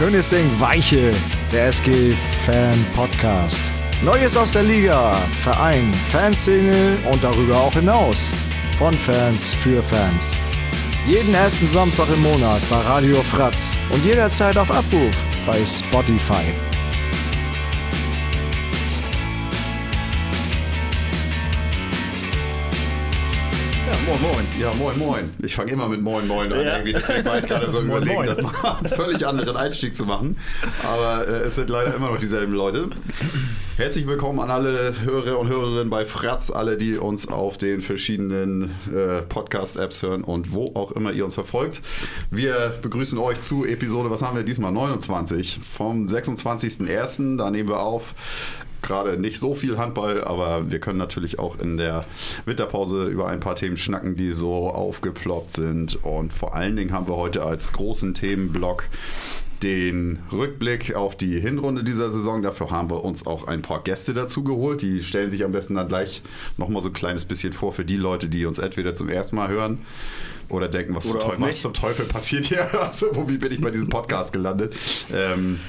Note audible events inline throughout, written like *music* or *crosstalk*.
Schönes Ding, Weiche, der SG Fan Podcast. Neues aus der Liga, Verein, Fanszene und darüber auch hinaus. Von Fans für Fans. Jeden ersten Samstag im Monat bei Radio Fratz und jederzeit auf Abruf bei Spotify. Moin, moin. Ja, moin, moin. Ich fange immer mit moin, moin an. Ja. Irgendwie. Deswegen war ich gerade so *laughs* Moin, überlegen, moin. das mal einen völlig anderen Einstieg zu machen. Aber äh, es sind leider immer noch dieselben Leute. Herzlich willkommen an alle Hörer und Hörerinnen bei Fratz, alle, die uns auf den verschiedenen äh, Podcast-Apps hören und wo auch immer ihr uns verfolgt. Wir begrüßen euch zu Episode, was haben wir diesmal? 29 vom 26.01. Da nehmen wir auf gerade nicht so viel Handball, aber wir können natürlich auch in der Winterpause über ein paar Themen schnacken, die so aufgeploppt sind. Und vor allen Dingen haben wir heute als großen Themenblock den Rückblick auf die Hinrunde dieser Saison. Dafür haben wir uns auch ein paar Gäste dazu geholt. Die stellen sich am besten dann gleich nochmal so ein kleines bisschen vor für die Leute, die uns entweder zum ersten Mal hören oder denken, was, Oder zum, was zum Teufel passiert hier? *laughs* Also, wo, wie bin ich bei diesem Podcast gelandet? Ähm,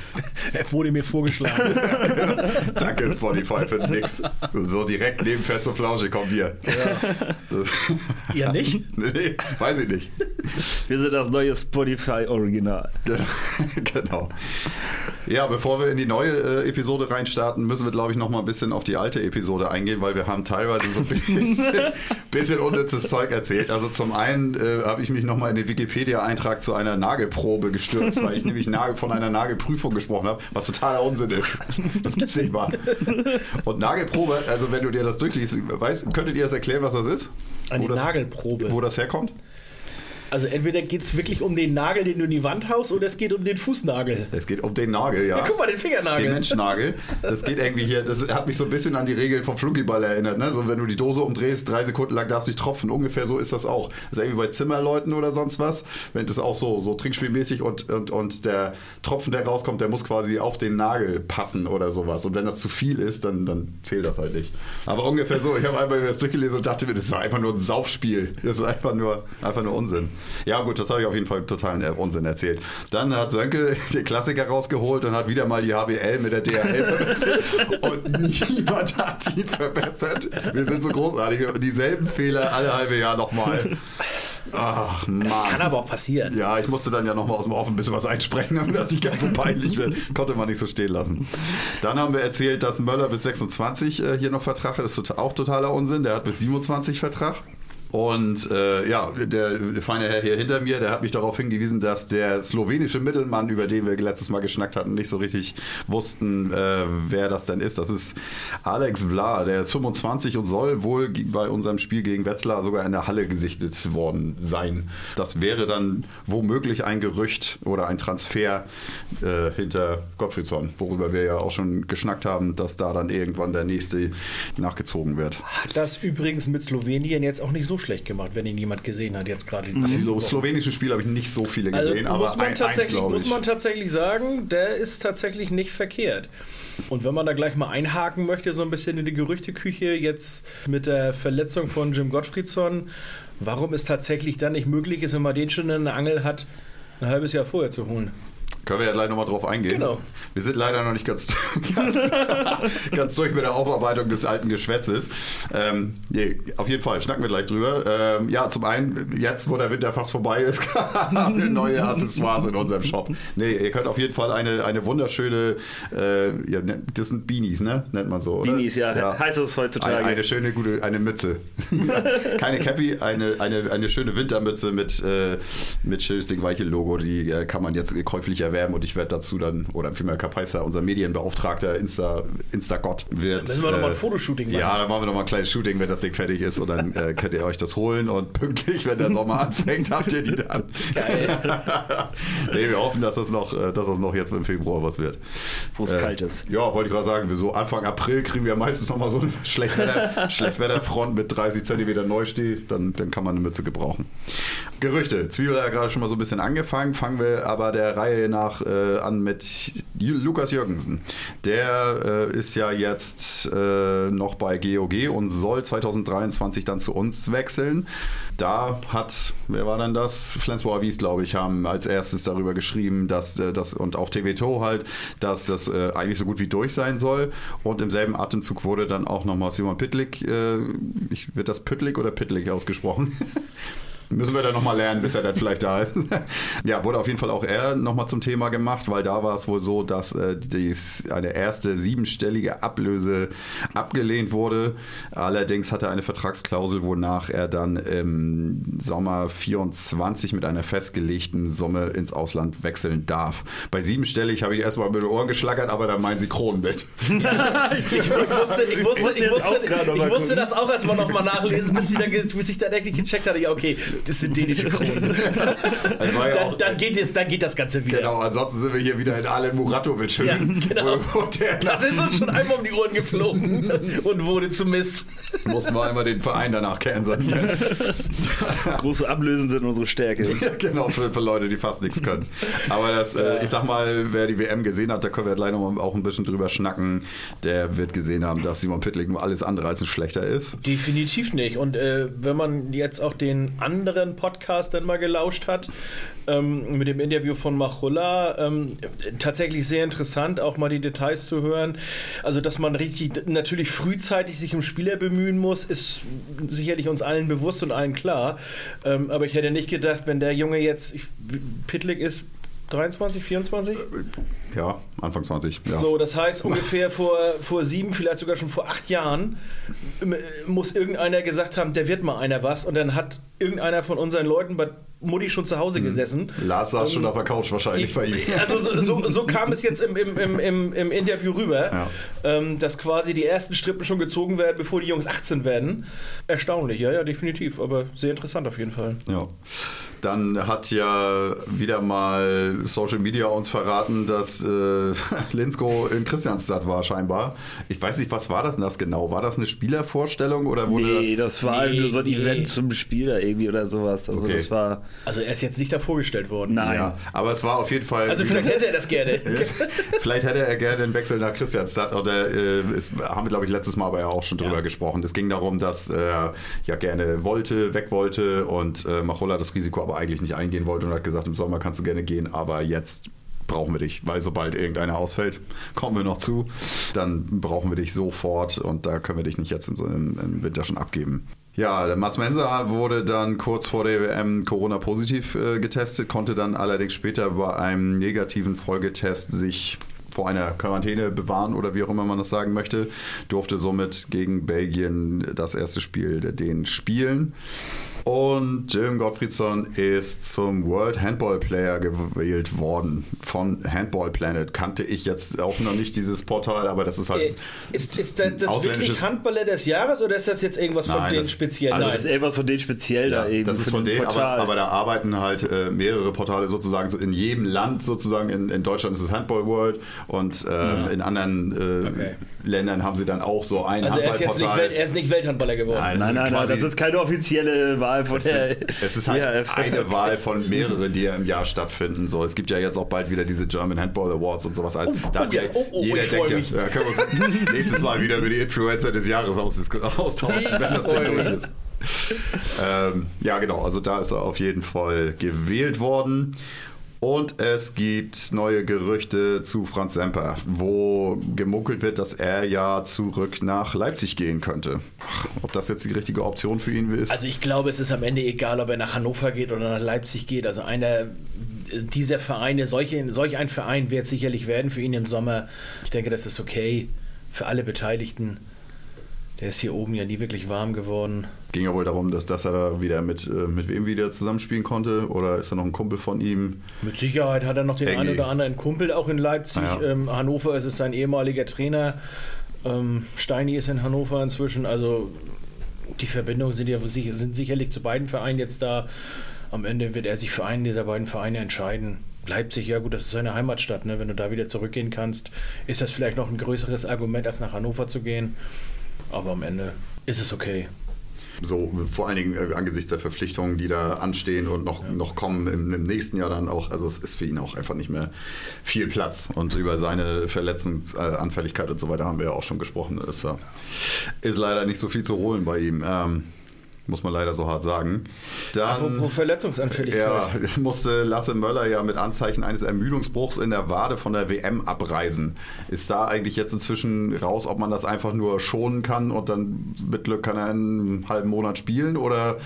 Er wurde mir vorgeschlagen. *laughs* Danke Spotify für nix. So direkt neben Fest und Flauschig kommen wir. Das, *laughs* ja, nicht? nee, weiß ich nicht. Wir sind das neue Spotify Original. genau. Ja, bevor wir in die neue äh, Episode reinstarten, müssen wir, glaube ich, noch mal ein bisschen auf die alte Episode eingehen, weil wir haben teilweise so ein bisschen, bisschen unnützes Zeug erzählt. Also zum einen äh, habe ich mich noch mal in den Wikipedia-Eintrag zu einer Nagelprobe gestürzt, weil ich *laughs* nämlich Nagel, von einer Nagelprüfung gesprochen habe, was totaler Unsinn ist. Das gibt's nicht mal. Und Nagelprobe, also wenn du dir das durchliest, weißt, könntet ihr das erklären, was das ist? Eine Wo das, Nagelprobe. Wo das herkommt? Also entweder geht es wirklich um den Nagel, den du in die Wand haust, oder es geht um den Fußnagel. Es geht um den Nagel, ja. Ja, guck mal, den Fingernagel. Den Menschennagel. Das geht irgendwie hier, das hat mich so ein bisschen an die Regeln vom Flunkyball erinnert. Ne? So, wenn du die Dose umdrehst, drei Sekunden lang darfst du nicht tropfen. Ungefähr so ist das auch. Das ist irgendwie bei Zimmerleuten oder sonst was. Wenn das auch so, so trinkspielmäßig und, und, und der Tropfen, der rauskommt, der muss quasi auf den Nagel passen oder sowas. Und wenn das zu viel ist, dann, dann zählt das halt nicht. Aber ungefähr so. Ich habe einmal das durchgelesen und dachte mir, das ist einfach nur ein Saufspiel. Das ist einfach nur, einfach nur Unsinn. Ja, gut, das habe ich auf jeden Fall totalen äh, Unsinn erzählt. Dann hat Sönke *laughs* den Klassiker rausgeholt und hat wieder mal die HBL mit der DHL verbessert. und niemand hat ihn verbessert. Wir sind so großartig. Dieselben Fehler alle halbe Jahr nochmal. Ach, Mann. Das kann aber auch passieren. Ja, ich musste dann ja nochmal aus dem Off ein bisschen was einsprechen, damit das nicht ganz so peinlich wird. Konnte man nicht so stehen lassen. Dann haben wir erzählt, dass Möller bis 26 äh, hier noch Vertrag hat. Das ist auch totaler Unsinn. Der hat bis 27 Vertrag. Und äh, ja, der, feine Herr hier hinter mir, der hat mich darauf hingewiesen, dass der slowenische Mittelmann, über den wir letztes Mal geschnackt hatten, nicht so richtig wussten, äh, wer das denn ist. Das ist Alex Vla, der ist 25 und soll wohl bei unserem Spiel gegen Wetzlar sogar in der Halle gesichtet worden sein. Das wäre dann womöglich ein Gerücht oder ein Transfer äh, hinter Gottfriedson, worüber wir ja auch schon geschnackt haben, dass da dann irgendwann der nächste nachgezogen wird. Hat das übrigens mit Slowenien jetzt auch nicht so schlecht gemacht, wenn ihn jemand gesehen hat jetzt gerade. in diesen So Wochen. slowenische Spiele habe ich nicht so viele Also gesehen, aber muss man, ein, eins, tatsächlich, glaube muss man tatsächlich sagen, der ist tatsächlich nicht verkehrt. Und wenn man da gleich mal einhaken möchte, so ein bisschen in die Gerüchteküche, jetzt mit der Verletzung von Jim Gottfriedson, warum es tatsächlich dann nicht möglich ist, wenn man den schon in der Angel hat, ein halbes Jahr vorher zu holen. Können wir ja gleich nochmal drauf eingehen. Genau. Wir sind leider noch nicht ganz, *laughs* ganz, *laughs* ganz durch mit der Aufarbeitung des alten Geschwätzes. Ähm, nee, auf jeden Fall, schnacken wir gleich drüber. Ähm, ja, zum einen, jetzt, wo der Winter fast vorbei ist, *laughs* haben wir neue Accessoires in unserem Shop. Nee, ihr könnt auf jeden Fall eine, eine wunderschöne, äh, ja, ne- das sind Beanies, ne? Nennt man so, oder? Beanies, ja, heißt es heutzutage. Eine, eine schöne, gute, eine Mütze. Keine Cappy, eine, eine, eine schöne Wintermütze mit, äh, mit schönes Ding Weiche Logo. Die äh, kann man jetzt käuflich erwerben und ich werde dazu dann, oder vielmehr Kapaiser, unser Medienbeauftragter, Insta, Insta-Gott, wird. Müssen wir noch mal ein Fotoshooting machen. Ja, dann machen wir noch mal ein kleines Shooting, wenn das Ding fertig ist und dann äh, könnt ihr euch das holen und *laughs* pünktlich, wenn der Sommer *laughs* anfängt, habt ihr die dann. Geil. *laughs* nee, wir hoffen, dass das noch, äh, dass das noch jetzt im Februar was wird. Wo es kalt ist. Ja, wollte ich gerade sagen, wir so Anfang April kriegen wir meistens noch mal so eine Schlechtwetter, Schlechtwetterfront mit 30 cm Neusteh, dann, dann kann man eine Mütze gebrauchen. Gerüchte. Zwiebel hat ja gerade schon mal so ein bisschen angefangen, fangen wir aber der Reihe nach danach äh, an mit Ju- Lukas Jürgensen. Der äh, ist ja jetzt äh, noch bei GOG und soll 2023 dann zu uns wechseln. Da hat, wer war denn das? Flensburger Wies, glaube ich, haben als erstes darüber geschrieben, dass äh, das und auch TVTO halt, dass das äh, eigentlich so gut wie durch sein soll. Und im selben Atemzug wurde dann auch nochmal Simon Pittlik, ich, wird das Pittlik oder Pittlik ausgesprochen? *laughs* Müssen wir dann nochmal lernen, bis er dann vielleicht da ist. *laughs* ja, wurde auf jeden Fall auch er nochmal zum Thema gemacht, weil da war es wohl so, dass äh, dies, eine erste siebenstellige Ablöse abgelehnt wurde. Allerdings hatte er eine Vertragsklausel, wonach er dann im Sommer 24 mit einer festgelegten Summe ins Ausland wechseln darf. Bei siebenstellig habe ich erstmal mit den Ohren geschlagert, aber da meinen sie Kronen mit. Ich, ich wusste, ich wusste, ich wusste, gerade noch ich mal wusste das auch erstmal nochmal nachlesen, bis, sie dann, bis ich dann endlich gecheckt hatte, ja okay, das sind dänische Kronen. Das *laughs* war ja Dann, auch, dann, geht es, dann geht das Ganze wieder. Genau, ansonsten sind wir hier wieder in Ale Muratovic. Ja, genau. Das ist uns schon einmal um die Ohren geflogen *laughs* und wurde zu Mist. mussten wir einmal den Verein danach kernsanieren. *laughs* Große Ablösen sind unsere Stärke. Ja, genau, für, für Leute, die fast nichts können. Aber das, äh, ich sag mal, wer die WM gesehen hat, da können wir gleich noch mal auch ein bisschen drüber schnacken, der wird gesehen haben, dass Simon Pittlik nur alles andere als ein schlechter ist. Definitiv nicht. Und äh, wenn man jetzt auch den anderen Podcast dann mal gelauscht hat, ähm, mit dem Interview von Machulla, ähm, tatsächlich sehr interessant, auch mal die Details zu hören. Also, dass man richtig natürlich frühzeitig sich um Spieler bemühen muss, ist sicherlich uns allen bewusst und allen klar. Ähm, aber ich hätte nicht gedacht, wenn der Junge jetzt, ich, Pitlick ist 23, 24? Ja, Anfang 20. Ja. So, das heißt *laughs* ungefähr vor, vor sieben, vielleicht sogar schon vor acht Jahren ähm, muss irgendeiner gesagt haben, der wird mal einer was und dann hat irgendeiner von unseren Leuten bei Mutti schon zu Hause gesessen. Lars saß schon auf der Couch wahrscheinlich bei ihm. *laughs* Also so, so, so kam es jetzt im, im, im, im, im Interview rüber, Ja. ähm, dass quasi die ersten Strippen schon gezogen werden, bevor die Jungs 18 werden. Erstaunlich, ja, ja, definitiv, aber sehr interessant auf jeden Fall. Ja. Dann hat ja wieder mal Social Media uns verraten, dass äh, *laughs* Linsko in Christianstadt war scheinbar. Ich weiß nicht, was war das denn das genau? War das eine Spielervorstellung oder wurde Nee, das war Nee, nur so ein nee. Event zum Spieler irgendwie oder sowas. Also Okay. das war. Also er ist jetzt nicht da vorgestellt worden. Nein. Ja, aber es war auf jeden Fall. Also vielleicht hätte er das gerne. *laughs* Vielleicht hätte er gerne einen Wechsel nach Christianstadt oder äh, es haben wir, glaube ich, letztes Mal aber ja auch schon drüber Ja. gesprochen. Es ging darum, dass er ja gerne wollte, weg wollte und äh, Machola das Risiko aber eigentlich nicht eingehen wollte und hat gesagt, im Sommer kannst du gerne gehen, aber jetzt brauchen wir dich, weil sobald irgendeiner ausfällt, *laughs* kommen wir noch zu, dann brauchen wir dich sofort und da können wir dich nicht jetzt im, im, Winter schon abgeben. Ja, der Mats Mensa wurde dann kurz vor der WM Corona-positiv äh, getestet, konnte dann allerdings später bei einem negativen Folgetest sich vor einer Quarantäne bewahren oder wie auch immer man das sagen möchte, durfte somit gegen Belgien das erste Spiel der Dänen spielen. Und Jim Gottfriedson ist zum World Handball Player gewählt worden von Handball Planet. Kannte ich jetzt auch noch nicht dieses Portal, aber das ist halt. Äh, Ist, ist das, das wirklich Handballer des Jahres oder ist das jetzt irgendwas von Nein, denen das- speziell? also Das ist irgendwas von denen speziell da eben. das ist von denen, aber, aber da arbeiten halt äh, mehrere Portale sozusagen so in jedem Land sozusagen. In, in Deutschland ist es Handball World und ähm, in anderen äh, Okay. Ländern haben sie dann auch so ein also er ist jetzt nicht, Handballportal. Welt, er ist nicht Welthandballer geworden. Nein, nein, nein, nein, das ist keine offizielle Wahl von *laughs* der. Es ist halt IHF. eine Wahl von mehreren, die ja im Jahr stattfinden. So, es gibt ja jetzt auch bald wieder diese German Handball Awards und sowas. Also, da hat oh ja, ja, oh, oh, jeder ich denkt ja, ja, können wir uns *laughs* nächstes Mal wieder über die Influencer des Jahres aus, austauschen, wenn das Ding durch ist. Ähm, ja, genau. Also da ist er auf jeden Fall gewählt worden. Und es gibt neue Gerüchte zu Franz Semper, wo gemunkelt wird, dass er ja zurück nach Leipzig gehen könnte. Ob das jetzt die richtige Option für ihn ist? Also ich glaube, es ist am Ende egal, ob er nach Hannover geht oder nach Leipzig geht. Also einer dieser Vereine, solche, solch ein Verein wird sicherlich werden für ihn im Sommer. Ich denke, das ist okay für alle Beteiligten. Der ist hier oben ja nie wirklich warm geworden. Ging ja wohl darum, dass, dass er da wieder mit, äh, mit wem wieder zusammenspielen konnte. Oder ist da noch ein Kumpel von ihm? Mit Sicherheit hat er noch den Irgendwie. einen oder anderen Kumpel auch in Leipzig. Ja. Ähm, Hannover ist es sein ehemaliger Trainer. Ähm, Steini ist in Hannover inzwischen. Also die Verbindungen sind ja sind sicherlich zu beiden Vereinen jetzt da. Am Ende wird er sich für einen dieser beiden Vereine entscheiden. Leipzig, ja gut, das ist seine Heimatstadt. Ne? Wenn du da wieder zurückgehen kannst, ist das vielleicht noch ein größeres Argument, als nach Hannover zu gehen. Aber am Ende ist es okay. So, vor allen Dingen äh, angesichts der Verpflichtungen, die da anstehen und noch, noch kommen im, im nächsten Jahr dann auch. Also es ist für ihn auch einfach nicht mehr viel Platz. Und über seine Verletzungsanfälligkeit und so weiter haben wir ja auch schon gesprochen. Ist, ist leider nicht so viel zu holen bei ihm. Ähm, muss man leider so hart sagen. Dann, Apropos Verletzungsanfälligkeit. ja, *laughs* musste Lasse Möller ja mit Anzeichen eines Ermüdungsbruchs in der Wade von der WM abreisen. Ist da eigentlich jetzt inzwischen raus, ob man das einfach nur schonen kann und dann mit Glück kann er einen halben Monat spielen? Oder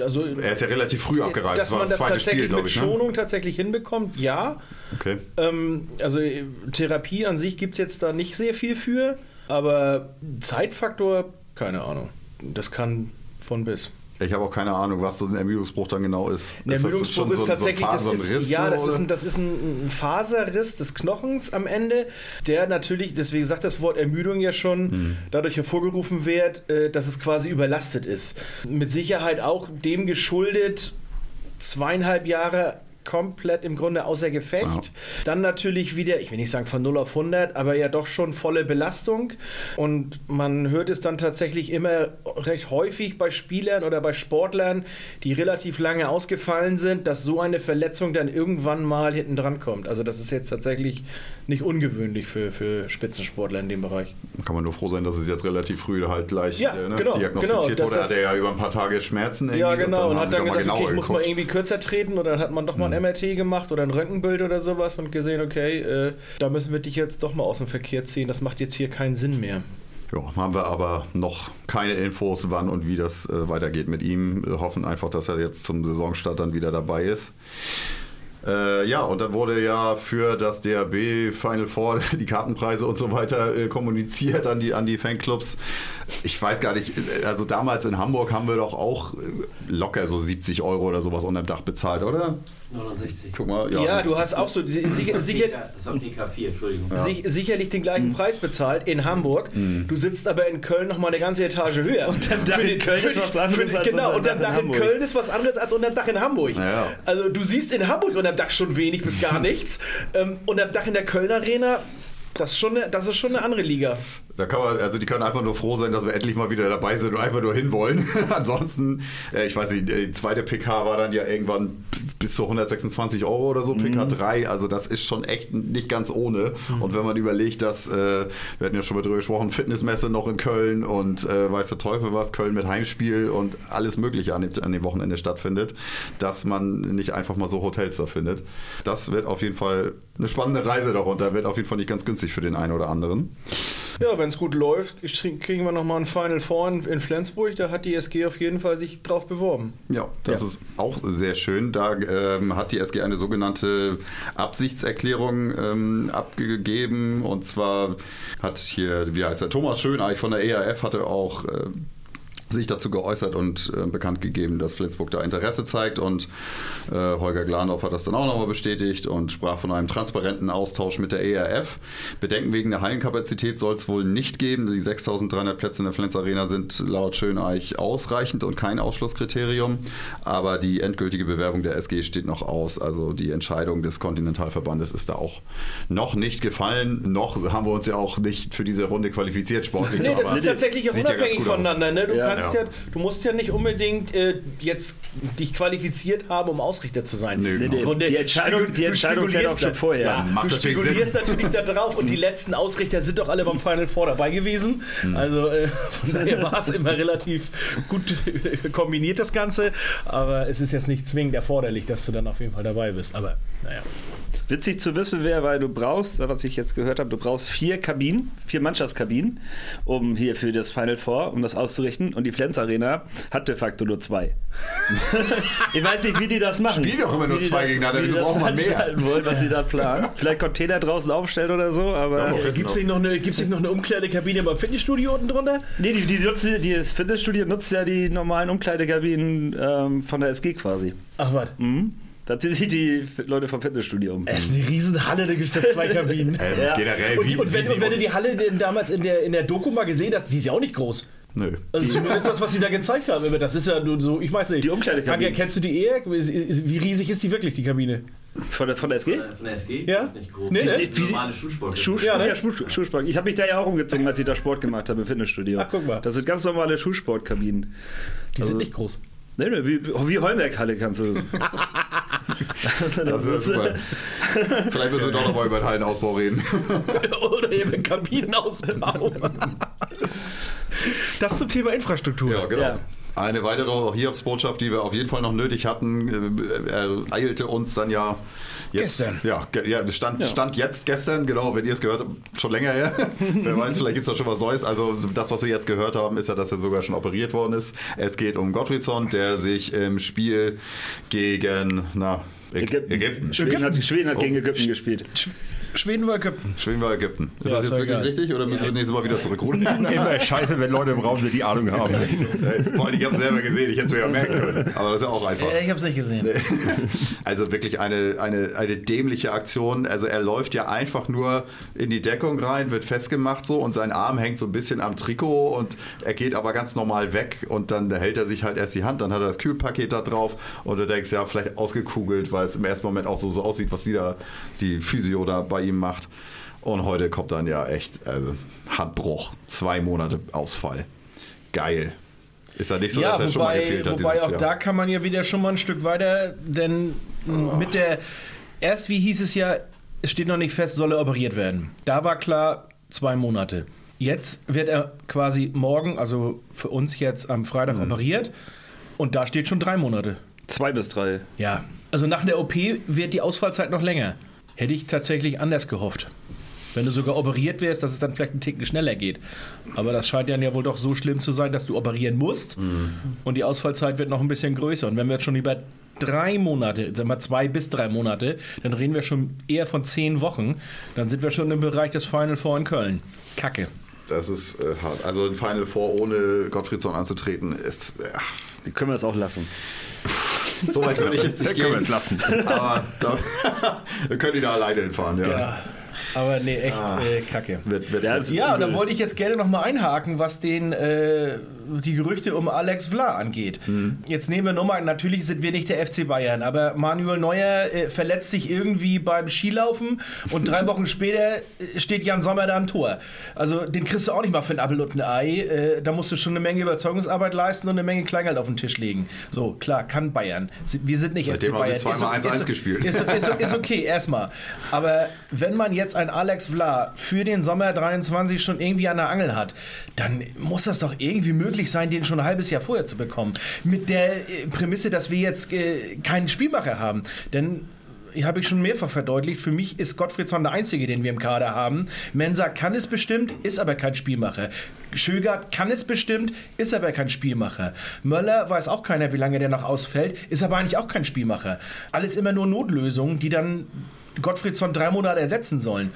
Also, er ist ja relativ früh abgereist. dass das war man das das zweite tatsächlich Spiel, glaube mit ich. Ne? Schonung tatsächlich hinbekommt, ja. Okay. Ähm, also Therapie an sich gibt es jetzt da nicht sehr viel für, aber Zeitfaktor, keine Ahnung. Das kann von bis. Ich habe auch keine Ahnung, was so ein Ermüdungsbruch dann genau ist. Ist das Ermüdungsbruch schon ist so, tatsächlich, so ein das ist, Faserriss ja, das ist, ein, das ist ein ein Faserriss des Knochens am Ende, der natürlich, deswegen sagt das Wort Ermüdung ja schon, Mhm. dadurch hervorgerufen wird, äh, dass es quasi überlastet ist. Mit Sicherheit auch dem geschuldet, zweieinhalb Jahre komplett im Grunde außer Gefecht. Ja. Dann natürlich wieder, ich will nicht sagen von 0 auf 100, aber ja doch schon volle Belastung. Und man hört es dann tatsächlich immer recht häufig bei Spielern oder bei Sportlern, die relativ lange ausgefallen sind, dass so eine Verletzung dann irgendwann mal hinten dran kommt. Also das ist jetzt tatsächlich nicht ungewöhnlich für, für Spitzensportler in dem Bereich. Kann man nur froh sein, dass es jetzt relativ früh halt gleich Ja, äh, ne, genau, diagnostiziert genau, wurde. Er dass hatte ja über ein paar Tage Schmerzen. Ja, genau. Und, haben hat sie dann gesagt, okay, ich muss mal irgendwie kürzer treten. Oder dann hat man doch mal MRT gemacht oder ein Röntgenbild oder sowas und gesehen, okay, äh, da müssen wir dich jetzt doch mal aus dem Verkehr ziehen. Das macht jetzt hier keinen Sinn mehr. Ja, haben wir aber noch keine Infos, wann und wie das äh, weitergeht mit ihm. Wir hoffen einfach, dass er jetzt zum Saisonstart dann wieder dabei ist. Äh, ja, und dann wurde ja für das DRB Final Four *laughs* die Kartenpreise und so weiter äh, kommuniziert an die, an die Fanclubs. Ich weiß gar nicht, äh, also damals in Hamburg haben wir doch auch äh, locker so 70 Euro oder sowas unterm Dach bezahlt, oder? 69. Guck mal, Ja, du hast auch so si- sicher, sicher, Das war DK4, Entschuldigung. sich, sicherlich den gleichen Preis bezahlt in Hamburg. Du sitzt aber in Köln noch mal eine ganze Etage höher. Und Unterm Dach in Köln ist was anderes als Genau, unterm Dach in Dach in Hamburg. Köln ist was anderes als unterm Dach in Hamburg. Ja. Also du siehst in Hamburg unterm Dach schon wenig bis gar *laughs* nichts. ähm, unterm Dach in der Köln Arena, das ist schon eine, das ist schon eine andere Liga. Da kann man, also die können einfach nur froh sein, dass wir endlich mal wieder dabei sind und einfach nur hinwollen. *laughs* Ansonsten, äh, ich weiß nicht, die zweite PK war dann ja irgendwann bis zu 126 Euro oder so, PK 3. Also das ist schon echt nicht ganz ohne. Und wenn man überlegt, dass, äh, wir hatten ja schon mal drüber gesprochen, Fitnessmesse noch in Köln und äh, weiß der Teufel was, Köln mit Heimspiel und alles Mögliche an dem, an dem Wochenende stattfindet, dass man nicht einfach mal so Hotels da findet. Das wird auf jeden Fall eine spannende Reise darunter, wird auf jeden Fall nicht ganz günstig für den einen oder anderen. Ja, wenn es gut läuft, kriegen wir noch mal ein Final Four in, in Flensburg. Da hat die SG auf jeden Fall sich drauf beworben. Ja, das Ja. ist auch sehr schön. Da ähm, hat die SG eine sogenannte Absichtserklärung ähm, abgegeben. Und zwar hat hier, wie heißt der, Thomas Schöneich von der ERF hatte auch äh, sich dazu geäußert und äh, bekannt gegeben, dass Flensburg da Interesse zeigt und äh, Holger Glanhoff hat das dann auch nochmal bestätigt und sprach von einem transparenten Austausch mit der ERF. Bedenken wegen der Hallenkapazität soll es wohl nicht geben. Die 6300 Plätze in der Flens Arena sind laut Schöneich ausreichend und kein Ausschlusskriterium, aber die endgültige Bewerbung der SG steht noch aus. Also die Entscheidung des Kontinentalverbandes ist da auch noch nicht gefallen. Noch haben wir uns ja auch nicht für diese Runde qualifiziert sportlich. Nee, das aber ist tatsächlich auch ja unabhängig aus. voneinander. Ne? Du, Ja. kannst Ja. ja. du musst ja nicht unbedingt äh, jetzt dich qualifiziert haben, um Ausrichter zu sein. Im nee, Grunde die Entscheidung- spekul- die du Entscheidung fällt auch schon da- vorher. Ja, du spekulierst natürlich da drauf und die letzten Ausrichter sind doch alle beim Final Four dabei gewesen. Also äh, von daher war es immer relativ gut äh, kombiniert, das Ganze. Aber es ist jetzt nicht zwingend erforderlich, dass du dann auf jeden Fall dabei bist. Aber naja. Witzig zu wissen wäre, weil du brauchst, was ich jetzt gehört habe, du brauchst vier Kabinen, vier Mannschaftskabinen, um hier für das Final Four, um das auszurichten. Und die Flens Arena hat de facto nur zwei. ich weiß nicht, wie die das machen. Spielen doch immer nur zwei gegeneinander. Wieso braucht man mehr? Wollen, was sie da planen. Vielleicht Container draußen aufstellen oder so, aber. Ja, aber- Gibt es nicht, noch eine- gibt's nicht noch eine Umkleidekabine beim Fitnessstudio unten drunter? Nee, die, die nutzen, die, das Fitnessstudio nutzt ja die normalen Umkleidekabinen ähm, von der SG quasi. Ach was. Mhm. Da ziehen sich die Leute vom Fitnessstudio um. Es ist eine Riesenhalle, da gibt es da zwei *laughs* Kabinen. Ähm, Ja. Generell, Und, wie, und, wenn, wie und wenn du die Halle denn damals in der, in der Doku mal gesehen hast, die ist ja auch nicht groß. Nö. Also zumindest das, was sie da gezeigt haben. Aber Das ist ja nur so, ich weiß nicht. Die Umkleidekabine. Kennst du die eher? Wie riesig ist die wirklich, die Kabine? Von der, von der SG? Von der SG? Ja? Das ist nicht groß. Nee, das ist normale Schulsport. Schuhsport, Ja, ja, ne? Schuh- Schuhsport. Ich habe mich da ja auch umgezogen, als ich da Sport gemacht habe im Fitnessstudio. Ach, guck mal. Das sind ganz normale Schuhsportkabinen. Die Also- sind nicht groß. Nee, nee, wie, wie Heumerk-Halle kannst du. *laughs* Das ist super. Vielleicht müssen wir doch noch mal über den Hallenausbau reden. *laughs* Oder eben Kabinenausbau. das zum Thema Infrastruktur. Ja, genau. Ja. Eine weitere Hiobsbotschaft, die wir auf jeden Fall noch nötig hatten, äh, ereilte uns dann ja jetzt. Gestern. Ja, ge ja stand, Ja. stand jetzt gestern, genau, wenn ihr es gehört habt, schon länger her. *laughs* Wer weiß, vielleicht gibt es da schon was Neues. Also das, was wir jetzt gehört haben, ist ja, dass er sogar schon operiert worden ist. Es geht um Gottfriedson, der sich im Spiel gegen na, Ägypten. Ägypten. Schweden hat, Schweden hat Oh. gegen Ägypten gespielt. Sch Schweden oder Ägypten? Schweden war Ägypten. Ist Ja, das jetzt wirklich egal. richtig oder müssen wir nächstes Mal wieder zurückrufen? *laughs* Immer *laughs* scheiße, wenn Leute im Raum sind, die Ahnung haben. *laughs* Vor allem, ich habe es selber gesehen, ich hätte es mir ja merken können. Aber das ist ja auch einfach. Ich habe es nicht gesehen. Also wirklich eine, eine, eine dämliche Aktion. Also er läuft ja einfach nur in die Deckung rein, wird festgemacht so und sein Arm hängt so ein bisschen am Trikot und er geht aber ganz normal weg und dann hält er sich halt erst die Hand, dann hat er das Kühlpaket da drauf und du denkst, ja, vielleicht ausgekugelt, weil es im ersten Moment auch so, so aussieht, was die da, die Physio da bei ihm macht. Und heute kommt dann ja echt also Handbruch, zwei Monate Ausfall. Geil. Ist ja nicht so, ja, dass er schon mal wobei, gefehlt hat. wobei dieses auch Jahr. da kann man ja wieder schon mal ein Stück weiter, denn mit der, erst wie hieß es ja, es steht noch nicht fest, soll er operiert werden. Da war klar, zwei Monate. Jetzt wird er quasi morgen, also für uns jetzt am Freitag operiert und da steht schon drei Monate. Zwei bis drei. Ja, also nach der OP wird die Ausfallzeit noch länger. Hätte ich tatsächlich anders gehofft. Wenn du sogar operiert wärst, dass es dann vielleicht einen Ticken schneller geht. Aber das scheint dann ja wohl doch so schlimm zu sein, dass du operieren musst. Und die Ausfallzeit wird noch ein bisschen größer. Und wenn wir jetzt schon über drei Monate, sagen wir zwei bis drei Monate, dann reden wir schon eher von zehn Wochen. Dann sind wir schon im Bereich des Final Four in Köln. Kacke. Das ist äh, hart. Also ein Final Four ohne Gottfriedson anzutreten ist. Äh, Die können wir das auch lassen. *laughs* so weit würde ich jetzt nicht Können wir gehen. *laughs* Aber da, *laughs* wir können die da alleine hinfahren, ja. Ja. Aber nee, echt äh, Kacke. Wird, wird, Ja, Ja, und da wollte ich jetzt gerne noch mal einhaken, was den, äh, die Gerüchte um Alex Vla angeht. Jetzt nehmen wir nur mal, natürlich sind wir nicht der FC Bayern, aber Manuel Neuer äh, verletzt sich irgendwie beim Skilaufen und drei *laughs* Wochen später äh, steht Jan Sommer da am Tor. Also den kriegst du auch nicht mal für ein Appel und ein Ei. Äh, da musst du schon eine Menge Überzeugungsarbeit leisten und eine Menge Kleingeld auf den Tisch legen. So, klar, kann Bayern. Wir sind nicht Seitdem FC haben sie Bayern. zweimal Ist- 1-1 ist- gespielt. Ist, ist, ist okay, erstmal. Aber wenn man jetzt ein Alex Vla für den Sommer 23 schon irgendwie an der Angel hat, dann muss das doch irgendwie möglich sein, den schon ein halbes Jahr vorher zu bekommen. Mit der äh, Prämisse, dass wir jetzt äh, keinen Spielmacher haben. Denn habe ich schon mehrfach verdeutlicht, für mich ist Gottfriedsson der Einzige, den wir im Kader haben. Mensa kann es bestimmt, ist aber kein Spielmacher. Schögert kann es bestimmt, ist aber kein Spielmacher. Möller weiß auch keiner, wie lange der noch ausfällt, ist aber eigentlich auch kein Spielmacher. Alles immer nur Notlösungen, die dann Gottfriedsson drei Monate ersetzen sollen.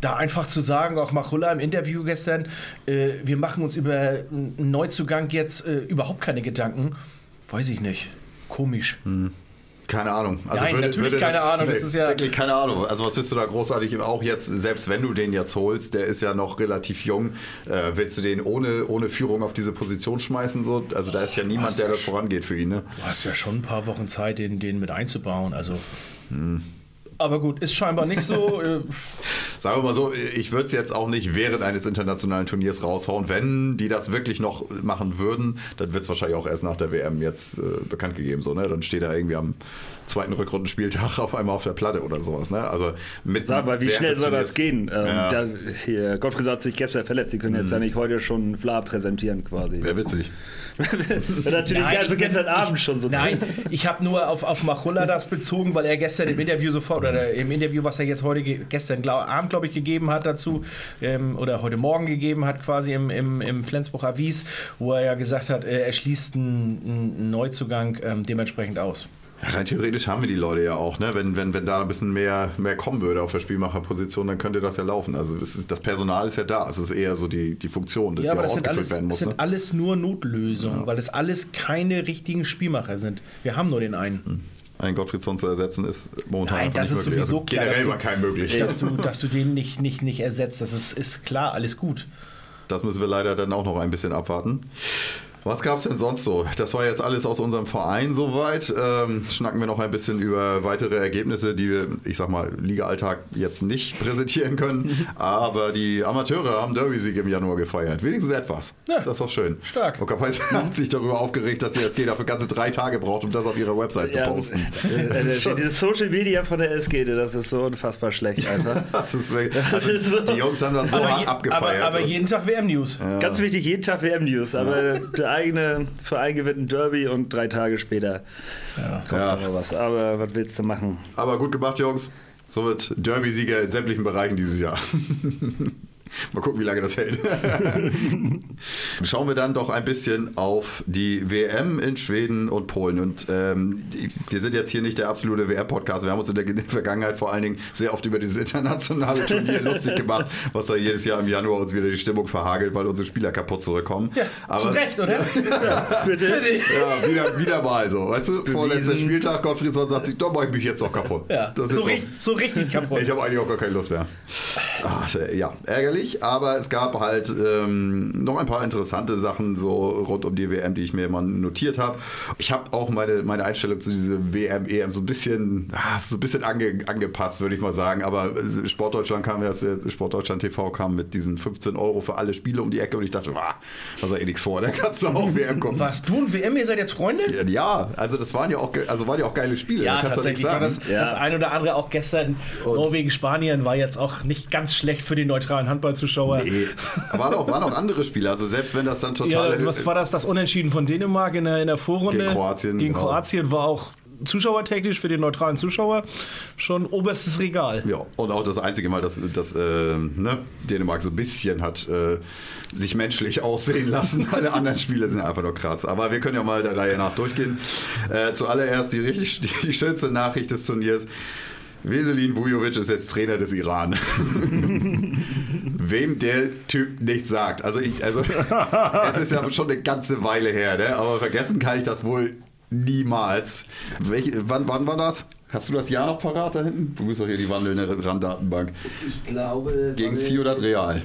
Da einfach zu sagen, auch Machulla im Interview gestern, äh, wir machen uns über einen Neuzugang jetzt äh, überhaupt keine Gedanken, weiß ich nicht. Komisch. Keine Ahnung. Also Nein, natürlich keine Ahnung, das ist ja- Wirklich keine Ahnung. Also was willst du da großartig, auch jetzt, selbst wenn du den jetzt holst, der ist ja noch relativ jung, äh, willst du den ohne, ohne Führung auf diese Position schmeißen? So? Also da ist ja niemand, der ja da vorangeht für ihn. Ne? Du hast ja schon ein paar Wochen Zeit, den, den mit einzubauen. Also. Aber gut, ist scheinbar nicht so. Äh, Sagen wir mal so, ich würde es jetzt auch nicht während eines internationalen Turniers raushauen. Wenn die das wirklich noch machen würden, dann wird es wahrscheinlich auch erst nach der WM jetzt äh, bekannt gegeben. So, ne? Dann steht er irgendwie am zweiten Rückrundenspieltag *laughs* auf einmal auf der Platte oder sowas. Ne? Also mit Sag mal, wie schnell soll das gehen? Ähm, Ja. da, hier, Gottfried hat sich gestern verletzt. Sie können jetzt ja nicht heute schon Fla präsentieren quasi. Wäre witzig. Ja, *laughs* natürlich, Nein, also ich bin- gestern Abend schon so. Nein, ich habe nur auf, auf Machulla das bezogen, weil er gestern im Interview sofort, oder im Interview, was er jetzt heute, ge- gestern glaub, Abend, glaube ich, gegeben hat dazu, ähm, oder heute Morgen gegeben hat, quasi im, im, im Flensburg Avis, wo er ja gesagt hat, äh, er schließt einen, einen Neuzugang ähm, dementsprechend aus. Rein theoretisch haben wir die Leute ja auch, ne? Wenn, wenn, wenn da ein bisschen mehr, mehr kommen würde auf der Spielmacherposition, dann könnte das ja laufen. Also ist, das Personal ist ja da. Es ist eher so die, die Funktion, dass Ja, ja, aber das sind, ausgefüllt alles, werden das muss. sind Ne? alles nur Notlösungen, weil es alles keine richtigen Spielmacher sind. Wir haben nur den einen. Einen Gottfriedson zu ersetzen ist momentan Nein, das ist möglich. sowieso also klar, Generell dass war du- kein möglich. Dass du, *laughs* dass du den nicht, nicht, nicht ersetzt, das ist, ist klar, alles gut. Das müssen wir leider dann auch noch ein bisschen abwarten. Was gab es denn sonst so? Das war jetzt alles aus unserem Verein soweit. Ähm, schnacken wir noch ein bisschen über weitere Ergebnisse, die wir, ich sag mal, Liga-Alltag jetzt nicht *laughs* präsentieren können. Aber die Amateure haben Derby-Sieg im Januar gefeiert. Wenigstens etwas. Ja. Das war schön. Stark. Und Kapais *laughs* hat sich darüber aufgeregt, dass die SG dafür ganze drei Tage braucht, um das auf ihrer Website Ja, zu posten. *laughs* äh, Dieses Social Media von der SG, das ist so unfassbar schlecht einfach. Das ist, also, die Jungs haben das so aber, hart je, abgefeiert. aber, aber jeden Tag WM-News. Ganz wichtig, jeden Tag WM-News, aber der eigene Verein gewinnt ein Derby und drei Tage später kommt Ja. aber was. Aber was willst du machen? Aber gut gemacht, Jungs. So wird Derby-Sieger in sämtlichen Bereichen dieses Jahr. *laughs* Mal gucken, wie lange das hält. *laughs* Schauen wir dann doch ein bisschen auf die WM in Schweden und Polen. Und ähm, wir sind jetzt hier nicht der absolute WM-Podcast. Wir haben uns in der Vergangenheit vor allen Dingen sehr oft über dieses internationale Turnier *laughs* lustig gemacht, was da jedes Jahr im Januar uns wieder die Stimmung verhagelt, weil unsere Spieler kaputt zurückkommen. Ja, zu Recht, oder? *laughs* Bitte? Ja, wieder, wieder mal so. Weißt du, vorletzter Spieltag, Gottfriedson sagt sich, da mache ich mich jetzt auch kaputt. Ja, Das ist so, richtig, so richtig kaputt. ich habe eigentlich auch gar keine Lust mehr. Ach, äh, ja, ärgerlich, aber es gab halt ähm, noch ein paar interessante Sachen so rund um die WM, die ich mir mal notiert habe. Ich habe auch meine, meine Einstellung zu dieser WM, EM so ein bisschen, ah, so ein bisschen ange, angepasst, würde ich mal sagen. Aber äh, Sportdeutschland kam jetzt, äh, Sportdeutschland TV kam mit diesen 15 Euro für alle Spiele um die Ecke und ich dachte, ah, da ist ja eh nichts vor, da kannst du auch WM gucken. Warst du und WM, ihr seid jetzt Freunde? Ja, also das waren ja auch, also waren ja auch geile Spiele. Ja, da kannst du tatsächlich. War sagen. das, Ja. das ein oder andere auch gestern. Und- Norwegen, Spanien war jetzt auch nicht ganz schlecht für die neutralen Handballzuschauer. Nee. Waren auch, waren auch andere Spiele. Also selbst wenn das dann total. Ja, was war das? Das Unentschieden von Dänemark in der, in der Vorrunde? Gegen Kroatien, Gegen genau. Kroatien war auch zuschauertechnisch für den neutralen Zuschauer schon oberstes Regal. Ja, und auch das einzige Mal, dass, dass äh, ne, Dänemark so ein bisschen hat äh, sich menschlich aussehen lassen. Alle anderen Spiele sind einfach nur krass. Aber wir können ja mal der Reihe nach durchgehen. Äh, zuallererst die, richtig, die schönste Nachricht des Turniers. Veselin Vujovic ist jetzt Trainer des Iran. *laughs* Wem der Typ nichts sagt. Also, ich, also es ist ja schon eine ganze Weile her, ne? aber vergessen kann ich das wohl niemals. Welche, wann, wann war das? Hast du das Jahr noch parat da hinten? Du bist doch hier die wandelnde RAN-Datenbank. Ich glaube. Gegen Ciudad Real.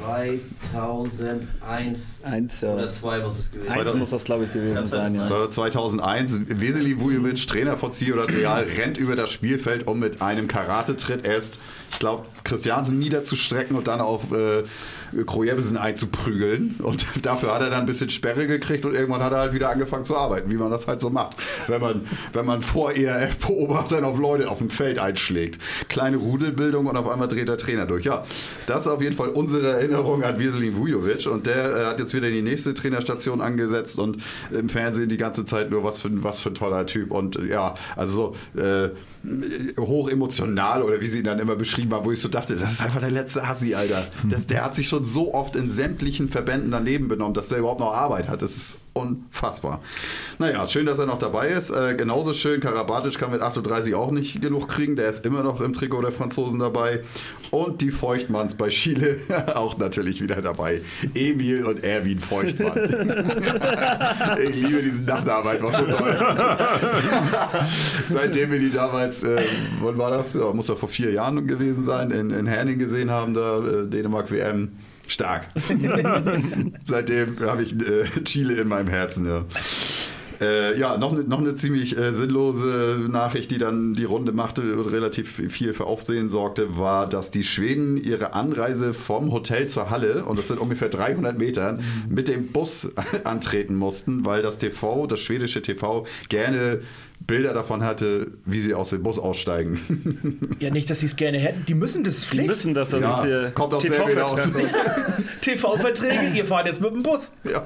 2001 Eins, ja. oder 2 muss es gewesen Eins sein. muss das, glaube ich, gewesen sein, ja. Das war 2001. Veseli Vujovic, Trainer von Ciudad Real, rennt über das Spielfeld, um mit einem Karate-Tritt erst, ich glaube, Christiansen niederzustrecken und dann auf äh, Krojebsen einzuprügeln. Und *laughs* dafür hat er dann ein bisschen Sperre gekriegt und irgendwann hat er halt wieder angefangen zu arbeiten, wie man das halt so macht. Wenn man, wenn man vor ERF-Beobachtern auf Leute auf dem Feld einschlägt. Kleine Rudelbildung und auf einmal dreht der Trainer durch. Ja, das ist auf jeden Fall unsere Erinnerung an Veselin Vujovic. Und der äh, hat jetzt wieder die nächste Trainerstation angesetzt und im Fernsehen die ganze Zeit nur was für, was für ein toller Typ. Und äh, ja, also so äh, hoch emotional oder wie sie ihn dann immer beschrieben haben, wo ich so dachte, das ist einfach der letzte Hassi, Alter. Das, der hat sich schon so oft in sämtlichen Verbänden daneben benommen, dass der überhaupt noch Arbeit hat. Das ist unfassbar. Naja, schön, dass er noch dabei ist. Äh, genauso schön, Karabatic kann mit 38 auch nicht genug kriegen. Der ist immer noch im Trikot der Franzosen dabei. Und die Feuchtmanns bei Chile *laughs* auch natürlich wieder dabei. Emil und Erwin Feuchtmann. *laughs* ich liebe diesen Nachnamen einfach so toll. *laughs* Seitdem wir die damals, äh, wann war das? Ja, muss doch vor vier Jahren gewesen sein, in, in Herning gesehen haben, da äh, Dänemark WM. Stark. *laughs* Seitdem habe ich äh, Chile in meinem Herzen, ja. Äh, ja, noch eine noch eine ziemlich äh, sinnlose Nachricht, die dann die Runde machte und relativ viel für Aufsehen sorgte, war, dass die Schweden ihre Anreise vom Hotel zur Halle, und das sind ungefähr 300 Metern, mit dem Bus *laughs* antreten mussten, weil das TV, das schwedische TV, gerne Bilder davon hatte, wie sie aus dem Bus aussteigen. *laughs* Ja, nicht, dass sie es gerne hätten. Die müssen das Die Pflicht. müssen das, das Ja, ist hier kommt aufs selbe hinaus. TV-Verträge, *laughs* ihr fahrt jetzt mit dem Bus. ja.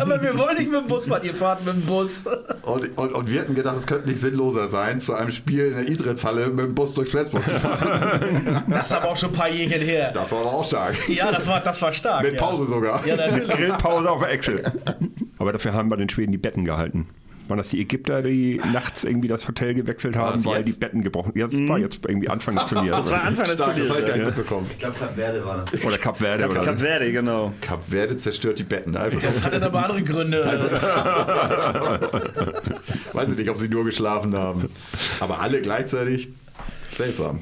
Aber wir wollen nicht mit dem Bus fahren, ihr fahrt mit dem Bus. Und, und, und wir hatten gedacht, es könnte nicht sinnloser sein, zu einem Spiel in der Idritz-Halle mit dem Bus durch Flensburg zu fahren. *laughs* Das ist aber auch schon ein paar Jährchen her. Das war aber auch stark. Ja, das war, das war stark. Mit ja. Pause sogar. Ja, natürlich. Grillpause auf der Excel. Aber dafür haben bei den Schweden die Betten gehalten. Waren das die Ägypter, die nachts irgendwie das Hotel gewechselt haben, weil jetzt? die Betten gebrochen Jetzt war jetzt irgendwie Anfang des Turniers. Das war Anfang des das Turniers. Ja. mitbekommen. Ich glaube, Cap Verde war das. Oder Kap Verde. oder Kap Verde, genau. Kap Verde zerstört die Betten. Einfach. Das hat dann aber andere Gründe. *laughs* Weiß ich nicht, ob sie nur geschlafen haben. Aber alle gleichzeitig. Seltsam.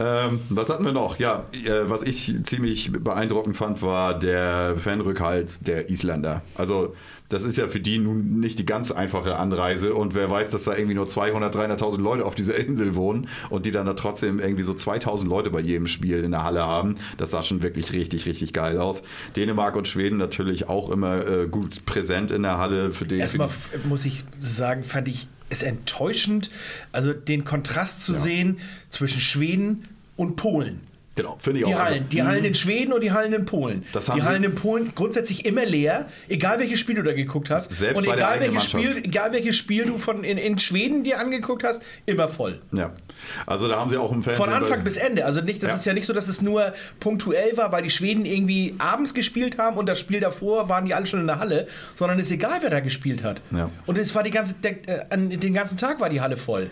Ähm, was hatten wir noch? Ja, äh, was ich ziemlich beeindruckend fand, war der Fanrückhalt der Isländer. Also das ist ja für die nun nicht die ganz einfache Anreise und wer weiß, dass da irgendwie nur 200, 300.000 Leute auf dieser *laughs* Insel wohnen und die dann da trotzdem irgendwie so 2000 Leute bei jedem Spiel in der Halle haben. Das sah schon wirklich richtig, richtig geil aus. Dänemark und Schweden natürlich auch immer äh, gut präsent in der Halle. Für den, Erstmal für muss ich sagen, fand ich es enttäuschend, also den Kontrast zu sehen zwischen Schweden und Polen. Die, genau, finde ich Die auch. Hallen, die Hallen in Schweden und die Hallen in Polen. Die Hallen in Polen grundsätzlich immer leer, egal welches Spiel du da geguckt hast. Selbst und egal welches, Spiel, egal welches Spiel du von in, in Schweden dir angeguckt hast, immer voll. ja, also da haben sie auch im Fernsehen. Von Anfang bis Ende. Also nicht, das Ja. ist ja nicht so, dass es nur punktuell war, weil die Schweden irgendwie abends gespielt haben und das Spiel davor waren die alle schon in der Halle, sondern es ist egal, wer da gespielt hat. Ja. Und es war die ganze, der, äh, den ganzen Tag war die Halle voll.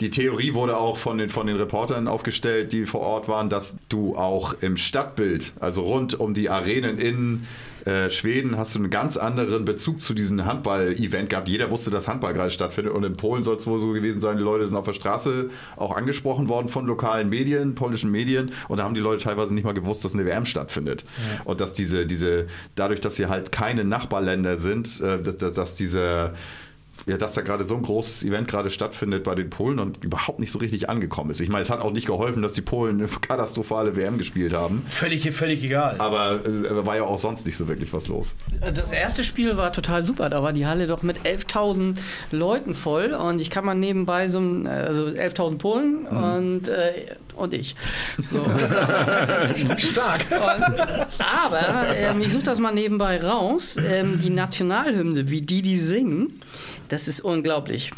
Die Theorie wurde auch von den, von den Reportern aufgestellt, die vor Ort waren, dass du auch im Stadtbild, also rund um die Arenen in äh, Schweden, hast du einen ganz anderen Bezug zu diesem Handball-Event gehabt. Jeder wusste, dass Handball gerade stattfindet und in Polen soll es wohl so gewesen sein, die Leute sind auf der Straße auch angesprochen worden von lokalen Medien, polnischen Medien und da haben die Leute teilweise nicht mal gewusst, dass eine WM stattfindet. Und dass diese, diese, dadurch, dass sie halt keine Nachbarländer sind, äh, dass, dass, dass diese ja, dass da gerade so ein großes Event gerade stattfindet bei den Polen und überhaupt nicht so richtig angekommen ist. Ich meine, es hat auch nicht geholfen, dass die Polen eine katastrophale WM gespielt haben. Völlig, völlig egal. Aber äh, war ja auch sonst nicht so wirklich was los. Das erste Spiel war total super. Da war die Halle doch mit 11.000 Leuten voll und ich kann mal nebenbei so ein, also 11.000 Polen und, äh, und ich. So. *laughs* Stark. Und, aber ähm, ich suche das mal nebenbei raus. Ähm, die Nationalhymne, wie die die singen, das ist unglaublich.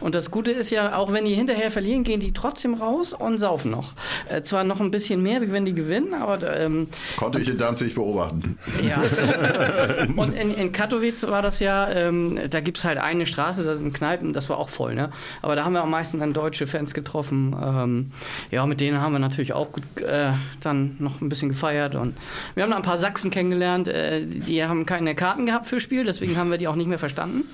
Und das Gute ist ja, auch wenn die hinterher verlieren, gehen die trotzdem raus und saufen noch. Äh, zwar noch ein bisschen mehr, wie wenn die gewinnen, aber ähm, Konnte ich in Danzig beobachten. ja. *laughs* Und in, in Katowice war das ja, ähm, da gibt es halt eine Straße, da sind Kneipen, das war auch voll, ne? Aber da haben wir am meisten dann deutsche Fans getroffen. Ähm, ja, mit denen haben wir natürlich auch gut, äh, dann noch ein bisschen gefeiert. Und wir haben da ein paar Sachsen kennengelernt, äh, die haben keine Karten gehabt fürs Spiel, deswegen haben wir die auch nicht mehr verstanden.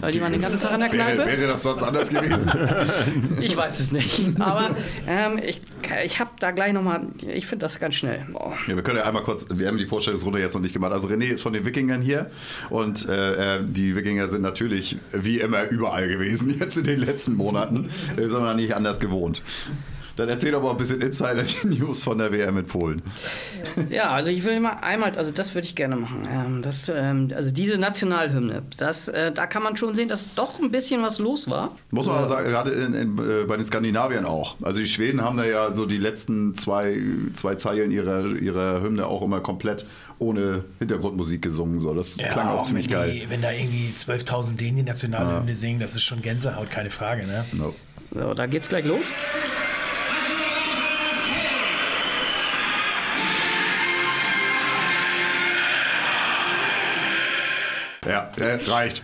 Weil die waren den ganzen Tag in der Wäre, Kneipe. wäre das sonst anders gewesen? *laughs* Ich weiß es nicht. Aber ähm, ich, ich habe da gleich nochmal, ich finde das ganz schnell. Boah. Ja, wir können ja einmal kurz, wir haben die Vorstellungsrunde jetzt noch nicht gemacht. Also René ist von den Wikingern hier und äh, äh, die Wikinger sind natürlich wie immer überall gewesen *laughs* jetzt in den letzten Monaten, äh, sondern nicht anders gewohnt. Dann erzähl doch mal ein bisschen Insider-News von der WM in Polen. Ja, also ich will mal einmal, also das würde ich gerne machen. Ähm, das, ähm, also diese Nationalhymne, das, äh, da kann man schon sehen, dass doch ein bisschen was los war. Muss man aber sagen, gerade in, in, äh, bei den Skandinaviern auch. Also die Schweden haben da ja so die letzten zwei, zwei Zeilen ihrer, ihrer Hymne auch immer komplett ohne Hintergrundmusik gesungen. So. Das klang auch, ziemlich wenn geil. Die, wenn da irgendwie 12.000 Dänen die Nationalhymne singen, das ist schon Gänsehaut, keine Frage. Ne? No. So, da geht's gleich los. Ja, äh, reicht.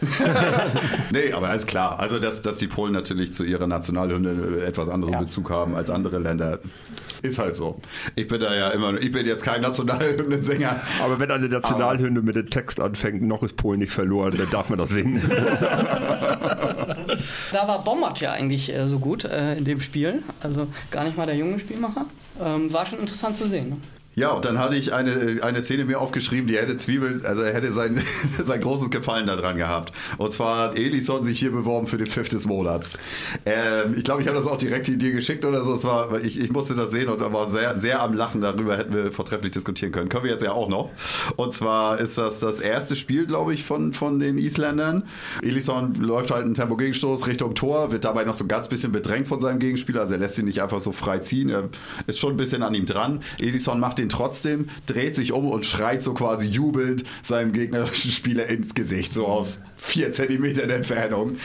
*laughs* nee, aber ist klar. Also, dass, dass die Polen natürlich zu ihrer Nationalhymne etwas anderen Ja. Bezug haben als andere Länder, ist halt so. Ich bin da ja immer, ich bin jetzt kein Nationalhymnensänger. Aber wenn eine Nationalhymne mit dem Text anfängt, noch ist Polen nicht verloren, dann darf man das singen. *laughs* Da war Bommert ja eigentlich äh, so gut äh, in dem Spiel. Also gar nicht mal der junge Spielmacher. Ähm, war schon interessant zu sehen. Ne? Ja, und dann hatte ich eine, eine Szene mir aufgeschrieben, die hätte Zwiebel, also er hätte sein, *laughs* sein großes Gefallen daran gehabt. Und zwar hat Elison sich hier beworben für den Pfiff des Monats. Ähm, ich glaube, ich habe das auch direkt dir geschickt oder so. Es war, ich, ich musste das sehen und war sehr, sehr am Lachen darüber, hätten wir vortrefflich diskutieren können. Können wir jetzt ja auch noch. Und zwar ist das das erste Spiel, glaube ich, von, von den Isländern. Elison läuft halt einen Tempo-Gegenstoß Richtung Tor, wird dabei noch so ein ganz bisschen bedrängt von seinem Gegenspieler. Also er lässt ihn nicht einfach so frei ziehen. Er ist schon ein bisschen an ihm dran. Elison macht den trotzdem, dreht sich um und schreit so quasi jubelnd seinem gegnerischen Spieler ins Gesicht, so aus vier Zentimetern Entfernung.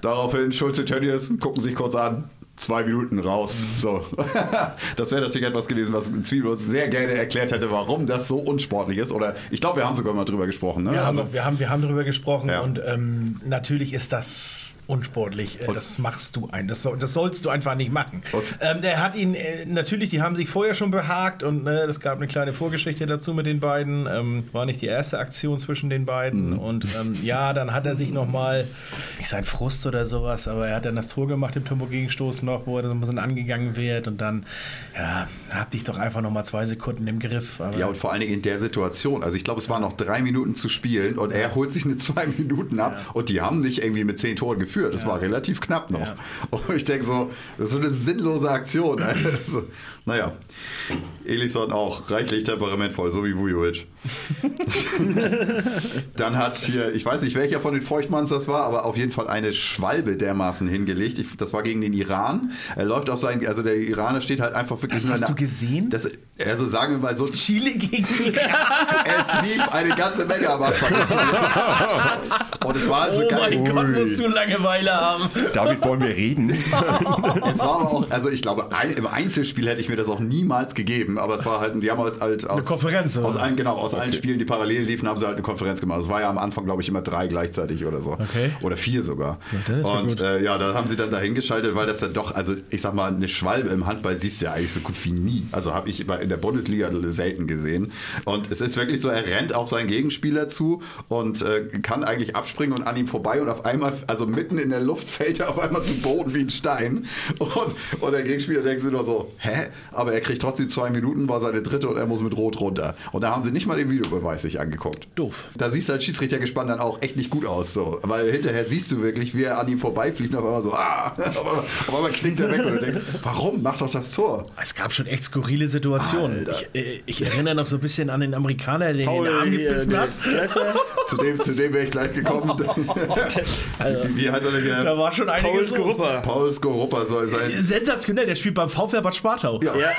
Daraufhin Schulze Tönnies gucken sich kurz an. Zwei Minuten raus. So. *laughs* Das wäre natürlich etwas gewesen, was Zwiebel uns sehr gerne erklärt hätte, warum das so unsportlich ist. Oder ich glaube, wir haben sogar mal drüber gesprochen. Ne? Ja, also, also, wir, haben, wir haben darüber gesprochen Ja. und ähm, natürlich ist das unsportlich. Äh, Das machst du ein. Das, soll, das sollst du einfach nicht machen. Und- Ähm, der hat ihn, äh, natürlich, die haben sich vorher schon behagt und äh, es gab eine kleine Vorgeschichte dazu mit den beiden. Ähm, war nicht die erste Aktion zwischen den beiden. Und ähm, ja, dann hat er sich nochmal, nicht sein Frust oder sowas, aber er hat dann das Tor gemacht im Turbo-Gegenstoß noch, wo er dann ein bisschen angegangen wird und dann, ja, hab dich doch einfach nochmal zwei Sekunden im Griff. Ja, und vor allen Dingen in der Situation. Also ich glaube, es waren noch drei Minuten zu spielen und er holt sich eine zwei Minuten ab und die haben nicht irgendwie mit zehn Toren geführt. Das war relativ knapp noch. Ja. Und ich denke so, das ist so eine sinnlose Aktion. *laughs* Also, naja, Elisson auch reichlich temperamentvoll, so wie Vujovic. *laughs* Dann hat hier, ich weiß nicht, welcher von den Feuchtmanns das war, aber auf jeden Fall eine Schwalbe dermaßen hingelegt. Ich, das war gegen den Iran. Er läuft auf seinen, also der Iraner steht halt einfach wirklich Das hast du gesehen? Das, also sagen wir mal so, Chile gegen *laughs* Iran. es lief eine ganze Menge am Anfang. *laughs* Und es war halt so Oh geil. mein Gott, musst du Langeweile haben. David, wollen wir reden? Es war auch, also ich glaube, ein, im Einzelspiel hätte ich mir das auch niemals gegeben, aber es war halt, die haben halt, halt aus, Konferenz, oder? aus allen, genau, aus allen Spielen, die parallel liefen, haben sie halt eine Konferenz gemacht. Es war ja am Anfang, glaube ich, immer drei gleichzeitig oder so. Okay. Oder vier sogar. ja Und gut. äh, ja, da haben sie dann dahingeschaltet, weil das dann doch, also ich sag mal, eine Schwalbe im Handball siehst du ja eigentlich so gut wie nie. Also habe ich in der Bundesliga selten gesehen. Und es ist wirklich so, er rennt auf seinen Gegenspieler zu und äh, kann eigentlich abspringen und an ihm vorbei und auf einmal, also mitten in der Luft fällt er auf einmal zu Boden wie ein Stein. Und, und der Gegenspieler denkt sich nur so, hä? Aber er kriegt trotzdem zwei Minuten, war seine dritte und er muss mit Rot runter. Und da haben sie nicht mal den Videobeweis sich angeguckt. Doof. Da siehst du als Schiedsrichter gespannt dann auch echt nicht gut aus. So. Weil hinterher siehst du wirklich, wie er an ihm vorbeifliegt und auf einmal so, ah, *laughs* aber, auf einmal klingt er weg und du denkst, warum? Mach doch das Tor. Es gab schon echt skurrile Situationen. Ich, äh, ich erinnere noch so ein bisschen an den Amerikaner, der Paul, den Arm hier, gebissen hat. *laughs* Zu dem, zu dem wäre ich gleich gekommen. *laughs* wie heißt er denn? Da war schon Paul einiges los. Skoruppa. Paul Skoruppa soll sein. Sensationell, der spielt beim VfR Bad Spartau. Ja. Ja,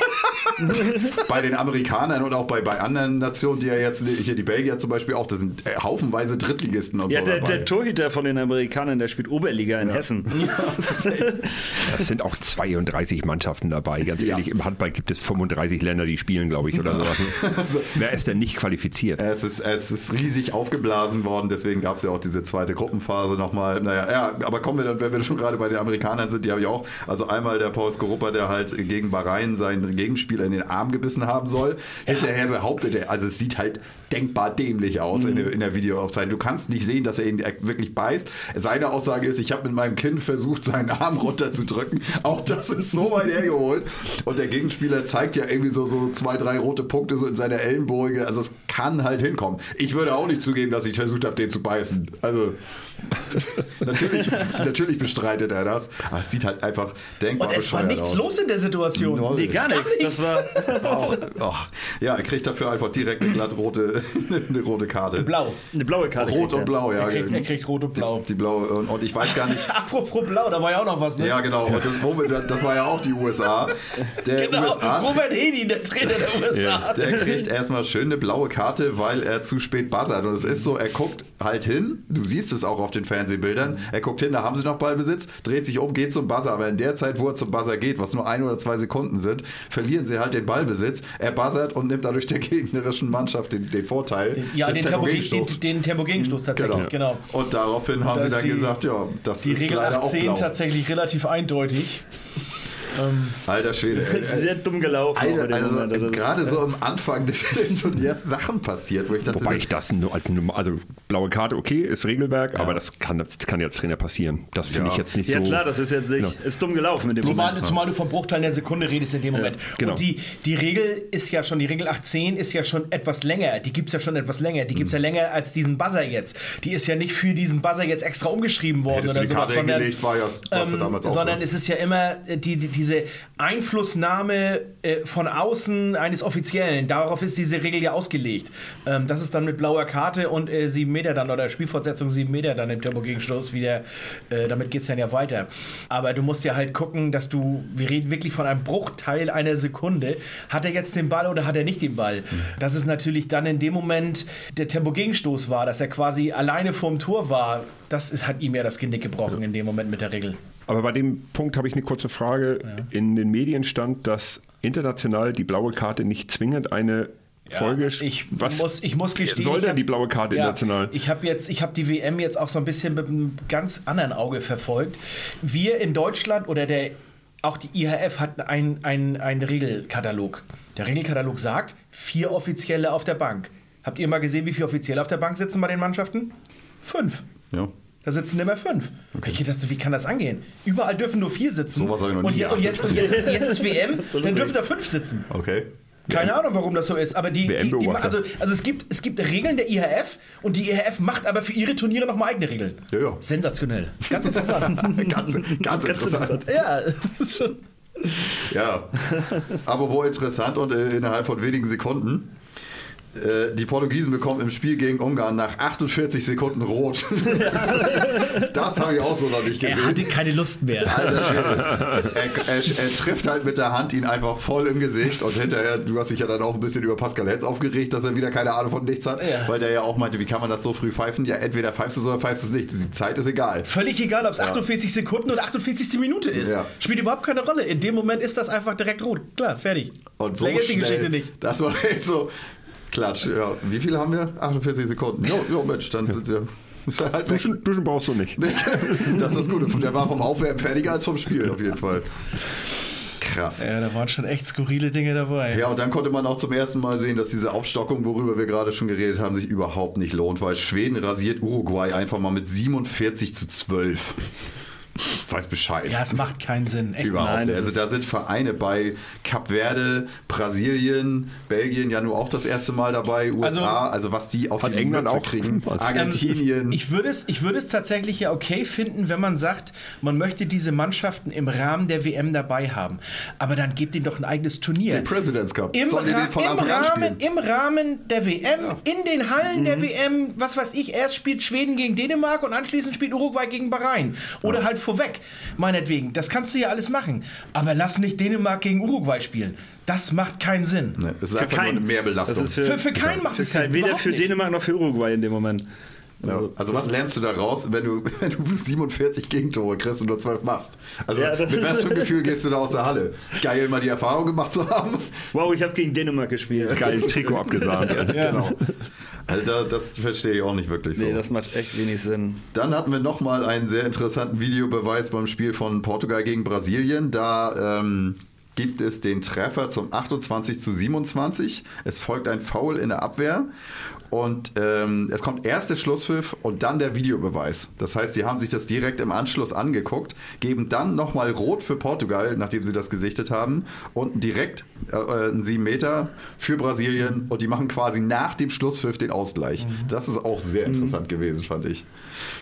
*laughs* Bei den Amerikanern und auch bei, bei anderen Nationen, die ja jetzt, hier die Belgier zum Beispiel auch, das sind äh, haufenweise Drittligisten und ja so der, dabei. der Torhüter von den Amerikanern, der spielt Oberliga in Hessen. *laughs* Das sind auch 32 Mannschaften dabei. Ganz ehrlich, im Handball gibt es 35 Länder, die spielen, glaube ich, oder *laughs* so. Wer ist denn nicht qualifiziert? Es ist, es ist riesig aufgeblasen worden, deswegen gab es ja auch diese zweite Gruppenphase nochmal. Naja, ja, aber kommen wir dann, wenn wir schon gerade bei den Amerikanern sind, die habe ich auch. Also einmal der Paul Skorupa, der halt gegen Bahrain seinen Gegenspieler in den Arm gebissen haben soll. Hinterher behauptet er, also es sieht halt denkbar dämlich aus in, der, in der Videoaufzeichnung. Du kannst nicht sehen, dass er ihn wirklich beißt. Seine Aussage ist, ich habe mit meinem Kind versucht, seinen Arm runterzudrücken. Auch das ist so weit hergeholt. Und der Gegenspieler zeigt ja irgendwie so, so zwei, drei rote Punkte so in seiner Ellenboge. Also es kann halt hinkommen. Ich würde auch nicht zugeben, dass ich versucht habe, den zu beißen. Also *laughs* natürlich, natürlich bestreitet er das. Aber es sieht halt einfach denkbar Und es war nichts aus. los in der Situation. Null. Nee, gar nichts. Das war, *laughs* Das war auch, oh, ja, er kriegt dafür einfach direkt eine glatt rote, *laughs* eine rote Karte. Blau. eine blaue Karte. Rot kriegt er. und blau, ja. Er kriegt, er kriegt rot und blau. Die blaue und, und ich weiß gar nicht. *laughs* Apropos blau, da war ja auch noch was, ne? Ja, genau. Und das, das war ja auch die USA. Der genau. USA Robert Hedi, der Trainer der USA. der kriegt erstmal schön eine blaue Karte, weil er zu spät buzzert. Und es ist so, er guckt halt hin, du siehst es auch auf den Fernsehbildern, er guckt hin, da haben sie noch Ballbesitz, dreht sich um, geht zum Buzzer. Aber in der Zeit, wo er zum Buzzer geht, was nur ein oder zwei Sekunden sind, verlieren sie halt den Ballbesitz. Er buzzert und nimmt dadurch der gegnerischen Mannschaft den, den Vorteil. Ja, den, Tempo, den, Tempogegenstoßes. den Tempogegenstoß tatsächlich, genau. Und daraufhin haben Da sie dann die- gesagt, ja, das Die ist Regel leider auch 18 blau. tatsächlich relativ eindeutig. Ähm, Alter Schwede. *laughs* ey, ey. Sehr dumm gelaufen. Moment. also, Das- gerade so am Anfang *laughs* des, Turniers Sachen passiert, wo ich dachte, Wobei ich das nur als also blaue Karte, okay, ist Regelwerk, aber das kann, das kann ja als Trainer passieren. Das finde Ja. ich jetzt nicht Ja so. klar, das ist jetzt nicht, Genau. ist dumm gelaufen in dem zumal, Moment. zumal du vom Bruchteil der Sekunde redest in dem Moment. genau. Und die, die Regel ist ja schon, die Regel 18 ist ja schon etwas länger. Die gibt es ja schon etwas länger. Die gibt es ja Mhm. länger als diesen Buzzer jetzt. Die ist ja nicht für diesen Buzzer jetzt extra umgeschrieben worden Hättest oder die sowas, Karte sondern, hingelegt, war ja- warst du damals auch sondern so. es ist ja immer äh, die, die, diese Einflussnahme äh, von außen eines Offiziellen. Darauf ist diese Regel ja ausgelegt. Ähm, das ist dann mit blauer Karte und äh, sieben Meter dann oder Spielfortsetzung sieben Meter dann im Tempogegenstoß wieder. Äh, damit geht es dann ja weiter. Aber du musst ja halt gucken, dass du, wir reden wirklich von einem Bruchteil einer Sekunde. Hat er jetzt den Ball oder hat er nicht den Ball? Das ist natürlich dann in dem Moment der Tempogegenstoß war, dass er quasi alleine vorm Tor war. Das ist, hat ihm ja das Genick gebrochen in dem Moment mit der Regel. Aber bei dem Punkt habe ich eine kurze Frage. In den Medien stand, dass international die blaue Karte nicht zwingend eine Folge. Ich was muss, ich muss gestehen, soll ich denn hab- die blaue Karte ja, international? Ich habe jetzt, ich habe die WM jetzt auch so ein bisschen mit einem ganz anderen Auge verfolgt. Wir in Deutschland oder der auch die IHF hat einen einen Regelkatalog. Der Regelkatalog sagt, vier Offizielle auf der Bank. Habt ihr mal gesehen, wie viele Offizielle auf der Bank sitzen bei den Mannschaften? Fünf. Ja. Da sitzen immer fünf. Ich gedacht, so, wie kann das angehen? Überall dürfen nur vier sitzen. Sowas hab ich noch und, nie je- und, jetzt, und jetzt, ist, jetzt ist WM, *laughs* dann dürfen da fünf sitzen. Okay. Keine Ahnung, warum das so ist, aber die, die, die WM-Beobachter. also, also es gibt es gibt Regeln der IHF und die IHF macht aber für ihre Turniere nochmal eigene Regeln. Ja, ja. Sensationell, ganz interessant. *laughs* ganz, ganz interessant. ja, das ist schon. Ja, aber wohl interessant und äh, innerhalb von wenigen Sekunden. Äh, die Portugiesen bekommen im Spiel gegen Ungarn nach 48 Sekunden rot. *laughs* das habe ich auch so noch nicht Er gesehen. hatte keine Lust mehr. Alter Schwede. Er, er, er trifft halt mit der Hand ihn einfach voll im Gesicht und hinterher, du hast dich ja dann auch ein bisschen über Pascal Hetz aufgeregt, dass er wieder keine Ahnung von nichts hat, Ja. weil der ja auch meinte, wie kann man das so früh pfeifen? Ja, entweder pfeifst du es oder pfeifst du es nicht. Die Zeit ist egal. Völlig egal, ob es 48 Sekunden oder 48. Minute ist. Ja. Spielt überhaupt keine Rolle. In dem Moment ist das einfach direkt rot. Klar, fertig. Und so Länger ist die schnell, Geschichte nicht. Das war jetzt so, klatsch. Ja. Wie viel haben wir? 48 Sekunden. Jo, jo Mensch, dann sind sie *laughs* halt. Duschen, duschen brauchst du nicht. *laughs* Das ist das Gute. Der war vom Aufwärmen fertiger als vom Spiel auf jeden Fall. Krass. Ja, da waren schon echt skurrile Dinge dabei. Ja, und dann konnte man auch zum ersten Mal sehen, dass diese Aufstockung, worüber wir gerade schon geredet haben, sich überhaupt nicht lohnt, weil Schweden rasiert Uruguay einfach mal mit 47 zu 12. Weiß Bescheid. Ja, es macht keinen Sinn. Echt Überhaupt Nein, nicht. Also da sind Vereine bei Kap Verde, Brasilien, Belgien ja nur auch das erste Mal dabei, USA, also, was die auf die England Mütze auch? kriegen, *laughs* Also- Argentinien. Ich würde, es, ich würde es tatsächlich ja okay finden, wenn man sagt, man möchte diese Mannschaften im Rahmen der WM dabei haben. Aber dann gebt ihnen doch ein eigenes Turnier. den President's Cup. Im, Sollen die Ra den von im, Rahmen? Im Rahmen der WM, in den Hallen der WM, was weiß ich, erst spielt Schweden gegen Dänemark und anschließend spielt Uruguay gegen Bahrain. Oder halt vorweg, meinetwegen. Das kannst du ja alles machen. Aber lass nicht Dänemark gegen Uruguay spielen. Das macht keinen Sinn. Ne, es ist Für einfach nur eine keinen. Mehrbelastung. Das für, Für, für keinen macht das es halt Sinn. weder für nicht. Dänemark noch für Uruguay in dem Moment. Ja, also was lernst du da raus, wenn du, *laughs* wenn du 47 Gegentore kriegst und nur 12 machst? Also Ja, mit was für einem Gefühl gehst du da aus der Halle? Geil, mal die Erfahrung gemacht zu haben. Wow, ich habe gegen Dänemark gespielt. Geil, Trikot *laughs* abgesahnt. Genau. Also da, das verstehe ich auch nicht wirklich so. Nee, das macht echt wenig Sinn. Dann hatten wir nochmal einen sehr interessanten Videobeweis beim Spiel von Portugal gegen Brasilien. Da ähm, gibt es den Treffer zum 28 zu 27. Es folgt ein Foul in der Abwehr. Und ähm, es kommt erst der Schlusspfiff und dann der Videobeweis. Das heißt, sie haben sich das direkt im Anschluss angeguckt, geben dann nochmal rot für Portugal, nachdem sie das gesichtet haben, und direkt äh, äh, einen 7 Meter für Brasilien und die machen quasi nach dem Schlusspfiff den Ausgleich. Das ist auch sehr interessant gewesen, fand ich.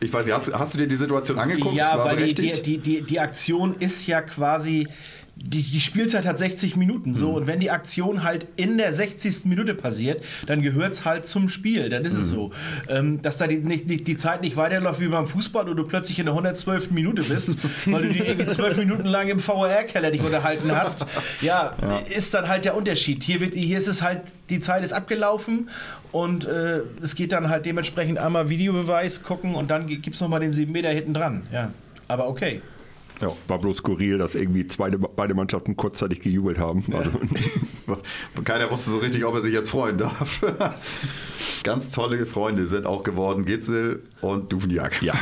Ich weiß nicht, hast, du- hast du dir die Situation angeguckt? Ja, War weil die, die, die, die Aktion ist ja quasi. Die, die Spielzeit hat 60 Minuten Mhm. so und wenn die Aktion halt in der 60. Minute passiert, dann gehört es halt zum Spiel. Dann ist Mhm. es so. Ähm, dass da die, nicht, nicht, die Zeit nicht weiterläuft wie beim Fußball und du plötzlich in der 112. Minute bist, *laughs* weil du dich irgendwie zwölf Minuten lang im VR-Keller dich unterhalten hast. Ja, ist dann halt der Unterschied. Hier, wird, hier ist es halt, die Zeit ist abgelaufen und äh, es geht dann halt dementsprechend einmal Videobeweis gucken und dann gibt es nochmal den 7 Meter hinten dran. Ja. Aber okay. Ja. War bloß skurril, dass irgendwie zweite, beide Mannschaften kurzzeitig gejubelt haben. Also, *laughs* Keiner wusste so richtig, ob er sich jetzt freuen darf. *laughs* Ganz tolle Freunde sind auch geworden, Gitzel und Duvniak. *laughs* Ja.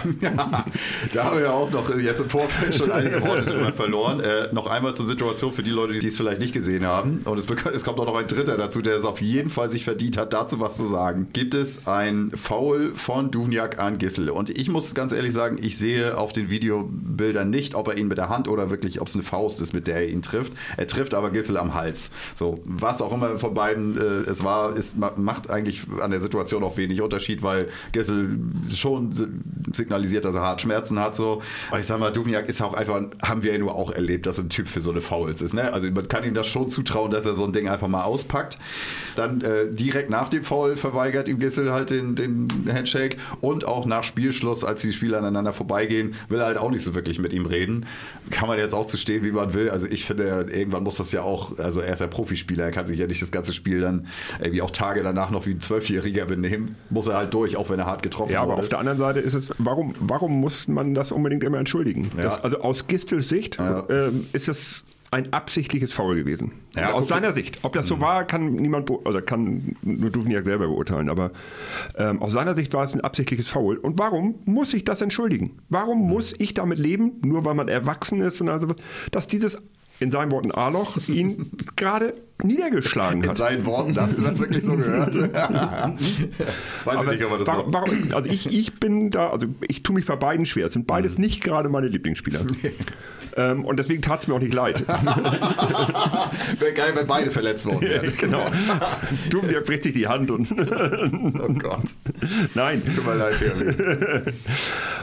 Da haben wir auch noch jetzt im Vorfeld schon einige Worte *laughs* drüber verloren. Äh, noch einmal zur Situation für die Leute, die es vielleicht nicht gesehen haben. Und es, es kommt auch noch ein Dritter dazu, der es auf jeden Fall sich verdient hat, dazu was zu sagen. Gibt es ein Foul von Duvniak an Gissel? Und ich muss ganz ehrlich sagen, ich sehe auf den Videobildern nicht, ob er ihn mit der Hand oder wirklich, ob es eine Faust ist, mit der er ihn trifft. Er trifft aber Gissel am Hals. So, was auch immer von beiden äh, es war, ist, ma- macht eigentlich an der Situation auch wenig Unterschied, weil Gissel schon si- signalisiert, dass er hart Schmerzen hat. So. Und ich sag mal, Duvniak ist auch einfach, haben wir ja nur auch erlebt, dass ein Typ für so eine Fouls ist. Ne? Also man kann ihm das schon zutrauen, dass er so ein Ding einfach mal auspackt. Dann äh, direkt nach dem Foul verweigert ihm Gissel halt den, den Handshake und auch nach Spielschluss, als die Spieler aneinander vorbeigehen, will er halt auch nicht so wirklich mit ihm reden. Kann man jetzt auch zu stehen, wie man will. Also ich finde, irgendwann muss das ja auch, also er ist ja Profispieler, er kann sich ja nicht das ganze Spiel dann irgendwie auch Tage danach noch wie ein Zwölfjähriger benehmen. Muss er halt durch, auch wenn er hart getroffen ja, aber wurde. auf der anderen Seite ist es, warum, warum muss man das unbedingt immer entschuldigen? Ja. Das, also aus Gistels Sicht Ja. ähm, ist es ein absichtliches Foul gewesen. Ja, aus guck- seiner Sicht. Ob das so war, kann niemand, oder kann nur Duvniak selber beurteilen. Aber ähm, aus seiner Sicht war es ein absichtliches Foul. Und warum muss ich das entschuldigen? Warum muss ich damit leben, nur weil man erwachsen ist und also was, dass dieses in seinen Worten A-Loch ihn gerade niedergeschlagen In hat. seinen Worten, hast du das wirklich so gehört? *laughs* Weiß ich nicht, aber das warum, war. warum, also ich, ich bin da, also ich tue mich bei beiden schwer. Es sind beides nicht gerade meine Lieblingsspieler. ähm, und deswegen tat es mir auch nicht leid. *laughs* Wäre geil, wenn beide verletzt worden wären. *laughs* genau. Du, der bricht sich die Hand und. Oh Gott. Nein. Tut mir leid, Thierry.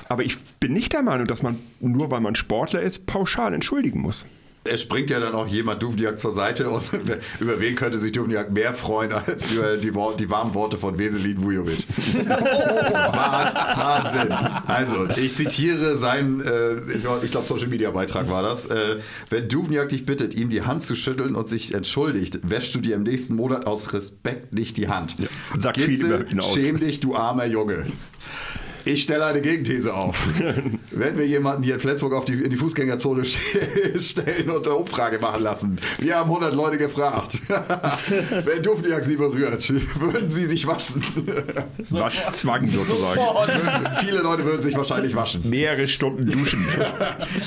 Aber ich bin nicht der Meinung, dass man nur weil man Sportler ist, pauschal entschuldigen muss. Es springt ja dann auch jemand Duvniak zur Seite und *laughs* über wen könnte sich Duvniak mehr freuen als über die, die warmen Worte von Weselin Vujovic. *laughs* Wah- Wahnsinn. Also, ich zitiere seinen, äh, ich glaube, Social Media Beitrag war das. Äh, wenn Duvniak dich bittet, ihm die Hand zu schütteln und sich entschuldigt, wäschst du dir im nächsten Monat aus Respekt nicht die Hand. sagt viel Gitzel, über ihn aus. schäm dich, du armer Junge. Ich stelle eine Gegenthese auf. *laughs* Wenn wir jemanden hier in Flensburg auf die, in die Fußgängerzone ste- *laughs* stellen und eine Umfrage machen lassen, wir haben 100 Leute gefragt, *laughs* wenn Dufniak sie berührt, würden sie sich waschen? Waschzwang sozusagen. Viele Leute würden sich wahrscheinlich waschen. Mehrere Stunden duschen.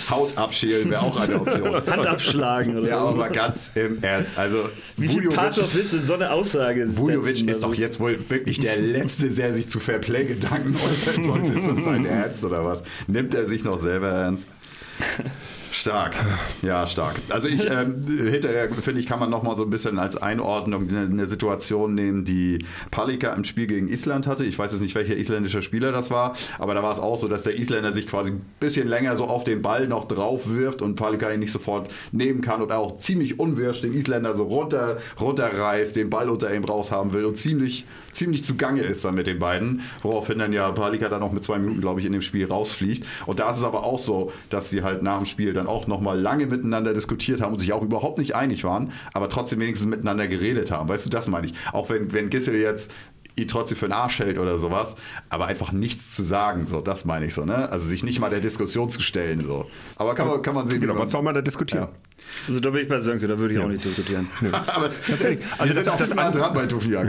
Haut abschälen wäre auch eine Option. Hand abschlagen oder Ja, so. aber ganz im Ernst. Also, Wie viel Vujovic- Pathos willst du in so eine Aussage Vujovic ist doch Also, jetzt wohl wirklich der Letzte, der sich zu Fairplay-Gedanken äußern sollte. Das sein Ernst oder was? Nimmt er sich noch selber ernst? *laughs* Stark, ja, stark. Also ich, ähm, hinterher finde ich, kann man noch mal so ein bisschen als Einordnung eine, eine Situation nehmen, die Palika im Spiel gegen Island hatte. Ich weiß jetzt nicht, welcher isländischer Spieler das war, aber da war es auch so, dass der Isländer sich quasi ein bisschen länger so auf den Ball noch drauf wirft und Palika ihn nicht sofort nehmen kann und auch ziemlich unwirsch den Isländer so runter, runterreißt, den Ball unter ihm raushaben will und ziemlich, ziemlich zugange ist dann mit den beiden, woraufhin dann ja Palika dann auch mit zwei Minuten, glaube ich, in dem Spiel rausfliegt. Und da ist es aber auch so, dass sie halt nach dem Spiel dann auch nochmal lange miteinander diskutiert haben und sich auch überhaupt nicht einig waren, aber trotzdem wenigstens miteinander geredet haben. Weißt du, das meine ich. Auch wenn, wenn Gissel jetzt ihn trotzdem für den Arsch hält oder sowas, aber einfach nichts zu sagen, so, das meine ich so, ne? Also sich nicht mal der Diskussion zu stellen, so. Aber kann man, kann man sehen, wie Genau, man- was soll man da diskutieren? Ja. Also da bin ich bei Sönke, da würde ich auch nicht diskutieren. *laughs* *laughs* Aber wir Also sind das- auch das zu nah an- dran bei Tofia. *laughs*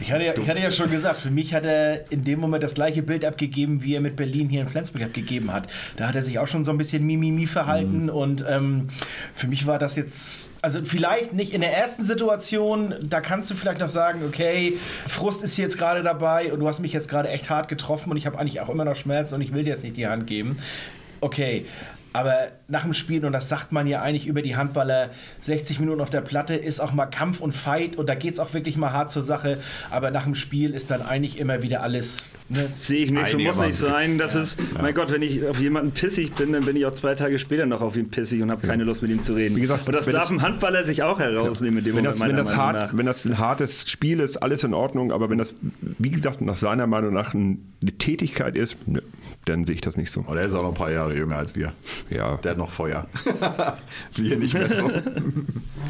Ich hatte, ja, ich hatte ja schon gesagt, für mich hat er in dem Moment das gleiche Bild abgegeben, wie er mit Berlin hier in Flensburg abgegeben hat. Da hat er sich auch schon so ein bisschen Mimimi verhalten und ähm, für mich war das jetzt. Also vielleicht nicht in der ersten Situation, da kannst du vielleicht noch sagen, okay, Frust ist hier jetzt gerade dabei und du hast mich jetzt gerade echt hart getroffen und ich habe eigentlich auch immer noch Schmerzen und ich will dir jetzt nicht die Hand geben. Okay, aber nach dem Spiel, und das sagt man ja eigentlich über die Handballer, 60 Minuten auf der Platte ist auch mal Kampf und Fight und da geht es auch wirklich mal hart zur Sache. Aber nach dem Spiel ist dann eigentlich immer wieder alles. Ne? Sehe ich nicht, so muss nicht sein. Das ist, mein Gott, wenn ich auf jemanden pissig bin, dann bin ich auch zwei Tage später noch auf ihn pissig und habe keine Lust mit ihm zu reden. Wie gesagt, und das darf ein Handballer sich auch herausnehmen mit dem Wenn Moment, das, wenn, meiner das Meinung hart, nach. wenn das ein hartes Spiel ist, alles in Ordnung, aber wenn das, wie gesagt, nach seiner Meinung nach ein, eine Tätigkeit ist, ne, dann sehe ich das nicht so. Und er ist auch noch ein paar Jahre jünger als wir. Ja. Der hat noch Feuer. *laughs* wir nicht mehr so. *laughs*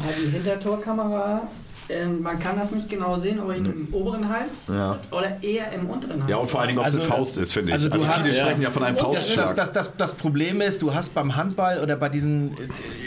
Ja, die Hintertorkamera, ähm, man kann das nicht genau sehen, ob er ihn im oberen Hals Ja. oder eher im unteren Hals. Ja, und vor allen Dingen, ob es Also, eine Faust ist, finde ich. also Also, hast- viele ja. sprechen ja von einem Das, das, Faustschlag. das, das, das Problem ist, du hast beim Handball oder bei diesen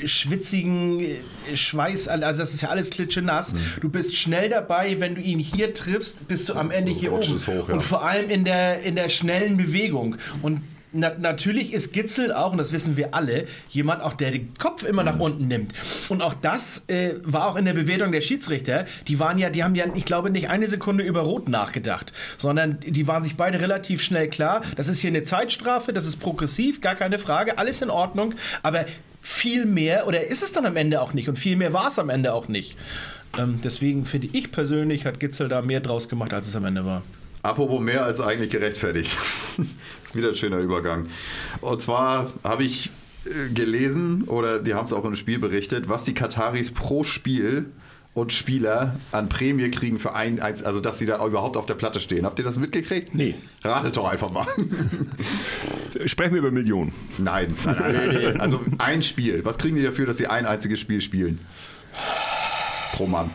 äh, schwitzigen äh, Schweiß, also das ist ja alles klitschenass. Du bist schnell dabei, wenn du ihn hier triffst, bist du am Ende hier oben. hoch, ja. Und vor allem in der, in der schnellen Bewegung. Und na, natürlich ist Gitzel auch, und das wissen wir alle, jemand auch, der den Kopf immer nach unten nimmt. Und auch das äh, war auch in der Bewertung der Schiedsrichter. Die waren ja, die haben ja, ich glaube, nicht eine Sekunde über Rot nachgedacht, sondern die waren sich beide relativ schnell klar. Das ist hier eine Zeitstrafe, das ist progressiv, gar keine Frage, alles in Ordnung. Aber viel mehr, oder ist es dann am Ende auch nicht? Und viel mehr war es am Ende auch nicht. Ähm, deswegen finde ich persönlich, hat Gitzel da mehr draus gemacht, als es am Ende war. Apropos mehr als eigentlich gerechtfertigt. *laughs* *laughs* wieder ein schöner Übergang. Und zwar habe ich äh, gelesen, oder die haben es auch im Spiel berichtet, was die Kataris pro Spiel und Spieler an Prämie kriegen für ein, also dass sie da überhaupt auf der Platte stehen. Habt ihr das mitgekriegt? Nee. Ratet doch einfach mal. *laughs* Sprechen wir über Millionen. nein, *laughs* nein, nein, nein. Also ein Spiel. Was kriegen die dafür, dass sie ein einziges Spiel spielen? Pro Mann.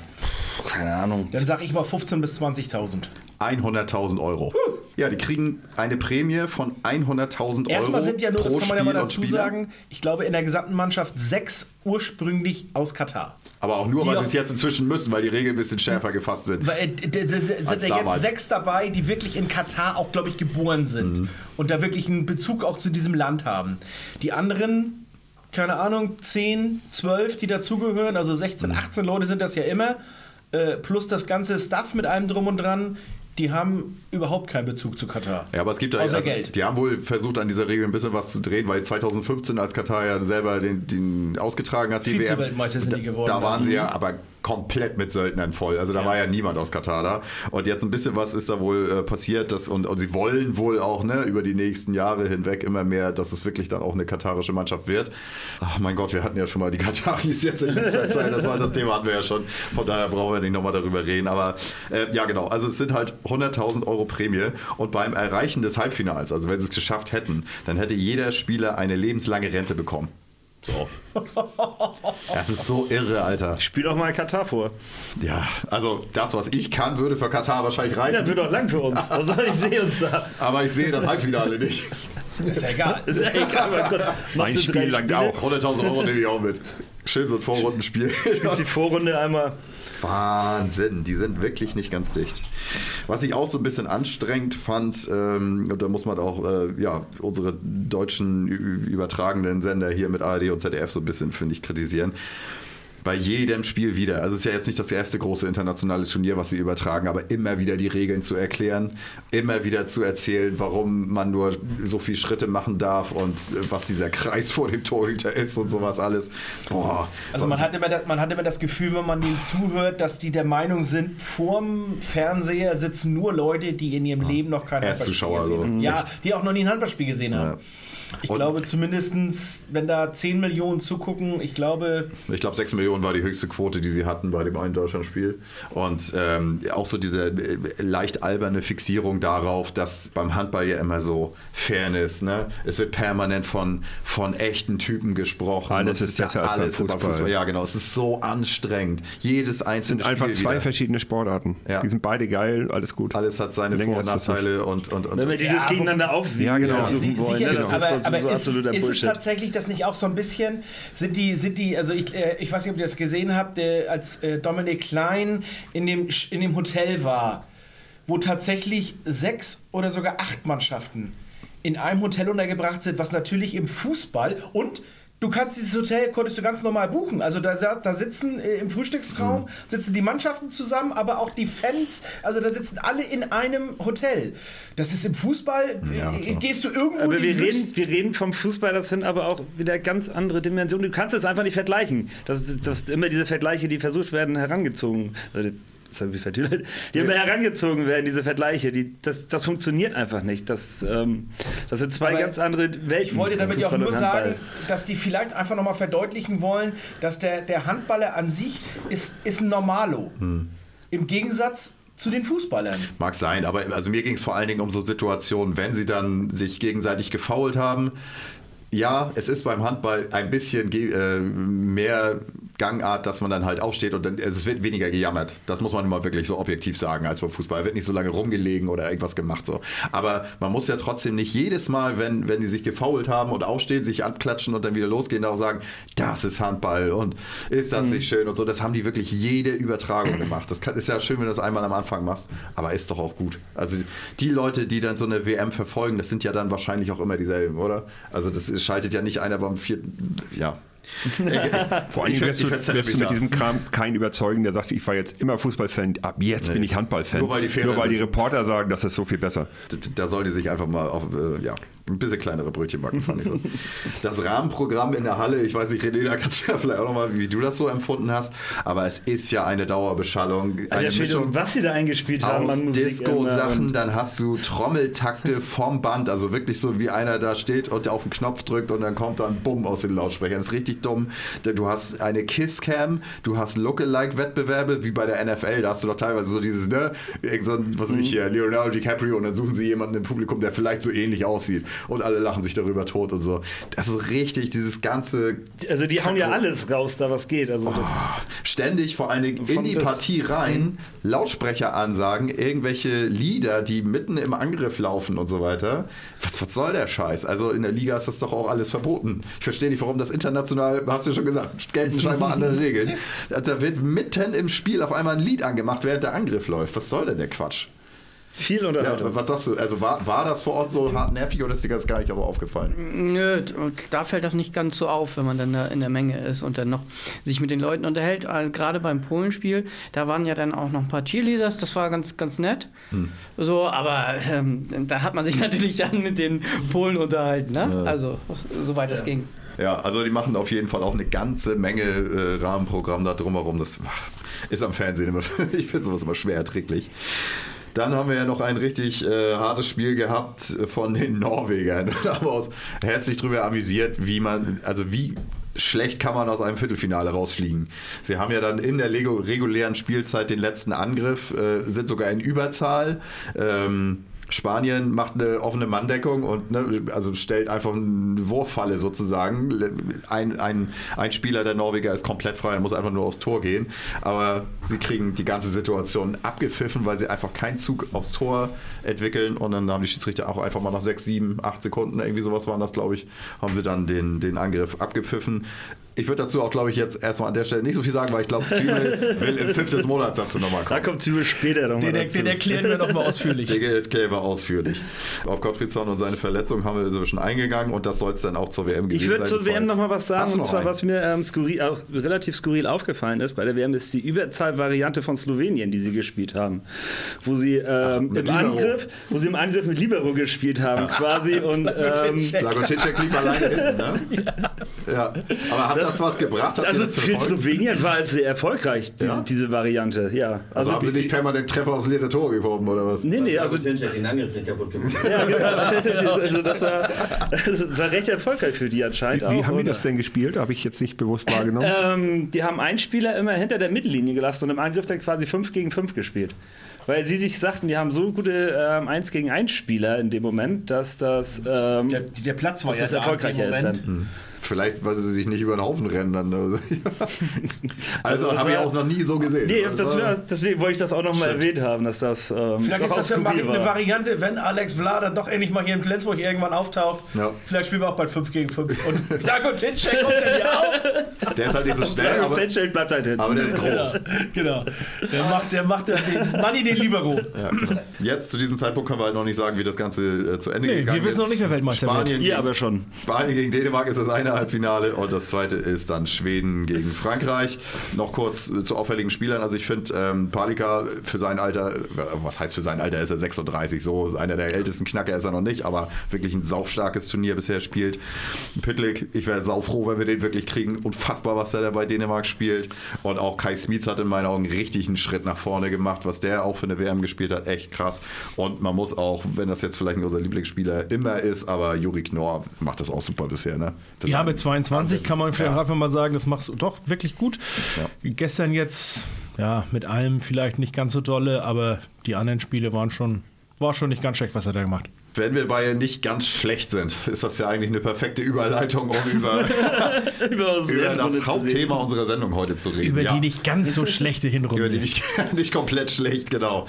Keine Ahnung. Dann sage ich mal 15.000 bis 20.000. 100.000 Euro. Ja, die kriegen eine Prämie von 100.000 Euro Erstmal sind ja nur, das kann man ja mal dazu sagen, ich glaube in der gesamten Mannschaft sechs ursprünglich aus Katar. Aber auch nur, Die weil sie es jetzt inzwischen müssen, weil die Regeln ein bisschen schärfer gefasst sind. Weil, äh, sind ja jetzt sechs dabei, die wirklich in Katar auch, glaube ich, geboren sind Mhm. und da wirklich einen Bezug auch zu diesem Land haben. Die anderen, keine Ahnung, 10, 12, die dazugehören, also 16, Mhm. 18 Leute sind das ja immer, äh, plus das ganze Stuff mit allem drum und dran, die haben überhaupt keinen Bezug zu Katar. Ja, aber es gibt ja, Außer also, Geld. die haben wohl versucht, an dieser Regel ein bisschen was zu drehen, weil 2015, als Katar ja selber den, den ausgetragen hat, die WM, sind die da, geworden, da waren sie ja aber komplett mit Söldnern voll. Also da war ja niemand aus Katar da. Und jetzt ein bisschen was ist da wohl äh, passiert. Dass, und, und sie wollen wohl auch ne, über die nächsten Jahre hinweg immer mehr, dass es wirklich dann auch eine katarische Mannschaft wird. Ach mein Gott, wir hatten ja schon mal die *laughs* Kataris jetzt in letzter *laughs* Zeit. Das, war, das Thema hatten wir ja schon. Von daher brauchen wir nicht nochmal darüber reden. Aber äh, ja, genau. Also es sind halt 100.000 Euro Prämie. Und beim Erreichen des Halbfinals, also wenn sie es geschafft hätten, dann hätte jeder Spieler eine lebenslange Rente bekommen. So. Das ist so irre, Alter. Spiel doch mal Katar vor. Ja, also das, was ich kann, würde für Katar wahrscheinlich reichen. Ja, wird doch lang für uns. Also ich sehe uns da. aber ich sehe das Halbfinale nicht. Ist ja egal. Ist ja egal, mein Gott. Machst Ein du Spiel langt auch. 100.000 Euro nehme ich auch mit. Schön so ein Vorrundenspiel. Ist die Vorrunde einmal. Wahnsinn, die sind wirklich nicht ganz dicht. Was ich auch so ein bisschen anstrengend fand, ähm, da muss man auch äh, ja, unsere deutschen übertragenden Sender hier mit ARD und ZDF so ein bisschen, finde ich, kritisieren. Bei jedem Spiel wieder. Also es ist ja jetzt nicht das erste große internationale Turnier, was sie übertragen, aber immer wieder die Regeln zu erklären, immer wieder zu erzählen, warum man nur so viele Schritte machen darf und äh, was dieser Kreis *laughs* vor dem Torhüter ist und sowas alles. Boah. Also man hat, immer das, man hat immer das Gefühl, wenn man denen zuhört, dass die der Meinung sind, vorm Fernseher sitzen nur Leute, die in ihrem Leben noch kein Handballspiel gesehen haben. Ja, die auch noch nie ein Handballspiel gesehen haben. Ja. Ich Und- glaube zumindestens, wenn da 10 Millionen zugucken, ich glaube, Ich glaube, 6 Millionen war die höchste Quote, die sie hatten bei dem einen Deutschlandspiel. Und ähm, auch so diese äh, leicht alberne Fixierung darauf, dass beim Handball ja immer so Fairness, ne? Es wird permanent von, von echten Typen gesprochen. Alles ist es besser als beim Fußball. Ja, genau. Es ist so anstrengend. Jedes einzelne sind einfach Spiel zwei wieder. verschiedene Sportarten. Ja. Die sind beide geil, alles gut. Alles hat seine Länger Vor- und ist das Nachteile und, und, und Wenn wir dieses Ja, gegeneinander aufwiegen Ja, genau. versuchen Sie- wollen, sicher, ne? das aber, ist aber so ist, absoluter ist es Bullshit. tatsächlich das nicht auch so ein bisschen, sind die, sind die also ich, äh, ich weiß nicht, ob ihr das gesehen habt, äh, als äh, Dominik Klein in dem, in dem Hotel war, wo tatsächlich sechs oder sogar acht Mannschaften in einem Hotel untergebracht sind, was natürlich im Fußball und Du kannst dieses Hotel, konntest du ganz normal buchen. Also da, da sitzen äh, im Frühstücksraum, Mhm. sitzen die Mannschaften zusammen, aber auch die Fans. Also da sitzen alle in einem Hotel. Das ist im Fußball, Ja, äh, gehst du irgendwo Aber wir reden, wir reden vom Fußball, das sind aber auch wieder ganz andere Dimensionen. Du kannst es einfach nicht vergleichen. Das ist, das immer diese Vergleiche, die versucht werden, herangezogen. Ich vertüdelt. Die immer herangezogen werden, diese Vergleiche. Die, das, das funktioniert einfach nicht. Das, ähm, das sind zwei Aber ganz andere Welten. Ich wollte damit ja auch nur sagen, dass die vielleicht einfach nochmal verdeutlichen wollen, dass der, der Handballer an sich ist, ist ein Normalo. Hm. Im Gegensatz zu den Fußballern. Mag sein, aber also mir ging es vor allen Dingen um so Situationen, wenn sie dann sich gegenseitig gefoult haben. Ja, es ist beim Handball ein bisschen äh, mehr Gangart, dass man dann halt aufsteht und dann es wird weniger gejammert. Das muss man immer wirklich so objektiv sagen als beim Fußball. Wird nicht so lange rumgelegen oder irgendwas gemacht so. Aber man muss ja trotzdem nicht jedes Mal, wenn wenn die sich gefoult haben und aufstehen, sich abklatschen und dann wieder losgehen, auch sagen, das ist Handball und ist das nicht schön und so. Das haben die wirklich jede Übertragung gemacht. Das kann, ist ja schön, wenn du das einmal am Anfang machst, aber ist doch auch gut. Also die Leute, die dann so eine WM verfolgen, das sind ja dann wahrscheinlich auch immer dieselben, oder? Also das schaltet ja nicht einer beim vierten, ja. Vor allem wirst du, wirst du mit diesem Kram keinen überzeugen, der sagt, ich war jetzt immer Fußballfan, ab jetzt bin ich Handballfan. Nur weil die Nur weil die. Reporter sagen, das ist so viel besser. Da soll die sich einfach mal auf, äh, ja, ein bisschen kleinere Brötchen backen, fand ich so. *laughs* Das Rahmenprogramm in der Halle, ich weiß nicht, René, da kannst du ja vielleicht auch nochmal, wie du das so empfunden hast, aber es ist ja eine Dauerbeschallung. Eine Alter und was sie da eingespielt haben an Disco-Sachen, dann hast du Trommeltakte vom Band, also wirklich so wie einer da steht und auf den Knopf drückt und dann kommt dann Bumm aus den Lautsprechern. Das ist richtig dumm. Du hast eine Kisscam, du hast Lookalike-Wettbewerbe wie bei der NFL, da hast du doch teilweise so dieses, ne, irgend so was weiß ich, hier, Leonardo DiCaprio und dann suchen sie jemanden im Publikum, der vielleicht so ähnlich aussieht. Und alle lachen sich darüber tot und so. Das ist richtig, dieses ganze Also die hauen ja alles raus, da was geht. Also das, ständig vor allen Dingen in die Partie rein, Lautsprecheransagen, irgendwelche Lieder, die mitten im Angriff laufen und so weiter. Was, was soll der Scheiß? Also in der Liga ist das doch auch alles verboten. Ich verstehe nicht, warum das international, hast du ja schon gesagt, gelten scheinbar andere Regeln. Da wird mitten im Spiel auf einmal ein Lied angemacht, während der Angriff läuft. Was soll denn der Quatsch? Viel Ja, Unterhaltung. was sagst du? Also war, war das vor Ort so hart nervig oder ist dir das gar nicht aber aufgefallen? Nö, und da fällt das nicht ganz so auf, wenn man dann da in der Menge ist und dann noch sich mit den Leuten unterhält. Also gerade beim Polenspiel, da waren ja dann auch noch ein paar Cheerleaders, das war ganz, ganz nett. So, aber ähm, da hat man sich *laughs* natürlich dann mit den Polen unterhalten, ne? Also, was- soweit es ging. Ja, also die machen auf jeden Fall auch eine ganze Menge äh, Rahmenprogramm da drumherum. Das ist am Fernsehen immer, *laughs* ich finde sowas immer schwer erträglich. Dann haben wir ja noch ein richtig äh, hartes Spiel gehabt von den Norwegern. *laughs* Da haben wir uns herzlich drüber amüsiert, wie man, also wie schlecht kann man aus einem Viertelfinale rausfliegen. Sie haben ja dann in der regulären Spielzeit den letzten Angriff, äh, sind sogar in Überzahl. Ähm, Spanien macht eine offene Manndeckung und ne, also stellt einfach eine Wurffalle sozusagen. Ein, ein, ein Spieler der Norweger ist komplett frei, er muss einfach nur aufs Tor gehen. Aber sie kriegen die ganze Situation abgepfiffen, weil sie einfach keinen Zug aufs Tor entwickeln. Und dann haben die Schiedsrichter auch einfach mal nach sechs, sieben, acht Sekunden, irgendwie sowas waren das, glaube ich, haben sie dann den, den Angriff abgepfiffen. Ich würde dazu auch, glaube ich, jetzt erstmal an der Stelle nicht so viel sagen, weil ich glaube, Zwiebel *laughs* will im fünften Monatssatz nochmal Da kommen. kommt Zwiebel später nochmal Den, dazu. den erklären wir nochmal ausführlich. *laughs* Den erklären wir ausführlich. Auf Gottfriedson und seine Verletzung haben wir schon eingegangen und das soll es dann auch zur WM gewesen Ich würde sein. zur WM jetzt- noch mal was sagen, und zwar, einen? was mir ähm, skurril, auch relativ skurril aufgefallen ist bei der WM, ist die Überzahlvariante von Slowenien, die sie gespielt haben. Wo sie, ähm, mit im, Libero. Angriff, wo sie im Angriff mit Libero gespielt haben, *laughs* quasi. Und ähm, Lagotitschek lief alleine hinten, ne? Ja. Aber hat das, was gebracht? Habt ihr also das für? Slowenien war es sehr erfolglich, diese, Ja? diese Variante. Ja. Also, haben sie nicht permanent Treffer aufs leere Tor geworfen oder was? Nee, nee, also Tinschek den Angriff nicht kaputt gemacht. Ja, genau. *laughs* *laughs* also das war, das war recht erfolgreich für die anscheinend Wie auch. haben die das denn gespielt? Habe ich jetzt nicht bewusst wahrgenommen. Ähm, die haben einen Spieler immer hinter der Mittellinie gelassen und im Angriff dann quasi 5 gegen 5 gespielt. Weil sie sich sagten, die haben so gute ähm, 1 gegen 1 Spieler in dem Moment, dass das, ähm, Der, der Platz war ja das erfolgreicher ist dann. Vielleicht, weil sie sich nicht über den Haufen rennen. Dann. *laughs* Also, habe ich auch noch nie so gesehen. Nee, Also, das deswegen wollte ich das auch nochmal Stimmt. erwähnt haben, dass das. Ähm, Vielleicht doch ist das ja mal eine. Variante, wenn Alex Vla dann doch endlich mal hier in Flensburg irgendwann auftaucht. Ja. Vielleicht spielen wir auch bald 5 gegen 5. *laughs* Und Dago Tinschek kommt dann hier auch. der ist halt nicht so schnell, aber, Tenschel bleibt halt hinten. aber der ist groß. Genau. Der macht, der macht den Money den Libero. Ja, genau. Jetzt zu diesem Zeitpunkt können wir halt noch nicht sagen, wie das Ganze äh, zu Ende Nee, gegangen wir wissen ist. noch nicht, wer Weltmeister wird. Spanien gegen- aber schon. Spanien gegen Dänemark ist das eine Halbfinale und das zweite ist dann Schweden gegen Frankreich. Noch kurz äh, zu auffälligen Spielern. Also ich finde ähm, Palika für sein Alter, äh, was heißt für sein Alter, ist er 36, so einer der ältesten Knacker ist er noch nicht, aber wirklich ein saustarkes Turnier bisher spielt. Pitlick, ich wäre saufroh, wenn wir den wirklich kriegen. Unfassbar, was der da bei Dänemark spielt. Und auch Kai Smits hat in meinen Augen richtig einen Schritt nach vorne gemacht, was der auch für eine WM gespielt hat. Echt krass. Und man muss auch, wenn das jetzt vielleicht unser Lieblingsspieler immer ist, aber Juri Knorr macht das auch super bisher. Ne? Ja, mit 22 kann man vielleicht Ja. einfach mal sagen, das machst du doch wirklich gut. Ja. Gestern jetzt, ja, mit allem vielleicht nicht ganz so dolle, aber die anderen Spiele waren schon, war schon nicht ganz schlecht, was er da gemacht. Wenn wir bei nicht ganz schlecht sind, ist das ja eigentlich eine perfekte Überleitung, um über, *laughs* Über, unsere über das Hauptthema unserer Sendung heute zu reden. Über ja. die nicht ganz so schlechte Hinrunde. Über die nicht, *laughs* nicht komplett schlecht, genau.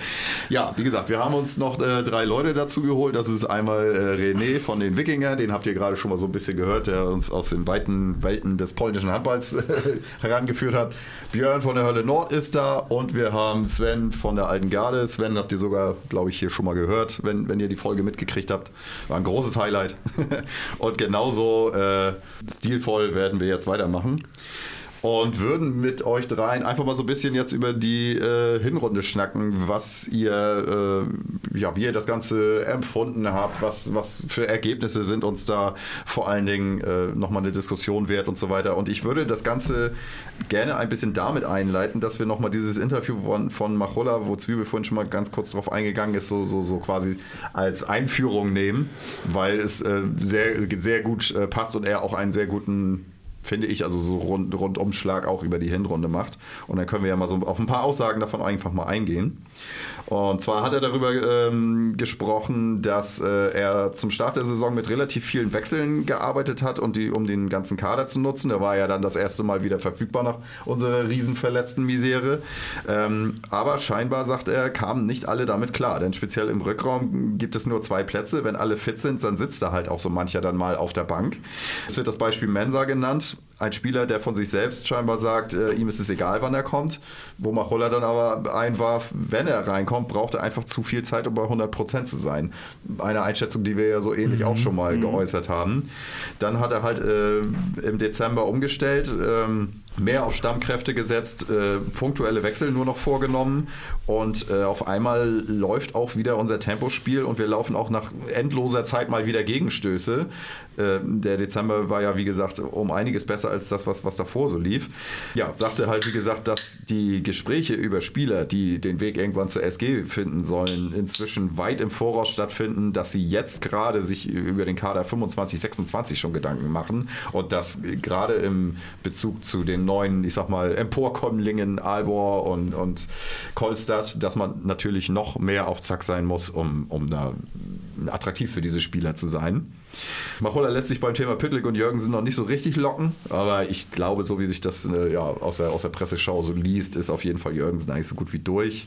Ja, wie gesagt, wir haben uns noch äh, drei Leute dazu geholt. Das ist einmal äh, René von den Wikinger, den habt ihr gerade schon mal so ein bisschen gehört, der uns aus den weiten Welten des polnischen Handballs äh, *laughs* herangeführt hat. Björn von der Hölle Nord ist da und wir haben Sven von der Alten Garde. Sven habt ihr sogar, glaube ich, hier schon mal gehört, wenn, wenn ihr die Folge mitgekriegt habt. War ein großes Highlight. *laughs* und genauso äh, stilvoll werden wir jetzt weitermachen und würden mit euch dreien einfach mal so ein bisschen jetzt über die äh, Hinrunde schnacken, was ihr, äh, ja, wie ihr das Ganze empfunden habt, was, was für Ergebnisse sind uns da vor allen Dingen äh, nochmal eine Diskussion wert und so weiter. Und ich würde das Ganze gerne ein bisschen damit einleiten, dass wir nochmal dieses Interview von, von Macholla, wo Zwiebel vorhin schon mal ganz kurz drauf eingegangen ist, so, so, so quasi als Einführung nehmen, weil es äh, sehr, sehr gut äh, passt und er auch einen sehr guten finde ich, also so rund, Rundumschlag auch über die Hinrunde macht. Und dann können wir ja mal so auf ein paar Aussagen davon einfach mal eingehen. Und zwar hat er darüber ähm, gesprochen, dass äh, er zum Start der Saison mit relativ vielen Wechseln gearbeitet hat, und die, um den ganzen Kader zu nutzen. Er war ja dann das erste Mal wieder verfügbar nach unserer riesenverletzten Misere. Ähm, aber scheinbar, sagt er, kamen nicht alle damit klar. Denn speziell im Rückraum gibt es nur zwei Plätze. Wenn alle fit sind, dann sitzt da halt auch so mancher dann mal auf der Bank. Es wird das Beispiel Mensa genannt. Ein Spieler, der von sich selbst scheinbar sagt, äh, ihm ist es egal, wann er kommt. Wo Machulla dann aber einwarf, wenn er reinkommt, braucht er einfach zu viel Zeit, um bei 100% zu sein. Eine Einschätzung, die wir ja so ähnlich auch schon mal geäußert haben. Dann hat er halt äh, im Dezember umgestellt. Ähm, mehr auf Stammkräfte gesetzt, äh, punktuelle Wechsel nur noch vorgenommen und äh, auf einmal läuft auch wieder unser Tempospiel und wir laufen auch nach endloser Zeit mal wieder Gegenstöße. Äh, der Dezember war ja, wie gesagt, um einiges besser als das, was, was davor so lief. Ja, sagte halt, wie gesagt, dass die Gespräche über Spieler, die den Weg irgendwann zur SG finden sollen, inzwischen weit im Voraus stattfinden, dass sie jetzt gerade sich über den Kader 25, 26 schon Gedanken machen und dass gerade im Bezug zu den neuen, ich sag mal, Emporkommlingen, Albor und, und Kolstadt, dass man natürlich noch mehr auf Zack sein muss, um, um da attraktiv für diese Spieler zu sein. Machola lässt sich beim Thema Püttlik und Jürgensen noch nicht so richtig locken, aber ich glaube, so wie sich das äh, ja, aus, der, aus der Presseschau so liest, ist auf jeden Fall Jürgensen eigentlich so gut wie durch.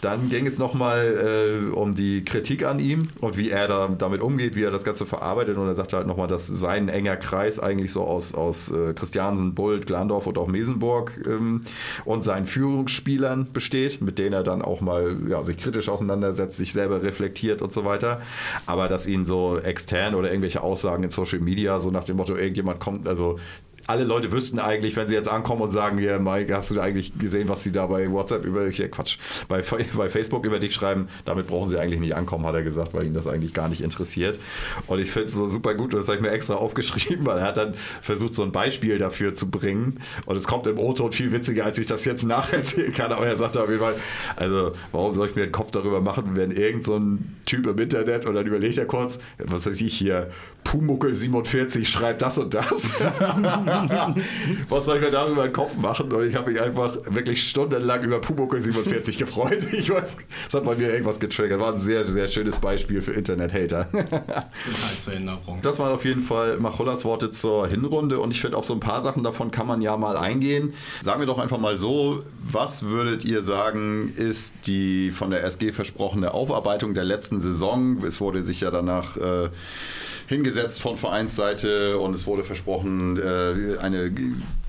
Dann ging es nochmal äh, um die Kritik an ihm und wie er da, damit umgeht, wie er das Ganze verarbeitet. Und er sagte halt nochmal, dass sein enger Kreis eigentlich so aus, aus äh, Christiansen, Bult, Glandorf und auch Mesenburg ähm, und seinen Führungsspielern besteht, mit denen er dann auch mal ja, sich kritisch auseinandersetzt, sich selber reflektiert und so weiter. Aber dass ihn so extern oder irgendwelche Aussagen in Social Media, so nach dem Motto, irgendjemand kommt, also alle Leute wüssten eigentlich, wenn sie jetzt ankommen und sagen, ja, Mike, hast du eigentlich gesehen, was sie da bei WhatsApp über, hier, Quatsch, bei, *laughs* bei Facebook über dich schreiben? Damit brauchen sie eigentlich nicht ankommen, hat er gesagt, weil ihn das eigentlich gar nicht interessiert. Und ich finde es so super gut, und das habe ich mir extra aufgeschrieben, weil er hat dann versucht, so ein Beispiel dafür zu bringen. Und es kommt im O-Ton viel witziger, als ich das jetzt nacherzählen kann. Aber er sagte auf jeden Fall, also, warum soll ich mir den Kopf darüber machen, wenn irgend so ein Typ im Internet, und dann überlegt er kurz, was weiß ich hier, Pumuckel 47 schreibt das und das. *laughs* *laughs* Was soll ich mir darüber den Kopf machen? Und ich habe mich einfach wirklich stundenlang über Pumuckel 47 *laughs* gefreut. Ich weiß, es hat bei mir irgendwas getriggert. War ein sehr, sehr schönes Beispiel für Internet-Hater. Das waren auf jeden Fall Machullas Worte zur Hinrunde und ich finde, auf so ein paar Sachen davon kann man ja mal eingehen. Sagen wir doch einfach mal so, was würdet ihr sagen, ist die von der SG versprochene Aufarbeitung der letzten Saison? Es wurde sich ja danach äh, hingesetzt von Vereinsseite und es wurde versprochen, äh, eine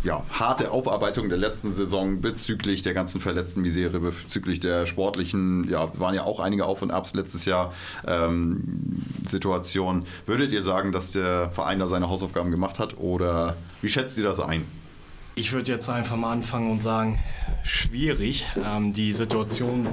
ja, harte Aufarbeitung der letzten Saison bezüglich der ganzen verletzten Misere, bezüglich der sportlichen, ja, waren ja auch einige Auf und Abs letztes Jahr ähm, Situation. Würdet ihr sagen, dass der Verein da seine Hausaufgaben gemacht hat oder wie schätzt ihr das ein? Ich würde jetzt einfach mal anfangen und sagen, schwierig, ähm, die Situation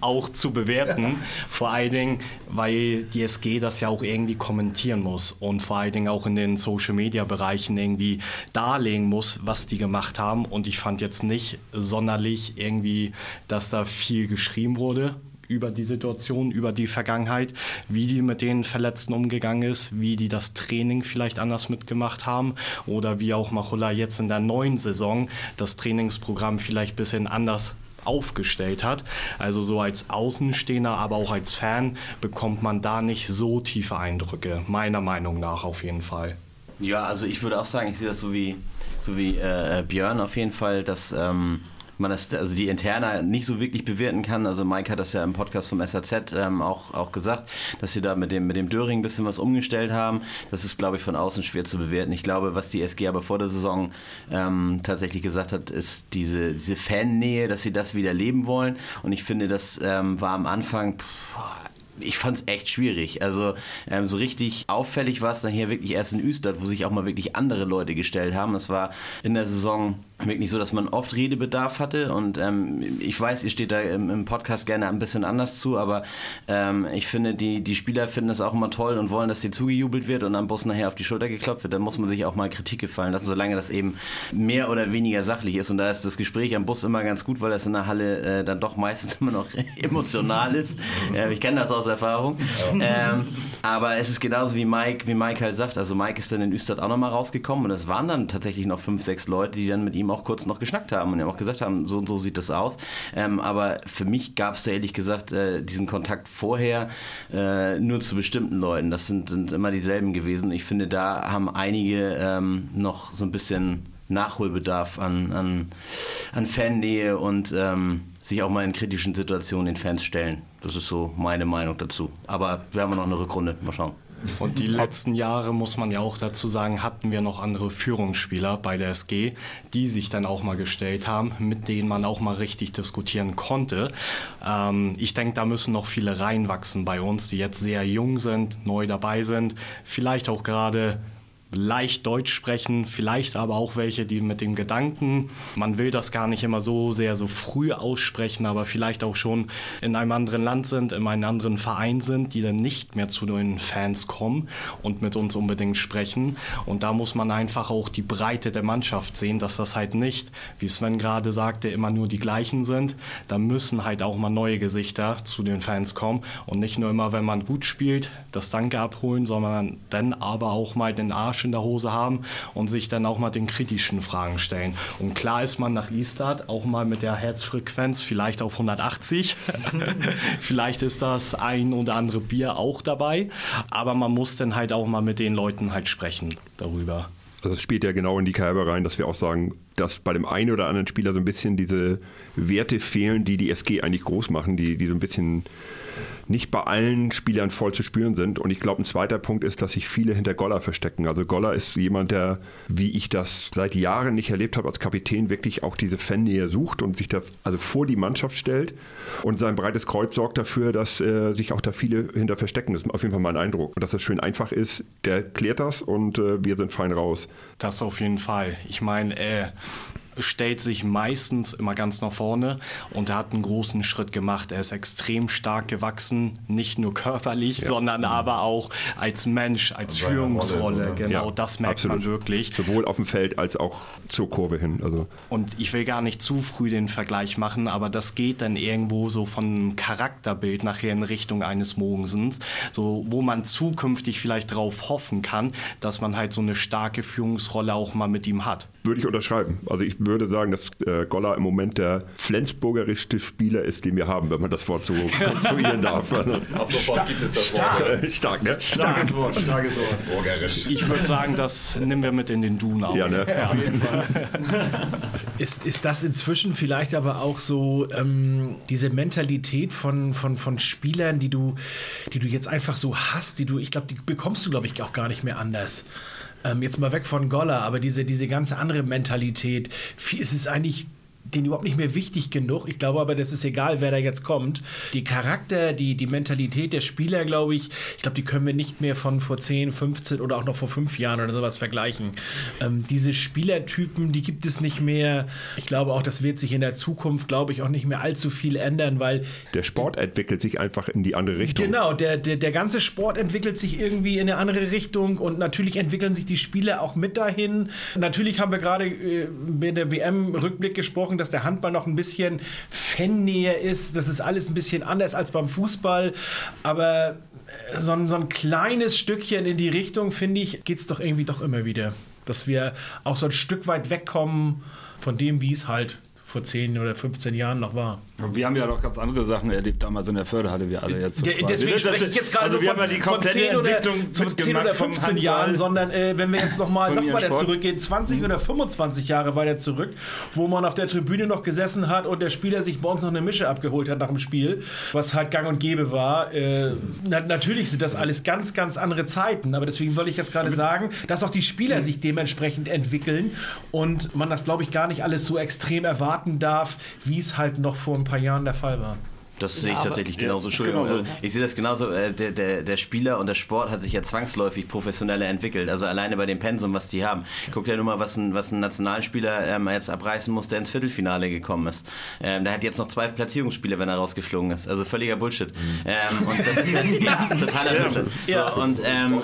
auch zu bewerten. Vor allen Dingen, weil die SG das ja auch irgendwie kommentieren muss und vor allen Dingen auch in den Social-Media-Bereichen irgendwie darlegen muss, was die gemacht haben. Und ich fand jetzt nicht sonderlich irgendwie, dass da viel geschrieben wurde über die Situation, über die Vergangenheit, wie die mit den Verletzten umgegangen ist, wie die das Training vielleicht anders mitgemacht haben oder wie auch Machulla jetzt in der neuen Saison das Trainingsprogramm vielleicht ein bisschen anders aufgestellt hat. Also so als Außenstehender, aber auch als Fan bekommt man da nicht so tiefe Eindrücke, meiner Meinung nach auf jeden Fall. Ja, also ich würde auch sagen, ich sehe das so wie, so wie äh, Björn auf jeden Fall, dass ähm, man das, also die Interna nicht so wirklich bewerten kann. Also Mike hat das ja im Podcast vom SAZ ähm, auch, auch gesagt, dass sie da mit dem, mit dem Döring ein bisschen was umgestellt haben. Das ist, glaube ich, von außen schwer zu bewerten. Ich glaube, was die SG aber vor der Saison ähm, tatsächlich gesagt hat, ist diese, diese Fannähe, dass sie das wieder leben wollen. Und ich finde, das ähm, war am Anfang... Pff, ich fand es echt schwierig. Also ähm, so richtig auffällig war es dann hier wirklich erst in Österreich, wo sich auch mal wirklich andere Leute gestellt haben. Es war in der Saison wirklich so, dass man oft Redebedarf hatte und ähm, ich weiß, ihr steht da im, im, Podcast gerne ein bisschen anders zu, aber ähm, ich finde, die, die Spieler finden es auch immer toll und wollen, dass sie zugejubelt wird und am Bus nachher auf die Schulter geklopft wird, dann muss man sich auch mal Kritik gefallen lassen, solange das eben mehr oder weniger sachlich ist und da ist das Gespräch am Bus immer ganz gut, weil das in der Halle äh, dann doch meistens *laughs* immer noch emotional ist. Äh, ich kenne das aus Erfahrung. Ähm, Aber es ist genauso wie Mike, wie Mike halt sagt. Also Mike ist dann in Österreich auch nochmal rausgekommen und es waren dann tatsächlich noch fünf, sechs Leute, die dann mit ihm auch kurz noch geschnackt haben und ihm auch gesagt haben, so und so sieht das aus. Ähm, aber für mich gab es da ehrlich gesagt äh, diesen Kontakt vorher äh, nur zu bestimmten Leuten. Das sind, sind immer dieselben gewesen. Ich finde, da haben einige ähm, noch so ein bisschen Nachholbedarf an, an, an Fannähe und ähm, sich auch mal in kritischen Situationen den Fans stellen. Das ist so meine Meinung dazu. Aber wir haben noch eine Rückrunde. Mal schauen. Und die letzten Jahre, muss man ja auch dazu sagen, hatten wir noch andere Führungsspieler bei der SG, die sich dann auch mal gestellt haben, mit denen man auch mal richtig diskutieren konnte. Ähm, ich denke, da müssen noch viele reinwachsen bei uns, die jetzt sehr jung sind, neu dabei sind, vielleicht auch gerade leicht Deutsch sprechen, vielleicht aber auch welche, die mit dem Gedanken, man will das gar nicht immer so sehr so früh aussprechen, aber vielleicht auch schon in einem anderen Land sind, in einem anderen Verein sind, die dann nicht mehr zu den Fans kommen und mit uns unbedingt sprechen. Und da muss man einfach auch die Breite der Mannschaft sehen, dass das halt nicht, wie Sven gerade sagte, immer nur die gleichen sind. Da müssen halt auch mal neue Gesichter zu den Fans kommen und nicht nur immer, wenn man gut spielt, das Danke abholen, sondern dann aber auch mal den Arsch in der Hose haben und sich dann auch mal den kritischen Fragen stellen. Und klar ist man nach E-Start auch mal mit der Herzfrequenz vielleicht auf 180. *laughs* vielleicht ist das ein oder andere Bier auch dabei, aber man muss dann halt auch mal mit den Leuten halt sprechen darüber. Also das spielt ja genau in die Kerbe rein, dass wir auch sagen, dass bei dem einen oder anderen Spieler so ein bisschen diese Werte fehlen, die die SG eigentlich groß machen, die, die so ein bisschen nicht bei allen Spielern voll zu spüren sind. Und ich glaube, ein zweiter Punkt ist, dass sich viele hinter Goller verstecken. Also Goller ist jemand, der, wie ich das seit Jahren nicht erlebt habe, als Kapitän wirklich auch diese Fannähe sucht und sich da also vor die Mannschaft stellt. Und sein breites Kreuz sorgt dafür, dass äh, sich auch da viele hinter verstecken. Das ist auf jeden Fall mein Eindruck. Und dass es schön einfach ist, der klärt das und äh, wir sind fein raus. Das auf jeden Fall. Ich meine, äh, stellt sich meistens immer ganz nach vorne und er hat einen großen Schritt gemacht. Er ist extrem stark gewachsen, nicht nur körperlich, ja. sondern aber auch als Mensch, als Seine Führungsrolle. Rolle, genau, ja, das merkt absolut. man wirklich. Sowohl auf dem Feld als auch zur Kurve hin. Also. Und ich will gar nicht zu früh den Vergleich machen, aber das geht dann irgendwo so von Charakterbild nachher in Richtung eines Mogensens, so wo man zukünftig vielleicht darauf hoffen kann, dass man halt so eine starke Führungsrolle auch mal mit ihm hat. Würde ich unterschreiben. Also ich würde sagen, dass äh, Goller im Moment der flensburgerischste Spieler ist, den wir haben, wenn man das Wort so *laughs* konstruieren darf. Also, Ab sofort gibt es das Wort. Stark, stark ne? Starkes Wort, starkes Wort. Burgerisch. Ich würde sagen, das nehmen wir mit in den Dun auf. Ja, ne? Ja, auf jeden Fall. *laughs* ist, ist das inzwischen vielleicht aber auch so ähm, diese Mentalität von, von, von Spielern, die du, die du jetzt einfach so hast, die du, ich glaube, die bekommst du, glaube ich, auch gar nicht mehr anders. Ähm, jetzt mal weg von Golla, aber diese, diese ganze andere Mentalität, es ist eigentlich denen überhaupt nicht mehr wichtig genug. Ich glaube aber, das ist egal, wer da jetzt kommt. Die Charakter, die, die Mentalität der Spieler, glaube ich, ich glaube, die können wir nicht mehr von vor 10, 15 oder auch noch vor 5 Jahren oder sowas vergleichen. Ähm, diese Spielertypen, die gibt es nicht mehr. Ich glaube auch, das wird sich in der Zukunft, glaube ich, auch nicht mehr allzu viel ändern, weil... Der Sport entwickelt sich einfach in die andere Richtung. Genau, der, der, der ganze Sport entwickelt sich irgendwie in eine andere Richtung und natürlich entwickeln sich die Spieler auch mit dahin. Natürlich haben wir gerade äh, in der WM-Rückblick gesprochen, dass der Handball noch ein bisschen fannäher ist. Das ist alles ein bisschen anders als beim Fußball. Aber so ein, so ein kleines Stückchen in die Richtung, finde ich, geht es doch irgendwie doch immer wieder. Dass wir auch so ein Stück weit wegkommen von dem, wie es halt vor 10 oder 15 Jahren noch war. Wir haben ja noch ganz andere Sachen erlebt damals in der Förderhalle, wir alle jetzt. So De, deswegen spreche ich jetzt gerade also so von, die von 10 oder, 10 oder 15 Jahren, sondern äh, wenn wir jetzt nochmal noch weiter zurückgehen, 20 mhm. oder 25 Jahre weiter zurück, wo man auf der Tribüne noch gesessen hat und der Spieler sich bei uns noch eine Mische abgeholt hat nach dem Spiel, was halt gang und gäbe war. Äh, na, natürlich sind das alles ganz, ganz andere Zeiten, aber deswegen wollte ich jetzt gerade sagen, dass auch die Spieler mhm. sich dementsprechend entwickeln und man das, glaube ich, gar nicht alles so extrem erwarten darf, wie es halt noch vor ein paar Jahren der Fall war. Das sehe ich tatsächlich genauso. Entschuldigung. Also ich sehe das genauso. Äh, der, der, der Spieler und der Sport hat sich ja zwangsläufig professioneller entwickelt. Also alleine bei dem Pensum, was die haben. Guckt ja nur mal, was ein, was ein Nationalspieler ähm, jetzt abreißen muss, der ins Viertelfinale gekommen ist. Ähm, der hat jetzt noch zwei Platzierungsspiele, wenn er rausgeflogen ist. Also völliger Bullshit. Mhm. Ähm, und das ist ja, *laughs* ja *laughs* totaler Bullshit. Ja. So, und ähm,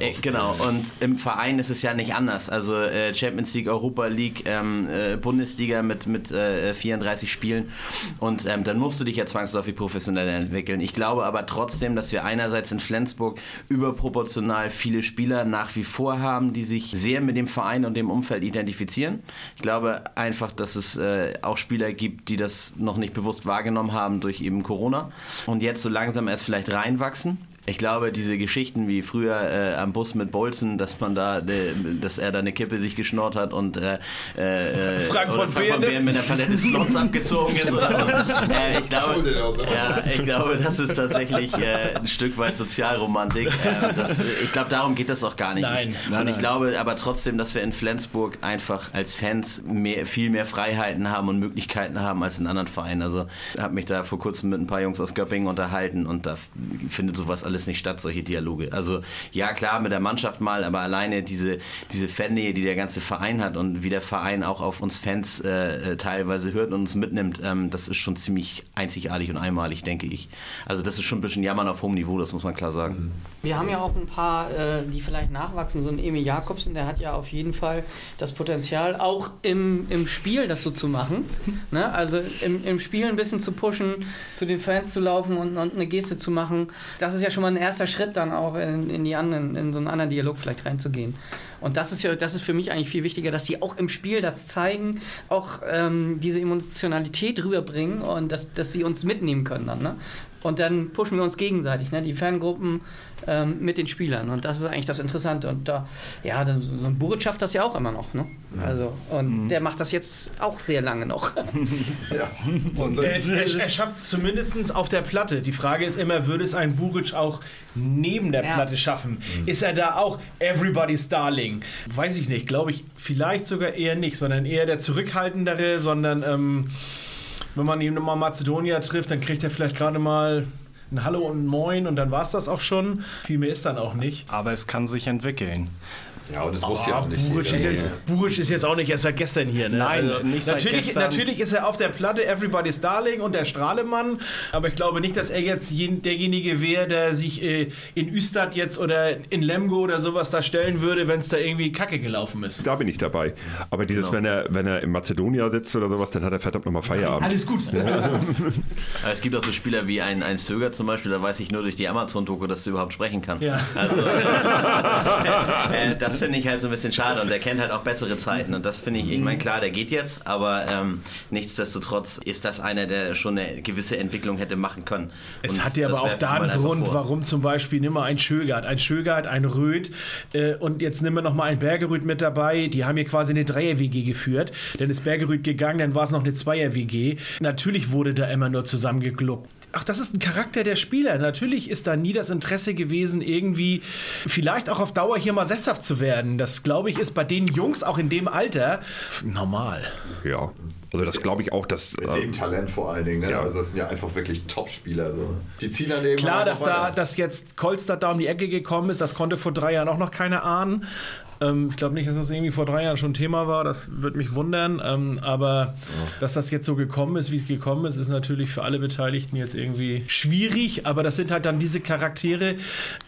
äh, äh, genau. Und im Verein ist es ja nicht anders. Also äh, Champions League, Europa League, ähm, äh, Bundesliga mit mit 34 äh, Spielen. Und ähm, dann musst du dich ja zwangsläufig zwangsläufig professionell entwickeln. Ich glaube aber trotzdem, dass wir einerseits in Flensburg überproportional viele Spieler nach wie vor haben, die sich sehr mit dem Verein und dem Umfeld identifizieren. Ich glaube einfach, dass es äh, auch Spieler gibt, die das noch nicht bewusst wahrgenommen haben durch eben Corona und jetzt so langsam erst vielleicht reinwachsen. Ich glaube, diese Geschichten wie früher äh, am Bus mit Bolzen, dass man da, äh, dass er da eine Kippe sich geschnort hat und äh, äh, *laughs* Frank von Frank von Behrne. Mit der Palette Slots abgezogen ist. Oder *laughs* äh, ich, glaube, ja, ich glaube, das ist tatsächlich äh, ein Stück weit Sozialromantik. Äh, das, ich glaube, darum geht das auch gar nicht. Nein. ich, Nein, und ich nein. glaube aber trotzdem, dass wir in Flensburg einfach als Fans mehr, viel mehr Freiheiten haben und Möglichkeiten haben als in anderen Vereinen. Also habe mich da vor kurzem mit ein paar Jungs aus Göppingen unterhalten und da findet sowas alles nicht statt, solche Dialoge. Also ja klar, mit der Mannschaft mal, aber alleine diese, diese Fannähe, die der ganze Verein hat und wie der Verein auch auf uns Fans äh, äh, teilweise hört und uns mitnimmt, ähm, das ist schon ziemlich einzigartig und einmalig, denke ich. Also das ist schon ein bisschen Jammern auf hohem Niveau, das muss man klar sagen. Wir haben ja auch ein paar, äh, die vielleicht nachwachsen. So ein Emil Jakobsen, der hat ja auf jeden Fall das Potenzial, auch im, im Spiel das so zu machen. Ne? Also im, im Spiel ein bisschen zu pushen, zu den Fans zu laufen und, und eine Geste zu machen. Das ist ja schon mal ein erster Schritt, dann auch in, in, die anderen, in so einen anderen Dialog vielleicht reinzugehen. Und das ist ja, das ist für mich eigentlich viel wichtiger, dass die auch im Spiel das zeigen, auch ähm, diese Emotionalität rüberbringen und dass, dass sie uns mitnehmen können dann. Ne? Und dann pushen wir uns gegenseitig, ne? die Fangruppen ähm, mit den Spielern. Und das ist eigentlich das Interessante. Und da, ja, dann, so ein Buric schafft das ja auch immer noch. Ne? Also, und der macht das jetzt auch sehr lange noch. *laughs* Ja. Und, Er, er, er schafft es zumindest auf der Platte. Die Frage ist immer, würde es ein Buric auch neben der Ja. Platte schaffen? Ist er da auch Everybody's Darling? Weiß ich nicht. Glaube ich vielleicht sogar eher nicht, sondern eher der Zurückhaltendere, sondern ähm, wenn man ihn nochmal Mazedonier trifft, dann kriegt er vielleicht gerade mal ein Hallo und ein Moin und dann war es das auch schon. Viel mehr ist dann auch nicht. Aber es kann sich entwickeln. Ja, und das wusste ja auch nicht. Buric ist, jetzt, Buric ist jetzt auch nicht erst seit gestern hier. Ne? Nein, nicht seit natürlich, gestern. natürlich ist er auf der Platte Everybody's Darling und der Strahlemann, aber ich glaube nicht, dass er jetzt jen- derjenige wäre, der sich äh, in Üstad jetzt oder in Lemgo oder sowas da stellen würde, wenn es da irgendwie kacke gelaufen ist. Da bin ich dabei. Aber dieses, Genau. wenn er, wenn er in Mazedonien sitzt oder sowas, dann hat er verdammt nochmal Feierabend. Alles gut. Alles gut. Aber *laughs* es gibt auch so Spieler wie ein, ein Söger zum Beispiel, da weiß ich nur durch die Amazon-Doku, dass er überhaupt sprechen kann. Ja. Also, das *laughs* äh, das finde ich halt so ein bisschen schade und er kennt halt auch bessere Zeiten und das finde ich, ich meine, klar, der geht jetzt, aber ähm, nichtsdestotrotz ist das einer, der schon eine gewisse Entwicklung hätte machen können. Es Und hat ja das aber auch da einen Grund, vor. warum zum Beispiel nimm mal ein Schögert, ein Schögert, ein Röth äh, und jetzt nimm wir noch mal ein Bergerüth mit dabei. Die haben hier quasi eine Dreier-WG geführt. Dann ist Bergerüth gegangen, dann war es noch eine Zweier-WG. Natürlich wurde da immer nur zusammengegluckt. Ach, das ist ein Charakter der Spieler. Natürlich ist da nie das Interesse gewesen, irgendwie vielleicht auch auf Dauer hier mal sesshaft zu werden. Das, glaube ich, ist bei den Jungs auch in dem Alter normal. Ja. Also das glaube ich auch, dass. Mit dem ähm, Talent vor allen Dingen. Ne? Ja. Also das sind ja einfach wirklich Top-Spieler. So. Die ziehen dann irgendwann Klar, dass da, dass jetzt Kolstadt da um die Ecke gekommen ist, das konnte vor drei Jahren auch noch keiner ahnen. Ähm, ich glaube nicht, dass das irgendwie vor drei Jahren schon Thema war, das würde mich wundern. Ähm, aber dass das jetzt so gekommen ist, wie es gekommen ist, ist natürlich für alle Beteiligten jetzt irgendwie schwierig. Aber das sind halt dann diese Charaktere,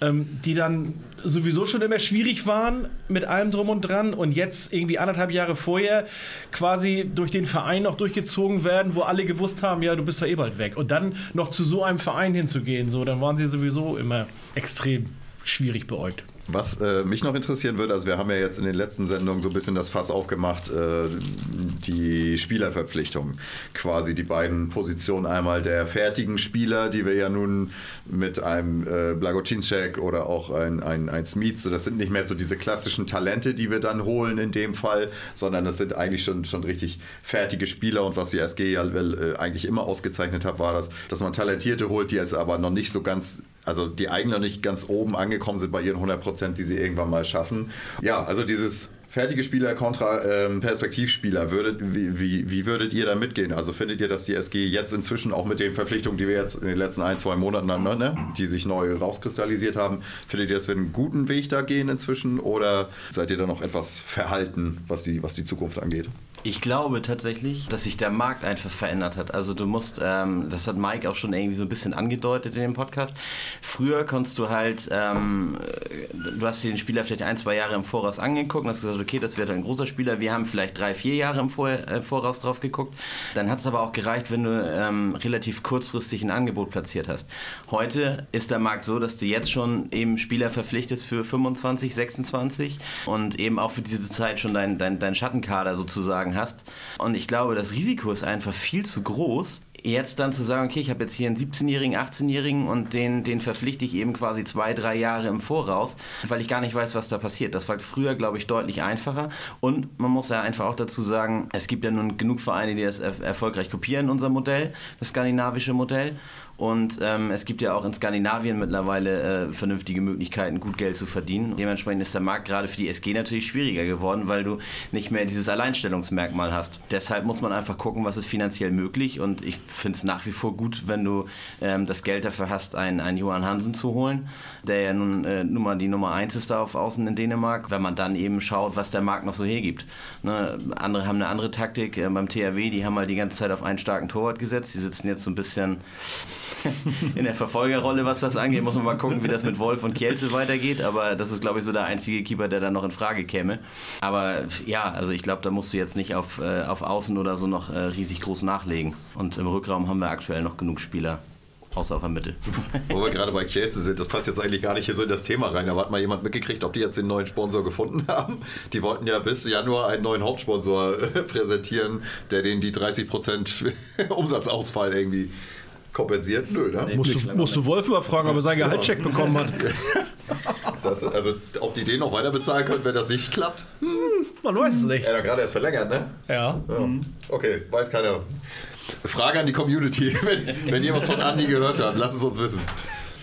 ähm, die dann sowieso schon immer schwierig waren mit allem drum und dran und jetzt irgendwie anderthalb Jahre vorher quasi durch den Verein noch durchgezogen werden, wo alle gewusst haben, ja, du bist ja eh bald weg. Und dann noch zu so einem Verein hinzugehen, so, dann waren sie sowieso immer extrem schwierig beäugt. Was äh, mich noch interessieren würde, also wir haben ja jetzt in den letzten Sendungen so ein bisschen das Fass aufgemacht, äh, die Spielerverpflichtung. Quasi die beiden Positionen, einmal der fertigen Spieler, die wir ja nun mit einem äh, Blagocinczek oder auch ein, ein, ein Smith, so das sind nicht mehr so diese klassischen Talente, die wir dann holen in dem Fall, sondern das sind eigentlich schon, schon richtig fertige Spieler und was die SG ja äh, eigentlich immer ausgezeichnet hat, war das, dass man Talentierte holt, die jetzt aber noch nicht so ganz also die eigentlich noch nicht ganz oben angekommen sind bei ihren 100 Prozent, die sie irgendwann mal schaffen. Ja, also dieses fertige Spieler kontra ähm, Perspektivspieler, würdet, wie, wie, wie würdet ihr da mitgehen? Also findet ihr, dass die SG jetzt inzwischen auch mit den Verpflichtungen, die wir jetzt in den letzten ein, zwei Monaten haben, ne, die sich neu rauskristallisiert haben, findet ihr, dass wir einen guten Weg da gehen inzwischen oder seid ihr da noch etwas verhalten, was die, was die Zukunft angeht? Ich glaube tatsächlich, dass sich der Markt einfach verändert hat. Also du musst, ähm, das hat Mike auch schon irgendwie so ein bisschen angedeutet in dem Podcast. Früher konntest du halt, ähm, du hast dir den Spieler vielleicht ein, zwei Jahre im Voraus angeguckt und hast gesagt, okay, das wird ein großer Spieler. Wir haben vielleicht drei, vier Jahre im Vor äh, Voraus drauf geguckt. Dann hat es aber auch gereicht, wenn du ähm, relativ kurzfristig ein Angebot platziert hast. Heute ist der Markt so, dass du jetzt schon eben Spieler verpflichtest für 25, 26 und eben auch für diese Zeit schon deinen dein, dein Schattenkader sozusagen hast. Und ich glaube, das Risiko ist einfach viel zu groß, jetzt dann zu sagen, okay, ich habe jetzt hier einen 17-Jährigen, 18-Jährigen und den, den verpflichte ich eben quasi zwei, drei Jahre im Voraus, weil ich gar nicht weiß, was da passiert. Das war früher, glaube ich, deutlich einfacher. Und man muss ja einfach auch dazu sagen, es gibt ja nun genug Vereine, die das er erfolgreich kopieren, unser Modell, das skandinavische Modell. Und ähm, es gibt ja auch in Skandinavien mittlerweile äh, vernünftige Möglichkeiten, gut Geld zu verdienen. Dementsprechend ist der Markt gerade für die SG natürlich schwieriger geworden, weil du nicht mehr dieses Alleinstellungsmerkmal hast. Deshalb muss man einfach gucken, was ist finanziell möglich. Und ich finde es nach wie vor gut, wenn du ähm, das Geld dafür hast, einen, einen Johann Hansen zu holen, der ja nun, äh, nun mal die Nummer 1 ist da auf Außen in Dänemark, wenn man dann eben schaut, was der Markt noch so hergibt. Ne? Andere haben eine andere Taktik. Äh, beim THW, die haben mal die ganze Zeit auf einen starken Torwart gesetzt. Die sitzen jetzt so ein bisschen *laughs* in der Verfolgerrolle, was das angeht. Muss man mal gucken, wie das mit Wolf und Kielce weitergeht. Aber das ist, glaube ich, so der einzige Keeper, der da noch in Frage käme. Aber ja, also ich glaube, da musst du jetzt nicht auf, äh, auf Außen oder so noch äh, riesig groß nachlegen. Und im Rückraum haben wir aktuell noch genug Spieler. Außer auf der Mitte. *laughs* Wo wir gerade bei Kielce sind, das passt jetzt eigentlich gar nicht hier so in das Thema rein. Aber hat mal jemand mitgekriegt, ob die jetzt den neuen Sponsor gefunden *laughs* haben? Die wollten ja bis Januar einen neuen Hauptsponsor äh, präsentieren, der denen die 30% Umsatzausfall irgendwie kompensiert? Nö, ne? Musst du, musst du Wolf überfragen, ob er seinen Gehaltscheck bekommen hat. *laughs* Das, also, ob die den noch weiter bezahlen können, wenn das nicht klappt? Man weiß es nicht. Er hat gerade erst verlängert, ne? Ja. Ja. Okay, weiß keiner. Frage an die Community. *laughs* Wenn, wenn ihr was von Andi gehört habt, lasst es uns wissen.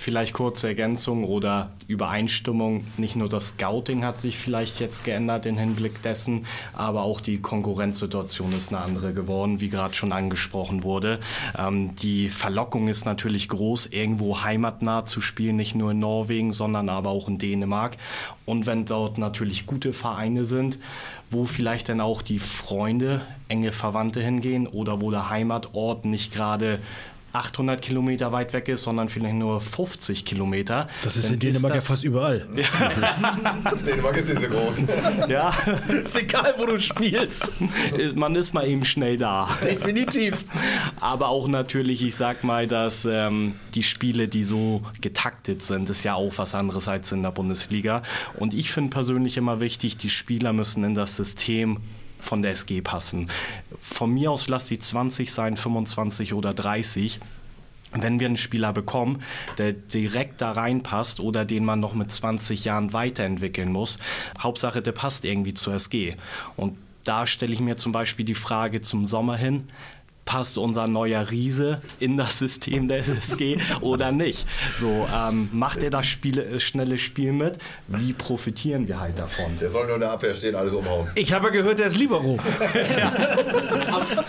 Vielleicht kurze Ergänzung oder Übereinstimmung. Nicht nur das Scouting hat sich vielleicht jetzt geändert im Hinblick dessen, aber auch die Konkurrenzsituation ist eine andere geworden, wie gerade schon angesprochen wurde. Ähm, die Verlockung ist natürlich groß, irgendwo heimatnah zu spielen, nicht nur in Norwegen, sondern aber auch in Dänemark. Und wenn dort natürlich gute Vereine sind, wo vielleicht dann auch die Freunde, enge Verwandte hingehen oder wo der Heimatort nicht gerade 800 Kilometer weit weg ist, sondern vielleicht nur 50 Kilometer. Das ist in Dänemark ja fast überall. *laughs* Dänemark ist nicht so groß. *laughs* Ja, Ist egal, wo du spielst. man ist mal eben schnell da. Definitiv. Aber auch natürlich, ich sag mal, dass ähm, die Spiele, die so getaktet sind, ist ja auch was anderes als in der Bundesliga. Und ich finde persönlich immer wichtig, die Spieler müssen in das System von der SG passen. Von mir aus lass sie 20 sein, 25 oder 30. Wenn wir einen Spieler bekommen, der direkt da reinpasst oder den man noch mit 20 Jahren weiterentwickeln muss, Hauptsache, der passt irgendwie zur SG. Und da stelle ich mir zum Beispiel die Frage zum Sommer hin, passt unser neuer Riese in das System der SG oder nicht? So, ähm, macht er das Spiele, äh, schnelle Spiel mit? Wie profitieren wir halt davon? Der soll nur in der Abwehr stehen, alles umhauen. Ich habe ja gehört, der ist Libero. *laughs*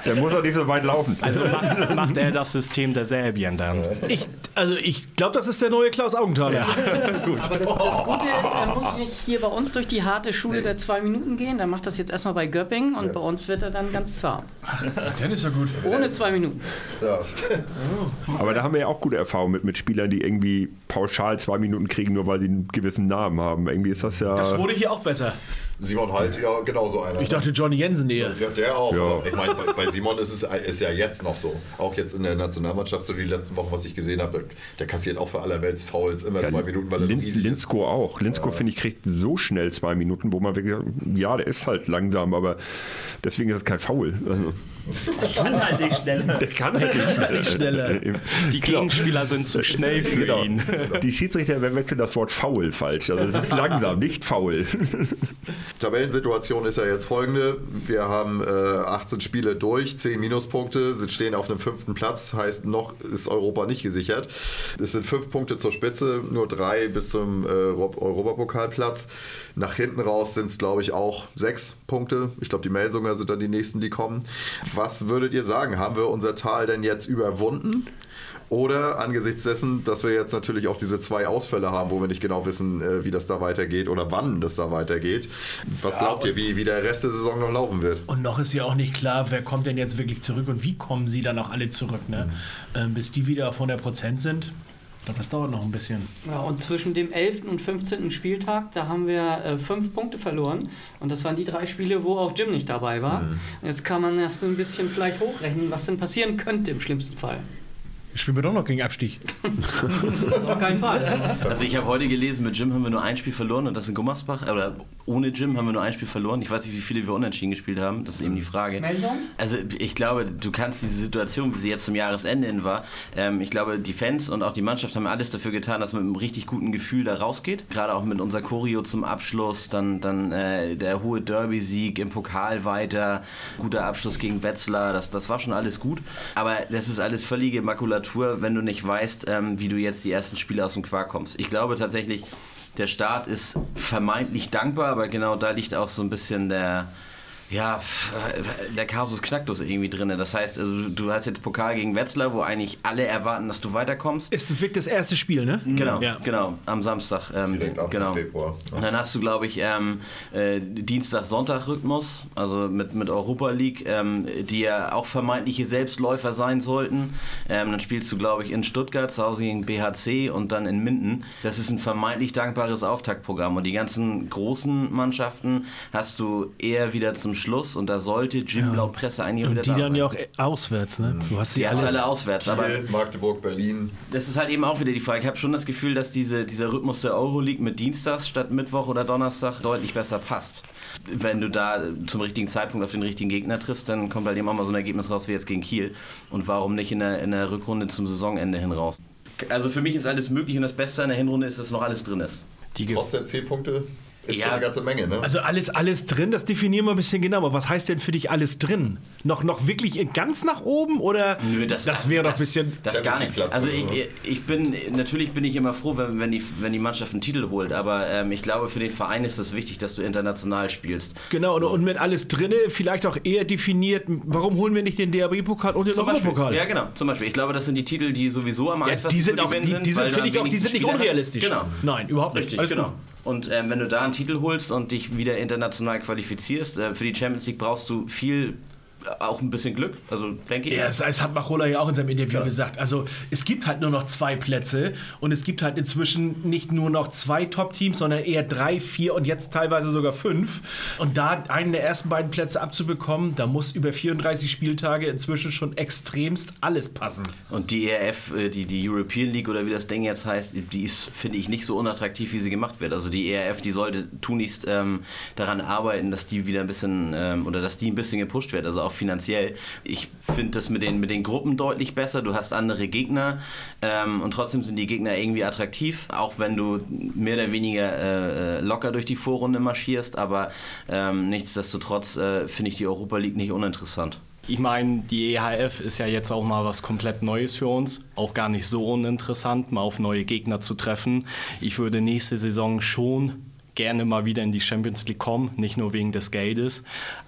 Der muss doch nicht so weit laufen. Also macht, macht er das System der Serbien dann? Ich, also ich glaube, das ist der neue Klaus Augenthaler. *laughs* Aber das, das Gute ist, er muss nicht hier bei uns durch die harte Schule der zwei Minuten gehen. Der macht das jetzt erstmal bei Göppingen und bei uns wird er dann ganz zahm. Der ist ja gut. Ohne zwei Minuten. Ja. *laughs* Aber da haben wir ja auch gute Erfahrungen mit, mit Spielern, die irgendwie pauschal zwei Minuten kriegen, nur weil sie einen gewissen Namen haben. Irgendwie ist das ja. Das wurde hier auch besser. Simon Halt, ja, genauso einer. Ich dachte Johnny Jensen eher. Ja, der auch. Ja. Ich meine, bei, bei Simon ist es ist ja jetzt noch so. Auch jetzt in der Nationalmannschaft, so die letzten Wochen, was ich gesehen habe, der kassiert auch für allerwelts Fouls immer zwei Minuten, weil er so Linz, riesig ist. Linsko auch. Linsko, finde ich, kriegt so schnell zwei Minuten, wo man wirklich sagt, ja, der ist halt langsam, aber deswegen ist es kein Foul. Also, *laughs* *laughs* halt nicht schneller. der kann halt nicht schneller. schneller. *laughs* Die Gegenspieler sind zu schnell für Genau. ihn. Die Schiedsrichter wechseln das Wort faul falsch. Also es ist *laughs* langsam, nicht faul. Tabellensituation ist ja jetzt folgende. Wir haben äh, 18 Spiele durch, 10 Minuspunkte, sind stehen auf einem fünften Platz, heißt noch ist Europa nicht gesichert. Es sind fünf Punkte zur Spitze, nur drei bis zum äh, Euro- Europapokalplatz. Nach hinten raus sind es, glaube ich, auch sechs Punkte. Ich glaube, die Melsunger sind dann die nächsten, die kommen. Was würdet ihr sagen? Haben wir unser Tal denn jetzt überwunden? Oder angesichts dessen, dass wir jetzt natürlich auch diese zwei Ausfälle haben, wo wir nicht genau wissen, äh, wie das da weitergeht oder wann das da weitergeht. Was glaubt ihr, wie, wie der Rest der Saison noch laufen wird? Und noch ist ja auch nicht klar, wer kommt denn jetzt wirklich zurück und wie kommen sie dann auch alle zurück, ne? Ähm, bis die wieder auf 100 Prozent sind. Ich glaube, das dauert noch ein bisschen. Ja, und zwischen dem 11. und 15. Spieltag, da haben wir äh, fünf Punkte verloren. Und das waren die drei Spiele, wo auch Jim nicht dabei war. Jetzt kann man das so ein bisschen vielleicht hochrechnen, was denn passieren könnte im schlimmsten Fall. Spielen wir doch noch gegen Abstieg. *laughs* Das ist auf keinen Fall. Also ich habe heute gelesen, mit Jim haben wir nur ein Spiel verloren und das in Gummersbach. Oder ohne Jim haben wir nur ein Spiel verloren. Ich weiß nicht, wie viele wir unentschieden gespielt haben. Das ist eben die Frage. Meldung? Also ich glaube, du kannst diese Situation, wie sie jetzt zum Jahresende hin war, ähm, ich glaube, die Fans und auch die Mannschaft haben alles dafür getan, dass man mit einem richtig guten Gefühl da rausgeht. Gerade auch mit unserer Choreo zum Abschluss, dann, dann äh, der hohe Derby-Sieg im Pokal weiter, guter Abschluss gegen Wetzlar, das, das war schon alles gut. Aber das ist alles völlige Makulatur, wenn du nicht weißt, ähm, wie du jetzt die ersten Spiele aus dem Quark kommst. Ich glaube tatsächlich, der Start ist vermeintlich dankbar, aber genau da liegt auch so ein bisschen der, ja, äh, der Kasus Knacktus irgendwie drin. Das heißt, also, du hast jetzt Pokal gegen Wetzlar, wo eigentlich alle erwarten, dass du weiterkommst. Ist das wirklich das erste Spiel, ne? Genau, Ja. genau, am Samstag. Ähm, Direkt ab genau. Februar. Und dann hast du, glaube ich, ähm, äh, Dienstag-Sonntag-Rhythmus, also mit, mit Europa League, ähm, die ja auch vermeintliche Selbstläufer sein sollten. Ähm, dann spielst du, glaube ich, in Stuttgart zu Hause gegen BHC und dann in Minden. Das ist ein vermeintlich dankbares Auftaktprogramm. Und die ganzen großen Mannschaften hast du eher wieder zum Schluss. Und da sollte Jim laut Presse eigentlich wieder Und die da dann sein. ja auch auswärts, ne? Du hast sie Die alle. alle auswärts. Aber Kiel, Magdeburg, Berlin. das ist halt eben auch wieder die Frage. Ich habe schon das Gefühl, dass diese, dieser Rhythmus der Euroleague mit Dienstags statt Mittwoch oder Donnerstag deutlich besser passt. Wenn du da zum richtigen Zeitpunkt auf den richtigen Gegner triffst, dann kommt halt eben auch mal so ein Ergebnis raus wie jetzt gegen Kiel. Und warum nicht in der, in der Rückrunde zum Saisonende hin raus? Also für mich ist alles möglich und das Beste an der Hinrunde ist, dass noch alles drin ist. Die Trotz der C-Punkte ist Ja. schon eine ganze Menge, ne? Also alles, alles drin, das definieren wir ein bisschen genauer. Was heißt denn für dich alles drin? Noch, noch wirklich in- ganz nach oben oder Nö, das, wäre doch ein bisschen. Das gar nicht. Platz Also ich, ich bin, natürlich bin ich immer froh, wenn, wenn, die, wenn die Mannschaft einen Titel holt, aber ähm, ich glaube, für den Verein ist es wichtig, dass du international spielst. Genau, und, und mit alles drinne vielleicht auch eher definiert, warum holen wir nicht den DRB-Pokal und den Europapokal? ja genau, zum Beispiel. Ich glaube, das sind die Titel, die sowieso am Ja, einfachsten die sind auch, die, die sind, finde ich auch, die sind nicht unrealistisch. Genau. Nein, überhaupt nicht. Richtig, Alles genau. gut. Und ähm, wenn du da einen Titel holst und dich wieder international qualifizierst, äh, für die Champions League brauchst du viel, auch ein bisschen Glück, also denke ich. Ja, das, das hat Machola ja auch in seinem Interview gesagt. Also es gibt halt nur noch zwei Plätze und es gibt halt inzwischen nicht nur noch zwei Top-Teams, sondern eher drei, vier und jetzt teilweise sogar fünf. Und da einen der ersten beiden Plätze abzubekommen, da muss über 34 Spieltage inzwischen schon extremst alles passen. Und die ERF, äh, die, die European League oder wie das Ding jetzt heißt, die ist, finde ich, nicht so unattraktiv, wie sie gemacht wird. Also die ERF, die sollte tunlichst ähm, daran arbeiten, dass die wieder ein bisschen ähm, oder dass die ein bisschen gepusht wird, also auch finanziell. Ich finde das mit den, mit den Gruppen deutlich besser. Du hast andere Gegner ähm, und trotzdem sind die Gegner irgendwie attraktiv, auch wenn du mehr oder weniger äh, äh, locker durch die Vorrunde marschierst. Aber ähm, nichtsdestotrotz äh, finde ich die Europa League nicht uninteressant. Ich meine, die EHF ist ja jetzt auch mal was komplett Neues für uns. Auch gar nicht so uninteressant, mal auf neue Gegner zu treffen. Ich würde nächste Saison schon gerne mal wieder in die Champions League kommen, nicht nur wegen des Geldes,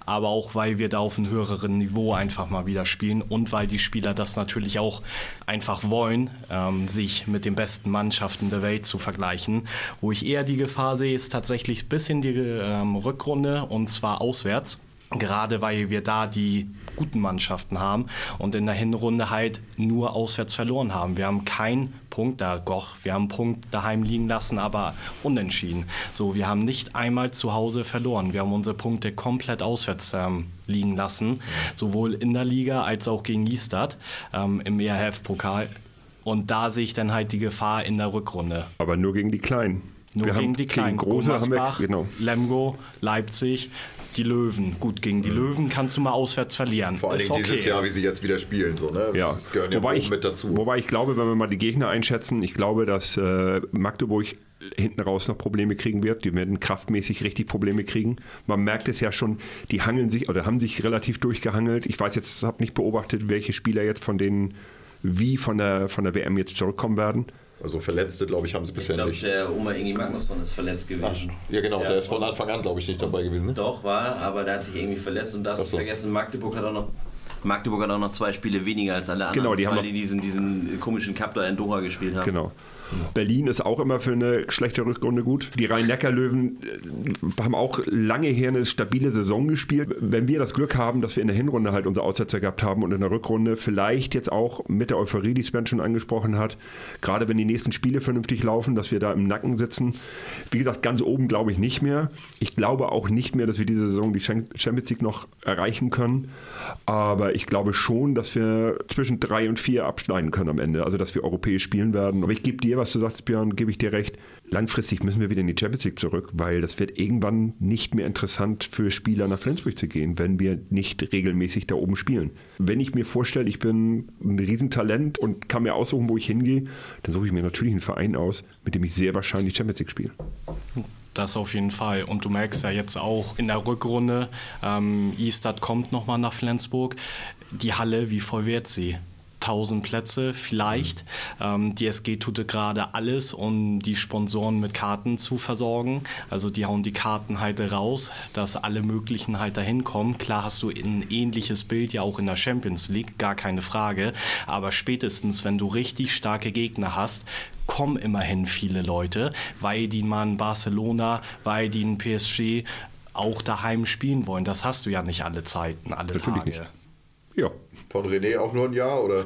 aber auch weil wir da auf einem höheren Niveau einfach mal wieder spielen und weil die Spieler das natürlich auch einfach wollen, ähm, sich mit den besten Mannschaften der Welt zu vergleichen. Wo ich eher die Gefahr sehe, ist tatsächlich bis in die ähm, Rückrunde und zwar auswärts. Gerade weil wir da die guten Mannschaften haben und in der Hinrunde halt nur auswärts verloren haben. Wir haben keinen Punkt da, Goch, wir haben einen Punkt daheim liegen lassen, aber unentschieden. So, wir haben nicht einmal zu Hause verloren. Wir haben unsere Punkte komplett auswärts ähm, liegen lassen, sowohl in der Liga als auch gegen Giestad ähm, im ERF-Pokal. Und da sehe ich dann halt die Gefahr in der Rückrunde. Aber nur gegen die Kleinen. Nur wir gegen die Kleinen. Gegen Große haben wir, Gummersbach, genau. Lemgo, Leipzig, die Löwen. Gut, gegen die Löwen kannst du mal auswärts verlieren. Vor allen Ist Dingen dieses okay. Jahr, wie sie jetzt wieder spielen. So, ne? Ja. Das gehören ja wobei, ich, mit dazu. wobei ich glaube, wenn wir mal die Gegner einschätzen, ich glaube, dass äh, Magdeburg hinten raus noch Probleme kriegen wird. Die werden kraftmäßig richtig Probleme kriegen. Man merkt es ja schon, die hangeln sich oder haben sich relativ durchgehangelt. Ich weiß jetzt, habe nicht beobachtet, welche Spieler jetzt von denen wie von der, von der WM jetzt zurückkommen werden. Also Verletzte, glaube ich, haben sie Ich bisher glaube, nicht. der Oma Ingi Magnusson ist verletzt gewesen. Ja, genau, Ja. der ist von Anfang an, glaube ich, nicht dabei gewesen. Ne? Doch, war, aber der hat sich irgendwie verletzt und darfst Ach so. vergessen, Magdeburg hat auch noch Magdeburg hat auch noch zwei Spiele weniger als alle anderen, Genau, die haben weil die diesen, diesen komischen Cup da in Doha gespielt haben. Genau. Berlin ist auch immer für eine schlechte Rückrunde gut. Die Rhein-Neckar-Löwen äh, haben auch lange her eine stabile Saison gespielt. Wenn wir das Glück haben, dass wir in der Hinrunde halt unsere Aussetzer gehabt haben und in der Rückrunde vielleicht jetzt auch mit der Euphorie, die Sven schon angesprochen hat, gerade wenn die nächsten Spiele vernünftig laufen, dass wir da im Nacken sitzen. Wie gesagt, ganz oben glaube ich nicht mehr. Ich glaube auch nicht mehr, dass wir diese Saison die Champions League noch erreichen können. Aber ich glaube schon, dass wir zwischen drei und vier abschneiden können am Ende. Also, dass wir europäisch spielen werden. Aber ich gebe dir, was du sagst, Björn, gebe ich dir recht. Langfristig müssen wir wieder in die Champions League zurück, weil das wird irgendwann nicht mehr interessant für Spieler nach Flensburg zu gehen, wenn wir nicht regelmäßig da oben spielen. Wenn ich mir vorstelle, ich bin ein Riesentalent und kann mir aussuchen, wo ich hingehe, dann suche ich mir natürlich einen Verein aus, mit dem ich sehr wahrscheinlich Champions League spiele. Das auf jeden Fall. Und du merkst ja jetzt auch in der Rückrunde, ähm, Istad kommt nochmal nach Flensburg. Die Halle, wie voll wird sie? 1000 Plätze vielleicht. Ähm, die SG tut gerade alles, um die Sponsoren mit Karten zu versorgen. Also die hauen die Karten halt raus, dass alle möglichen halt dahin kommen. Klar hast du ein ähnliches Bild ja auch in der Champions League, gar keine Frage. Aber spätestens, wenn du richtig starke Gegner hast, kommen immerhin viele Leute, weil die mal in Barcelona, weil die in PSG auch daheim spielen wollen. Das hast du ja nicht alle Zeiten, alle Natürlich Tage. nicht. Ja, Von René auch nur ein Jahr oder?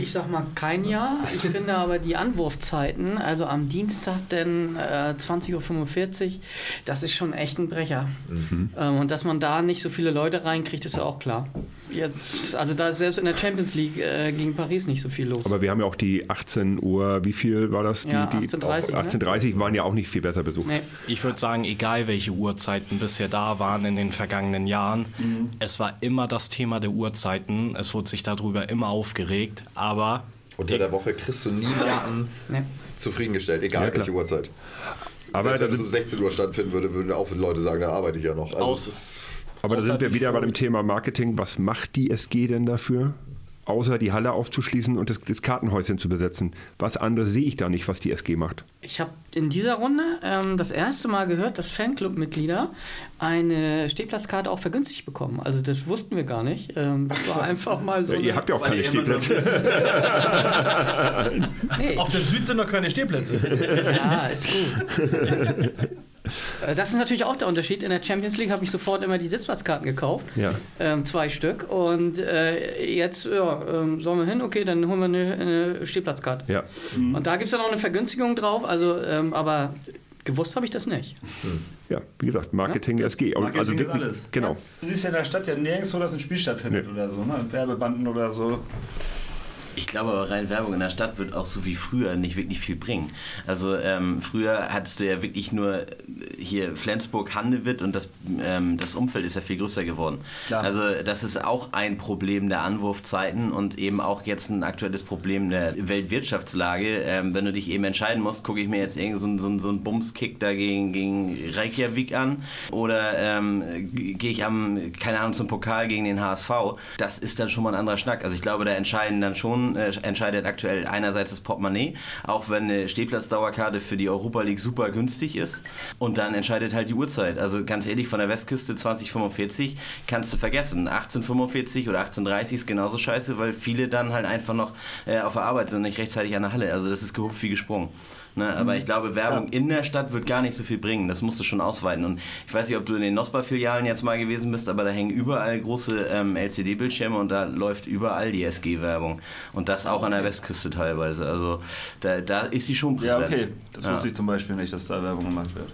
Ich sag mal kein Jahr. Ich finde aber die Anwurfzeiten, also am Dienstag denn äh, 20.45 Uhr, das ist schon echt ein Brecher. Ähm, und dass man da nicht so viele Leute reinkriegt, ist ja auch klar. Jetzt, also da ist selbst in der Champions League äh, gegen Paris nicht so viel los. aber wir haben ja auch die 18 Uhr, wie viel war das? Die, Ja, die, 18:30, ne? 18.30 waren ja auch nicht viel besser besucht. nee. Ich würde sagen, egal welche Uhrzeiten bisher da waren in den vergangenen Jahren, es war immer das Thema der Uhrzeiten. Es wurde sich darüber immer aufgeregt, aber Unter der Woche kriegst du niemanden Nee. zufriedengestellt, egal Ja, welche Uhrzeit. Aber Selbst wenn es um 16 Uhr stattfinden würde, würden auch Leute sagen, da arbeite ich ja noch. Also Aus- es ist, Aber da sind wir wieder bei dem. Thema Marketing. Was macht die SG denn dafür? Außer die Halle aufzuschließen und das, das Kartenhäuschen zu besetzen. Was anderes sehe ich da nicht, was die SG macht. Ich habe in dieser Runde ähm, das erste Mal gehört, dass Fanclub-Mitglieder eine Stehplatzkarte auch vergünstigt bekommen. Also das wussten wir gar nicht. Ähm, das war *laughs* einfach mal so. Ja, ihr habt ja auch keine Stehplätze. *laughs* nee, Auf der Süd sind noch keine Stehplätze. ja, ist gut. *laughs* Äh, Das ist natürlich auch der Unterschied. In der Champions League habe ich sofort immer die Sitzplatzkarten gekauft. Ja. Ähm, zwei Stück. Und äh, jetzt, ja, ähm, sollen wir hin? Okay, dann holen wir eine, eine Stehplatzkarte. Ja. Und da gibt es dann auch eine Vergünstigung drauf. Also, ähm, aber gewusst habe ich das nicht. ja, wie gesagt, Marketing SG. Und Marketing ist wirklich- alles. Genau. Du siehst ja in der Stadt ja nirgendwo, dass ein Spiel stattfindet Nee. oder so, ne? Werbebanden oder so. Ich glaube aber rein Werbung in der Stadt wird auch so wie früher nicht wirklich viel bringen. Also ähm, früher hattest du ja wirklich nur äh, hier Flensburg, Handewitt und das, ähm, das Umfeld ist ja viel größer geworden. Klar. Also das ist auch ein Problem der Anwurfzeiten und eben auch jetzt ein aktuelles Problem der Weltwirtschaftslage. Ähm, wenn du dich eben entscheiden musst, gucke ich mir jetzt irgendeinen so, einen- so, so einen Bumskick da gegen, Reykjavik an oder ähm, gehe ich am, keine Ahnung, zum Pokal gegen den HSV. Das ist dann schon mal ein anderer Schnack. Also ich glaube, da entscheiden dann schon, äh, entscheidet aktuell einerseits das Portemonnaie, auch wenn eine Stehplatzdauerkarte für die Europa League super günstig ist. Und dann entscheidet halt die Uhrzeit. Also ganz ehrlich, von der Westküste 2045 kannst du vergessen. 1845 oder 1830 ist genauso scheiße, weil viele dann halt einfach noch äh, auf der Arbeit sind und nicht rechtzeitig an der Halle. Also das ist gehupft wie gesprungen. Ne, aber ich glaube, Werbung in der Stadt wird gar nicht so viel bringen. Das musst du schon ausweiten. Und ich weiß nicht, ob du in den Nospa-Filialen jetzt mal gewesen bist, aber da hängen überall große ähm, LCD-Bildschirme und da läuft überall die SG-Werbung. Und das auch an der Westküste teilweise. Also da, da ist sie schon Ja, präsent. okay. Das Ja. wusste ich zum Beispiel nicht, dass da Werbung gemacht wird.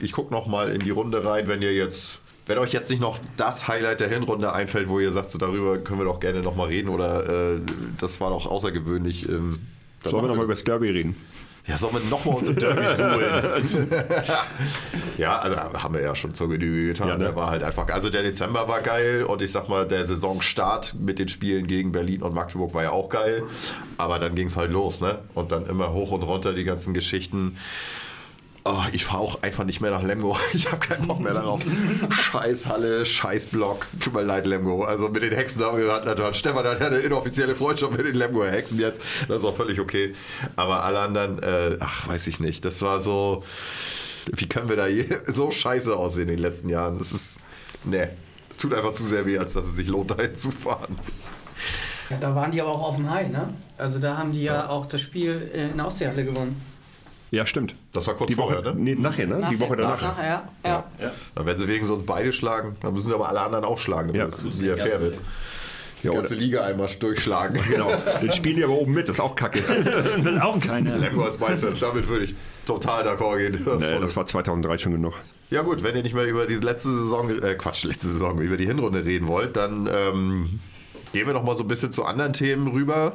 ich gucke noch mal in die Runde rein, wenn ihr jetzt, wenn euch jetzt nicht noch das Highlight der Hinrunde einfällt, wo ihr sagt, so darüber können wir doch gerne noch mal reden oder äh, das war doch außergewöhnlich. Ähm, Sollen wir nochmal über das Derby reden? Ja, sollen wir nochmal unsere Derbys *laughs* holen? ja, also haben wir ja schon zur Genüge getan. Ja, ne? Der war halt einfach, also der Dezember war geil und ich sag mal, der Saisonstart mit den Spielen gegen Berlin und Magdeburg war ja auch geil. Aber dann ging es halt los, ne? Und dann immer hoch und runter die ganzen Geschichten. Oh, ich fahre auch einfach nicht mehr nach Lemgo. *laughs* Ich habe keinen Bock mehr darauf. scheiß Halle, scheiß Block. Tut mir leid, Lemgo. Also mit den Hexen, da hat, hat, hat Stefan hat ja eine inoffizielle Freundschaft mit den Lemgoer Hexen jetzt. Das ist auch völlig okay. Aber alle anderen, äh, ach, weiß ich nicht. Das war so. Wie können wir da je, *laughs* so scheiße aussehen in den letzten Jahren? Das ist. Nee. Das tut einfach zu sehr weh, als dass es sich lohnt, *laughs* dahin zu fahren. Ja, da waren die aber auch auf dem High, ne? Also da haben die ja, auch das Spiel äh, in der Ostseehalle gewonnen. Ja, stimmt. Das war kurz Die Woche, vorher, ne? nee, nachher, ne? Die Woche danach. Nachher, ja. ja. Dann werden sie wegen uns beide schlagen, dann müssen sie aber alle anderen auch schlagen, damit Ja. es wieder fair wird. Die Ja, ganze Liga einmal durchschlagen. *laughs* Genau. Dann spielen die aber oben mit, das ist auch kacke. *laughs* will auch keiner. *laughs* Lemgo als Meister, damit würde ich total d'accord gehen. Das nee, das war 2003 schon genug. Ja gut, wenn ihr nicht mehr über die letzte Saison, äh, Quatsch, letzte Saison, über die Hinrunde reden wollt, dann ähm, gehen wir noch mal so ein bisschen zu anderen Themen rüber.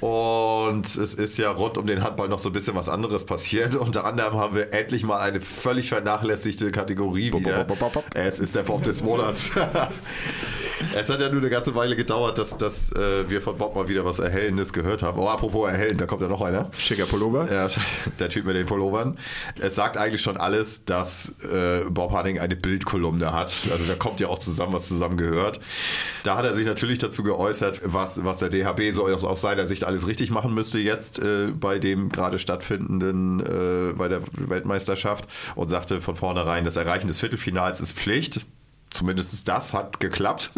Und es ist ja rund um den Handball noch so ein bisschen was anderes passiert. *laughs* Unter anderem haben wir endlich mal eine völlig vernachlässigte Kategorie wieder. bop, bop, bop. Es ist der Bob des Monats. *laughs* es hat ja nur eine ganze Weile gedauert, dass, dass äh, wir von Bob mal wieder was Erhellendes gehört haben. Oh, apropos Erhellen, da kommt ja noch einer. Schicker Pullover. Ja, *laughs* der Typ mit den Pullovern. Es sagt eigentlich schon alles, dass äh, Bob Hanning eine Bildkolumne hat. Also da kommt ja auch zusammen, was zusammengehört. Da hat er sich natürlich dazu geäußert, was, was der DHB so aus, aus seiner Sicht alles richtig machen müsste jetzt äh, bei dem gerade stattfindenden, äh, bei der Weltmeisterschaft und sagte von vornherein, das Erreichen des Viertelfinals ist Pflicht. Zumindest das hat geklappt,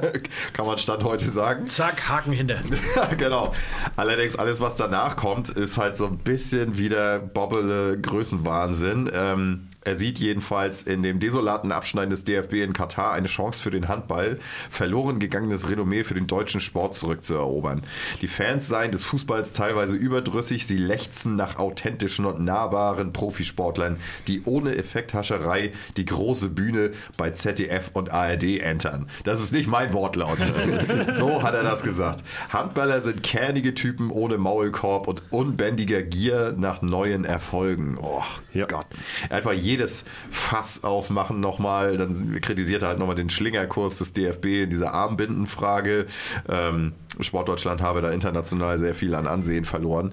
*laughs* kann man Stand heute sagen. Zack, Haken hinter. *laughs* genau. Allerdings alles, was danach kommt, ist halt so ein bisschen wieder Bobbele Größenwahnsinn. Ähm, er sieht jedenfalls in dem desolaten Abschneiden des DFB in Katar eine Chance für den Handball, verloren gegangenes Renommee für den deutschen Sport zurückzuerobern. Die Fans seien des Fußballs teilweise überdrüssig, sie lechzen nach authentischen und nahbaren Profisportlern, die ohne Effekthascherei die große Bühne bei ZDF und ARD entern. Das ist nicht mein Wortlaut. *laughs* so hat er das gesagt. Handballer sind kernige Typen ohne Maulkorb und unbändiger Gier nach neuen Erfolgen. Oh Ja. Gott. Einfach jedes Fass aufmachen nochmal. Dann kritisiert er halt nochmal den Schlingerkurs des DFB in dieser Armbindenfrage. Ähm, Sportdeutschland habe da international sehr viel an Ansehen verloren.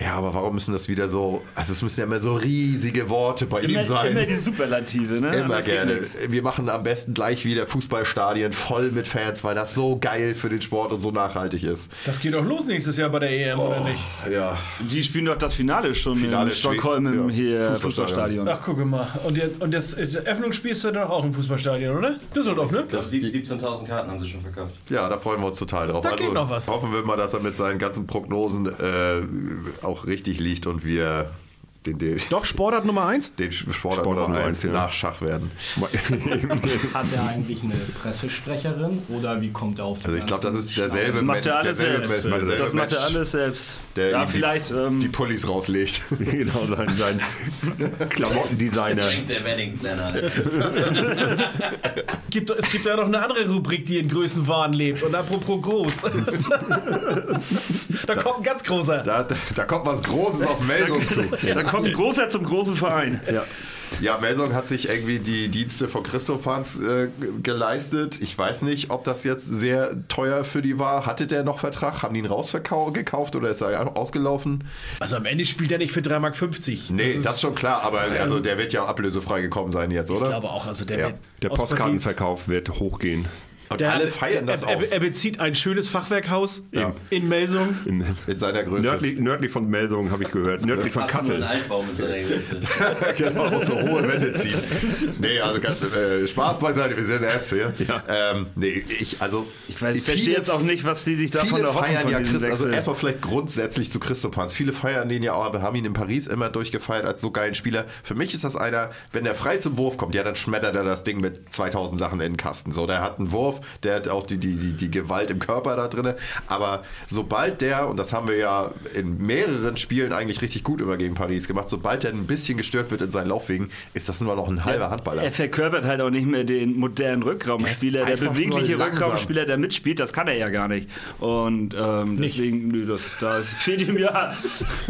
Ja, aber warum müssen das wieder so, also es müssen ja immer so riesige Worte bei ihm Immer, sein. immer die Superlative, ne? Immer gerne. Wir machen am besten gleich wieder Fußballstadien voll mit Fans, weil das so geil für den Sport und so nachhaltig ist. Das geht doch los nächstes Jahr bei der EM, oder nicht? Ja. Die spielen doch das Finale schon Finale in Stockholm ja, hier Fußballstadion. Fußballstadion. Ach, gucke mal. Und, jetzt, und das äh, Eröffnungsspiel ist ja dann auch im Fußballstadion, oder? Düsseldorf, ne? Das 17.000 Karten haben sie schon verkauft. Ja, da freuen wir uns total drauf. Also Da geht noch was. Hoffen wir mal, dass er mit seinen ganzen Prognosen äh, auch richtig liegt und wir den, den, Doch, Sportart Nummer 1? *laughs* den Sportler Sportart Nummer Nummer 1 eins, ja. nach Schach werden. *laughs* Hat er eigentlich eine Pressesprecherin oder wie kommt er auf die Also ich glaube, das ist derselbe Das macht er alles selbst. Mensch- derselbe Das macht er Mensch, alles selbst. der ja, vielleicht. Ähm, die Pullis rauslegt. *laughs* genau, sein, sein Klamottendesigner. Der Wedding Planner. Gibt, es gibt ja noch eine andere Rubrik, die in Größenwahn lebt. Und apropos groß. da kommt ein ganz großer. Da, da, da kommt was Großes auf Melsung zu. da kommt ein großer zum großen Verein. Ja. Ja, Melsung hat sich irgendwie die Dienste von Christoph Hans äh, geleistet. Ich weiß nicht, ob das jetzt sehr teuer für die war. Hatte der noch Vertrag? Haben die ihn rausgekauft oder ist er ausgelaufen? Also am Ende spielt er nicht für 3,50 Mark. Nee, ist- das ist schon klar, aber also der wird ja ablösefrei gekommen sein jetzt, oder? Ich glaube auch, also der Ja. wird Der Postkartenverkauf wird hochgehen. Und Der, alle feiern das er, er, er bezieht ein schönes Fachwerkhaus Ja. in Melsung. In, in seiner Größe. nördlich, nördlich von Melsungen habe ich gehört. Nördlich von Kassel. *laughs* Genau, so hohe Wände ziehen. Nee, also ganz äh, Spaß beiseite, wir sind Ärzte hier. Ja. Ähm, nee, ich, also. Ich weiß, ich viele- verstehe jetzt auch nicht, was sie sich davon Viele erhoffen feiern von ja Christ, also erstmal vielleicht grundsätzlich zu Christopans. Viele feiern den ja auch, aber haben ihn in Paris immer durchgefeiert als so geilen Spieler. Für mich ist das einer, wenn der frei zum Wurf kommt, ja, dann schmettert er das Ding mit 2000 Sachen in den Kasten. So, der hat einen Wurf, der hat auch die, die, die, die Gewalt im Körper da drin. Aber sobald der, und das haben wir ja in mehreren Spielen eigentlich richtig gut immer gegen Paris gemacht, sobald der ein bisschen gestört wird in seinen Laufwegen, ist das nur noch ein halber Handballer. Er verkörpert halt auch nicht mehr den modernen Rückraumspieler, Er der bewegliche. Rückraumspieler, der mitspielt, das kann er ja gar nicht. Und ähm, deswegen, nö, das, das fehlt ihm ja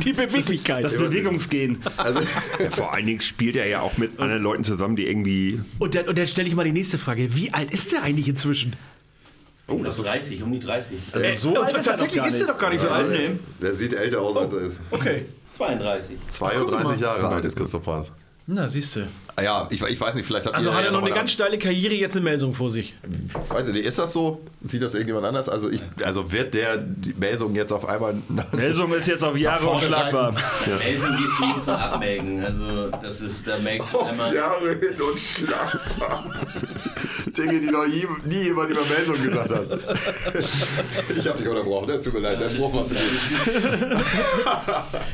Die Beweglichkeit. das Bewegungsgehen. Also, Ja, vor allen Dingen spielt er ja auch mit anderen Leuten zusammen, die irgendwie. Und dann, und dann stelle ich mal die nächste Frage. Wie alt ist der eigentlich inzwischen? Oh, das 30, um die 30. Äh, so alt ist tatsächlich ist er nicht. doch gar nicht so alt. der sieht älter aus, als er ist. Okay. 32. 32 Jahre alt ist Christoph Hans. Na, siehst du. Ja, ich, ich weiß nicht, vielleicht habt Also hat ja er noch eine ganz steile Karriere jetzt in Melsung vor sich. Weiß ich nicht, ist das so? Sieht das irgendjemand anders? Also, ich, also wird der die Melsung jetzt auf einmal. *laughs* Melsung ist jetzt auf Jahre unschlagbar. Melden gehst du nie zum Abmelden. Also, das ist, da melkst du einmal. Jahre hin und schlagbar. Dinge, die noch nie, nie jemand über Melsung gesagt hat. Ich hab dich unterbrochen, das tut mir leid, der Spruch war zu gut. *laughs*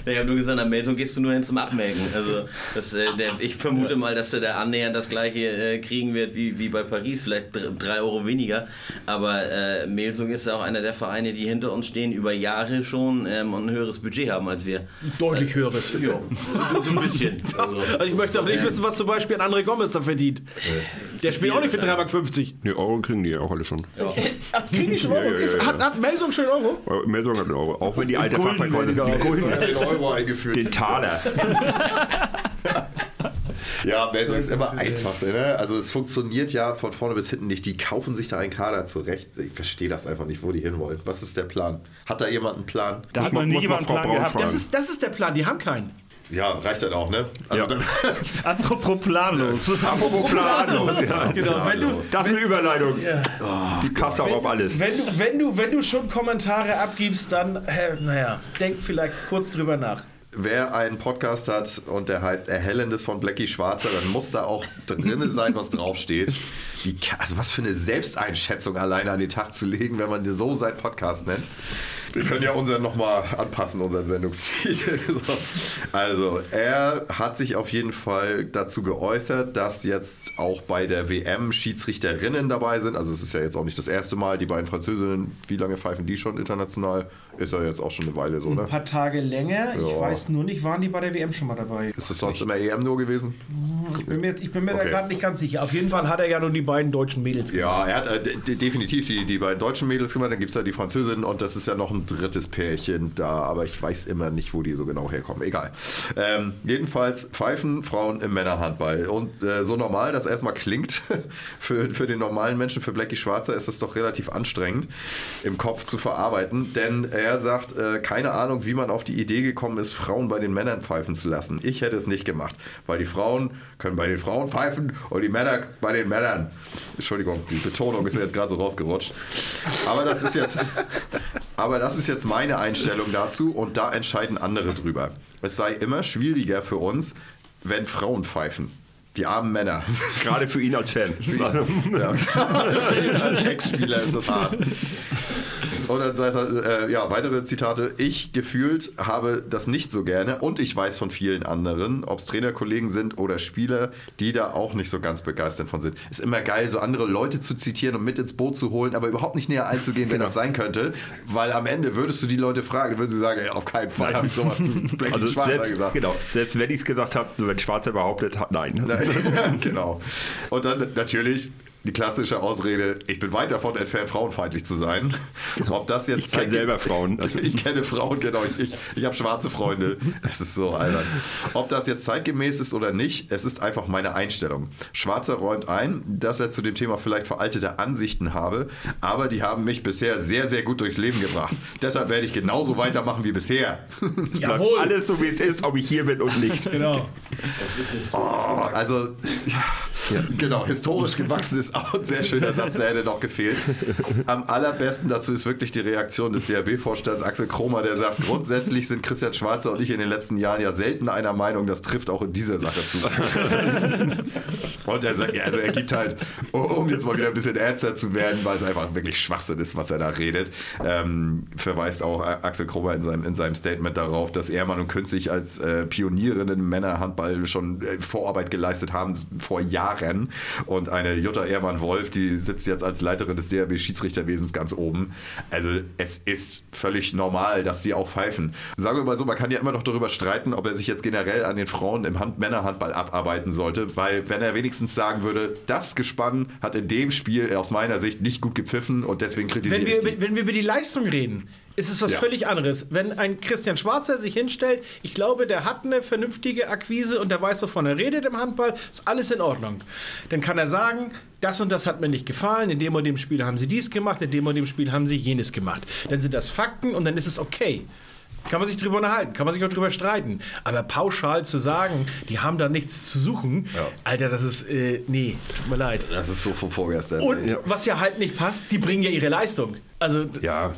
Ja, Ich habe nur gesagt, nach Meldung gehst du nur hin zum Abmelken. Also das, äh, der, ich vermute mal, dass er da annähernd das gleiche äh, kriegen wird wie, wie bei Paris, vielleicht dr- drei Euro weniger. Aber äh, Melsung ist ja auch einer der Vereine, die hinter uns stehen, über Jahre schon ähm, und ein höheres Budget haben als wir. Deutlich höheres. Ja, ein bisschen. *laughs* Also, Also ich möchte auch nicht wissen, was zum Beispiel ein André Gomez da verdient. Der spielt auch nicht für 3,50 Mark. Ne, Euro kriegen die ja auch alle schon. Ach, kriegen die schon Euro? Ja, ja, ja, ja. Hat, hat Melsung schon Euro? Euro- Meldung hat einen Euro. Auch wenn die alte Fachverkäuferin Den Euro eingeführt. den Taler. *laughs* Ja, Melsung ist immer einfach. Ne? Also es funktioniert ja von vorne bis hinten nicht. Die kaufen sich da einen Kader zurecht. Ich verstehe das einfach nicht, wo die hinwollen. Was ist der Plan? Hat da jemand einen Plan? Da hat man- nie muss jemand einen man Frau Plan Braun gehabt. Das ist, das ist der Plan, die haben keinen. Ja, reicht dann auch, ne? Also Ja. dann, *laughs* Apropos planlos. *laughs* Apropos planlos, ja. Genau, wenn du, Das ist eine Überleitung. Die Kasse auch auf alles. wenn, du, wenn, du, wenn du schon Kommentare abgibst, dann, hä, naja, denk vielleicht kurz drüber nach. Wer einen Podcast hat und der heißt Erhellendes von Blackie Schwarzer, dann muss da auch drin *laughs* sein, was draufsteht. Wie, also was für eine Selbsteinschätzung alleine an den Tag zu legen, wenn man dir so seinen Podcast nennt. Wir können ja unseren nochmal anpassen, unseren Sendungstitel. *laughs* So. Also, er hat sich auf jeden Fall dazu geäußert, dass jetzt auch bei der WM Schiedsrichterinnen dabei sind. Also, es ist ja jetzt auch nicht das erste Mal. Die beiden Französinnen, wie lange pfeifen die schon international? Ist ja jetzt auch schon eine Weile so, Ein ne? paar Tage länger. Ich Ja. weiß nur nicht, waren die bei der WM schon mal dabei? Ist es sonst immer EM nur gewesen? Ich bin mir, ich bin mir da Okay. gerade nicht ganz sicher. Auf jeden Fall hat er ja nur die beiden deutschen Mädels Ja, er hat äh, de- de- definitiv die, die beiden deutschen Mädels gemacht, dann gibt es ja die Französin und das ist ja noch ein drittes Pärchen da, aber ich weiß immer nicht, wo die so genau herkommen. Egal. Ähm, jedenfalls pfeifen Frauen im Männerhandball. Und äh, so normal das erstmal klingt, *laughs* für, für den normalen Menschen, für Blackie Schwarzer, ist das doch relativ anstrengend im Kopf zu verarbeiten, denn er sagt, äh, keine Ahnung, wie man auf die Idee gekommen ist, Frauen bei den Männern pfeifen zu lassen. Ich hätte es nicht gemacht, weil die Frauen können bei den Frauen pfeifen und die Männer bei den Männern. Entschuldigung, die Betonung ist mir jetzt gerade so rausgerutscht. Aber das ist jetzt, *laughs* aber das ist jetzt meine Einstellung dazu und da entscheiden andere drüber. Es sei immer schwieriger für uns, wenn Frauen pfeifen. Die armen Männer. *laughs* Gerade für ihn als Fan. *laughs* Ja, für ihn als Ex-Spieler ist das hart. Und dann sagt er, äh, ja, weitere Zitate. Ich gefühlt habe das nicht so gerne und ich weiß von vielen anderen, ob es Trainerkollegen sind oder Spieler, die da auch nicht so ganz begeistert von sind. Ist immer geil, so andere Leute zu zitieren und mit ins Boot zu holen, aber überhaupt nicht näher einzugehen, wer das sein könnte, weil am Ende würdest du die Leute fragen, würden sie sagen, ey, auf keinen Fall habe ich sowas zu *laughs* Blackie Also Schwarzer selbst, gesagt. genau, selbst wenn ich es gesagt habe, so wenn Schwarzer behauptet hat, nein. Nein, *laughs* genau. Und dann natürlich die klassische Ausrede, ich bin weit davon entfernt, frauenfeindlich zu sein. Ob das jetzt Ich kenne selber Frauen. *laughs* Also, Ich kenne Frauen, genau. Ich, ich habe schwarze Freunde. Es ist so albern. Ob das jetzt zeitgemäß ist oder nicht, es ist einfach meine Einstellung. Schwarzer räumt ein, dass er zu dem Thema vielleicht veraltete Ansichten habe, aber die haben mich bisher sehr, sehr gut durchs Leben gebracht. Deshalb werde ich genauso weitermachen wie bisher. Jawohl. alles so wie es ist, ob ich hier bin und nicht. Genau. Oh, also, ja, genau, historisch gewachsen ist auch ein sehr schöner Satz, der hätte noch gefehlt. Am allerbesten dazu ist wirklich die Reaktion des DRB-Vorstands Axel Kromer, der sagt, grundsätzlich sind Christian Schwarzer und ich in den letzten Jahren ja selten einer Meinung, das trifft auch in dieser Sache zu. Und er sagt, ja, also er gibt halt, um jetzt mal wieder ein bisschen ernster zu werden, weil es einfach wirklich Schwachsinn ist, was er da redet, ähm, verweist auch Axel Kromer in seinem, in seinem Statement darauf, dass Ehrmann und Künzig als äh, Pionierinnen im Männerhandball schon äh, Vorarbeit geleistet haben vor Jahren. Und eine Jutta Ehrmann-Wolf, die sitzt jetzt als Leiterin des DRB-Schiedsrichterwesens ganz oben. Also es ist völlig normal, dass die auch pfeifen. Sagen wir mal so, man kann ja immer noch darüber streiten, ob er sich jetzt generell an den Frauen im Hand Männerhandball abarbeiten sollte, weil wenn er wenigstens sagen würde, das Gespann hat in dem Spiel aus meiner Sicht nicht gut gepfiffen und deswegen kritisiere Wenn ich die. wenn wir über die Leistung reden, ist es was Ja. völlig anderes. Wenn ein Christian Schwarzer sich hinstellt, ich glaube, der hat eine vernünftige Akquise und der weiß, wovon er redet im Handball, ist alles in Ordnung. Dann kann er sagen, das und das hat mir nicht gefallen, in dem und dem Spiel haben sie dies gemacht, in dem und dem Spiel haben sie jenes gemacht. Dann sind das Fakten und dann ist es okay. Kann man sich drüber unterhalten, kann man sich auch drüber streiten. Aber pauschal zu sagen, die haben da nichts zu suchen, Ja. Alter, das ist, äh, nee, tut mir leid. Das ist so von vorgestern. Und was ja halt nicht passt, die bringen ja ihre Leistung. Also, Ja,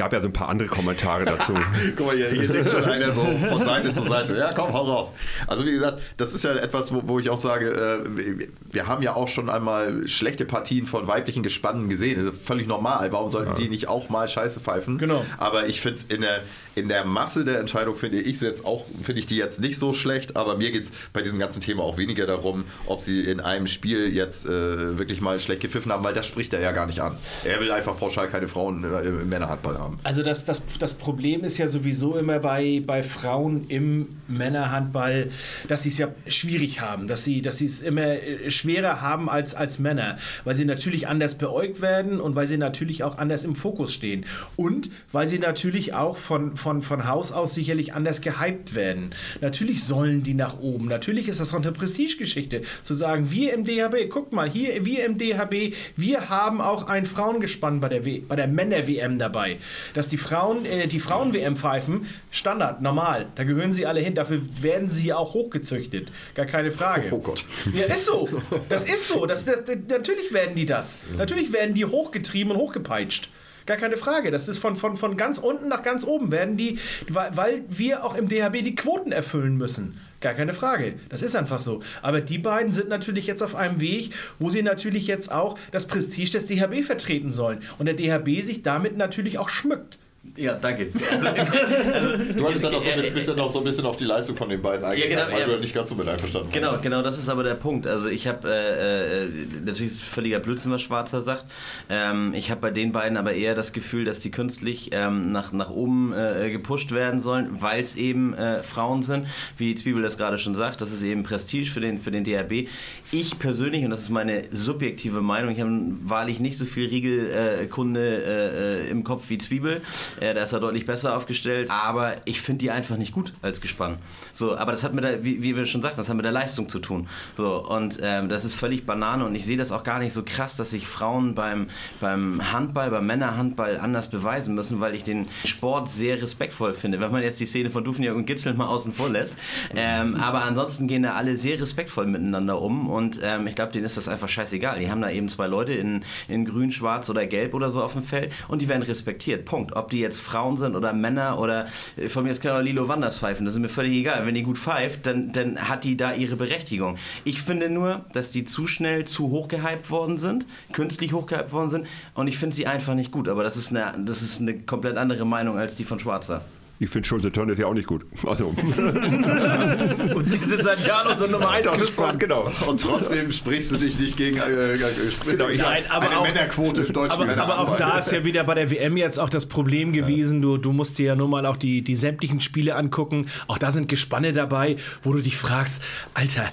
gab ja so ein paar andere Kommentare dazu. *laughs* Guck mal, hier, hier liegt schon einer so von Seite zu Seite. Ja, komm, hau raus. Also wie gesagt, das ist ja etwas, wo, wo ich auch sage, äh, wir- wir haben ja auch schon einmal schlechte Partien von weiblichen Gespannen gesehen. Das ist völlig normal. Warum sollten die nicht auch mal Scheiße pfeifen? Genau. Aber ich finde es in der, in der Masse der Entscheidung, finde ich jetzt auch, finde ich die jetzt nicht so schlecht. Aber mir geht es bei diesem ganzen Thema auch weniger darum, ob sie in einem Spiel jetzt äh, wirklich mal schlecht gepfiffen haben, weil das spricht er ja gar nicht an. Er will einfach pauschal keine Frauen äh, im Männerhandball haben. Also das, das, das Problem ist ja sowieso immer bei, bei Frauen im Männerhandball, dass sie es ja schwierig haben, dass sie, dass es immer äh, schwerer haben als, als Männer, weil sie natürlich anders beäugt werden und weil sie natürlich auch anders im Fokus stehen. Und weil sie natürlich auch von, von, von Haus aus sicherlich anders gehypt werden. Natürlich sollen die nach oben. Natürlich ist das auch eine Prestigegeschichte, zu sagen, wir im DHB, guckt mal, hier, wir im DHB, wir haben auch ein Frauengespann bei der, W- bei der Männer-WM dabei. Dass die Frauen, äh, die Frauen-WM pfeifen, Standard, normal. Da gehören sie alle hin. Dafür werden sie ja auch hochgezüchtet. Gar keine Frage. Oh Gott. Ja, ist so. Das ist so. Das, das, das, natürlich werden die das. Natürlich werden die hochgetrieben und hochgepeitscht. Gar keine Frage. Das ist von, von, von ganz unten nach ganz oben werden die, weil, weil wir auch im DHB die Quoten erfüllen müssen. Gar keine Frage. Das ist einfach so. Aber die beiden sind natürlich jetzt auf einem Weg, wo sie natürlich jetzt auch das Prestige des DHB vertreten sollen. Und der DHB sich damit natürlich auch schmückt. Ja, danke. *laughs* Du hattest dann noch so ein bisschen, bist dann noch so ein bisschen auf die Leistung von den beiden eingegangen, genau, weil ja. du da nicht ganz so mit einverstanden warst. Genau, genau, das ist aber der Punkt. Also ich habe, äh, äh, natürlich ist es völliger Blödsinn, was Schwarzer sagt. Ähm, ich habe bei den beiden aber eher das Gefühl, dass die künstlich ähm, nach, nach oben äh, gepusht werden sollen, weil es eben äh, Frauen sind, wie Zwiebel das gerade schon sagt. Das ist eben Prestige für den, für den DRB. Ich persönlich, und das ist meine subjektive Meinung, ich habe wahrlich nicht so viel Riegelkunde äh, äh, im Kopf wie Zwiebel. Äh, da ist er deutlich besser aufgestellt, aber ich finde die einfach nicht gut als Gespann. So, aber das hat mit der, wie, wie wir schon sagten, das hat mit der Leistung zu tun. So, und ähm, das ist völlig Banane und ich sehe das auch gar nicht so krass, dass sich Frauen beim, beim Handball, beim Männerhandball anders beweisen müssen, weil ich den Sport sehr respektvoll finde. Wenn man jetzt die Szene von Dufniak und Gitzel mal außen vor lässt. Ähm, aber ansonsten gehen da alle sehr respektvoll miteinander um und ähm, ich glaube, denen ist das einfach scheißegal. Die haben da eben zwei Leute in, in grün, schwarz oder gelb oder so auf dem Feld und die werden respektiert. Punkt. Ob die jetzt Frauen sind oder Männer oder äh, von mir ist kann auch Lilo Wanders pfeifen, das ist mir völlig egal. Wenn die gut pfeift, dann, dann hat die da ihre Berechtigung. Ich finde nur, dass die zu schnell zu hoch gehypt worden sind, künstlich hoch gehypt worden sind und ich finde sie einfach nicht gut. Aber das ist eine, das ist eine komplett andere Meinung als die von Schwarzer. Ich finde Schulze Tönn ist ja auch nicht gut. Also, *laughs* Und die sind seit Jahren unser Nummer 1 das Spaß, genau. Und trotzdem sprichst du dich nicht gegen äh, äh, Sprint. Nein, aber eine auch- Männerquote im deutschen Aber, aber auch da ist ja wieder bei der WM jetzt auch das Problem gewesen. Du, du musst dir ja nur mal auch die, die sämtlichen Spiele angucken. Auch da sind Gespanne dabei, wo du dich fragst, Alter,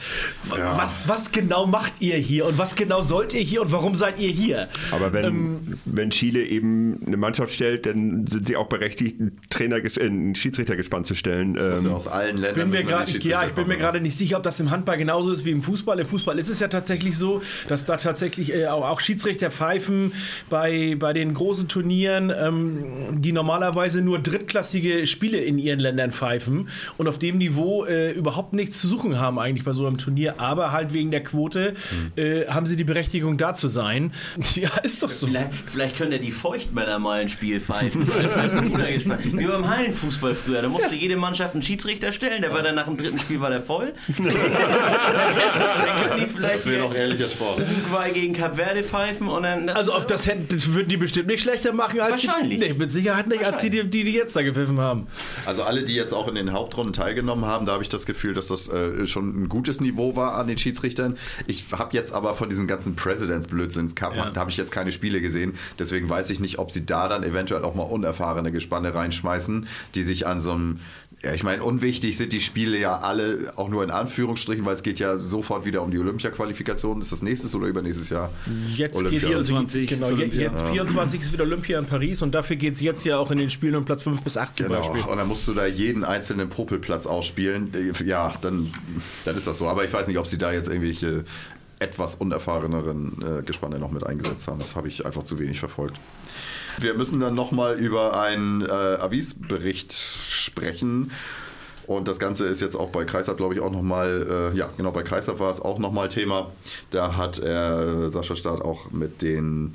Ja. was, was genau macht ihr hier und was genau sollt ihr hier und warum seid ihr hier? Aber wenn, Ähm, wenn Chile eben eine Mannschaft stellt, dann sind sie auch berechtigt, einen, Trainer, äh, einen Schiedsrichter gespannt zu stellen. Das Ähm, aus allen Ländern bin grad, ja, ich bin mir kommen. gerade nicht sicher, ob das im Handball genauso ist wie im Fußball. Im Fußball ist es ja tatsächlich so, dass da tatsächlich äh, auch, auch Schiedsrichter pfeifen bei, bei den großen Turnieren, ähm, die normalerweise nur drittklassige Spiele in ihren Ländern pfeifen und auf dem Niveau äh, überhaupt nichts zu suchen haben eigentlich bei so einem Turnier. Aber halt wegen der Quote äh, haben sie die Berechtigung da zu sein. *laughs* Ja, ist doch so. Vielleicht, vielleicht können ja die Feuchtmänner mal ein Spiel pfeifen. *laughs* Als, als. Wie beim Hallenfußball früher. Da musste jede Mannschaft einen Schiedsrichter stellen. Der war dann nach dem dritten Spiel war der voll. *laughs* dann können die vielleicht Das wäre noch ehrlicher Sport. Uruguay gegen Kap Verde pfeifen und dann. Also auf das hätten, würden die bestimmt nicht schlechter machen als Wahrscheinlich. Die, nee, mit Sicherheit nicht als die, die, die jetzt da gepfiffen haben. Also alle, die jetzt auch in den Hauptrunden teilgenommen haben, da habe ich das Gefühl, dass das äh, schon ein gutes Niveau war an den Schiedsrichtern. Ich habe jetzt aber von diesem ganzen Presidents-Blödsinns, Cup, Ja. da habe ich jetzt keine Spiele gesehen. Deswegen weiß ich nicht, ob sie da dann eventuell auch mal unerfahrene Gespanne reinschmeißen, die sich an so einem ja, ich meine, unwichtig sind die Spiele ja alle auch nur in Anführungsstrichen, weil es geht ja sofort wieder um die Olympia-Qualifikation. Ist das nächstes oder übernächstes Jahr? Jetzt Olympia. geht es also, 24 genau, jetzt 24 ist wieder Olympia in Paris und dafür geht es jetzt ja auch in den Spielen um Platz 5 bis 8 zum Genau, Beispiel. und dann musst du da jeden einzelnen Popelplatz ausspielen. Ja, dann, dann ist das so. Aber ich weiß nicht, ob sie da jetzt irgendwelche etwas unerfahreneren äh, Gespanne noch mit eingesetzt haben. Das habe ich einfach zu wenig verfolgt. Wir müssen dann nochmal über einen äh, Avis-Bericht sprechen. Und das Ganze ist jetzt auch bei Kreisab, glaube ich, auch nochmal, äh, ja, genau, bei Kreisab war es auch nochmal Thema. Da hat äh, Sascha Staat auch mit den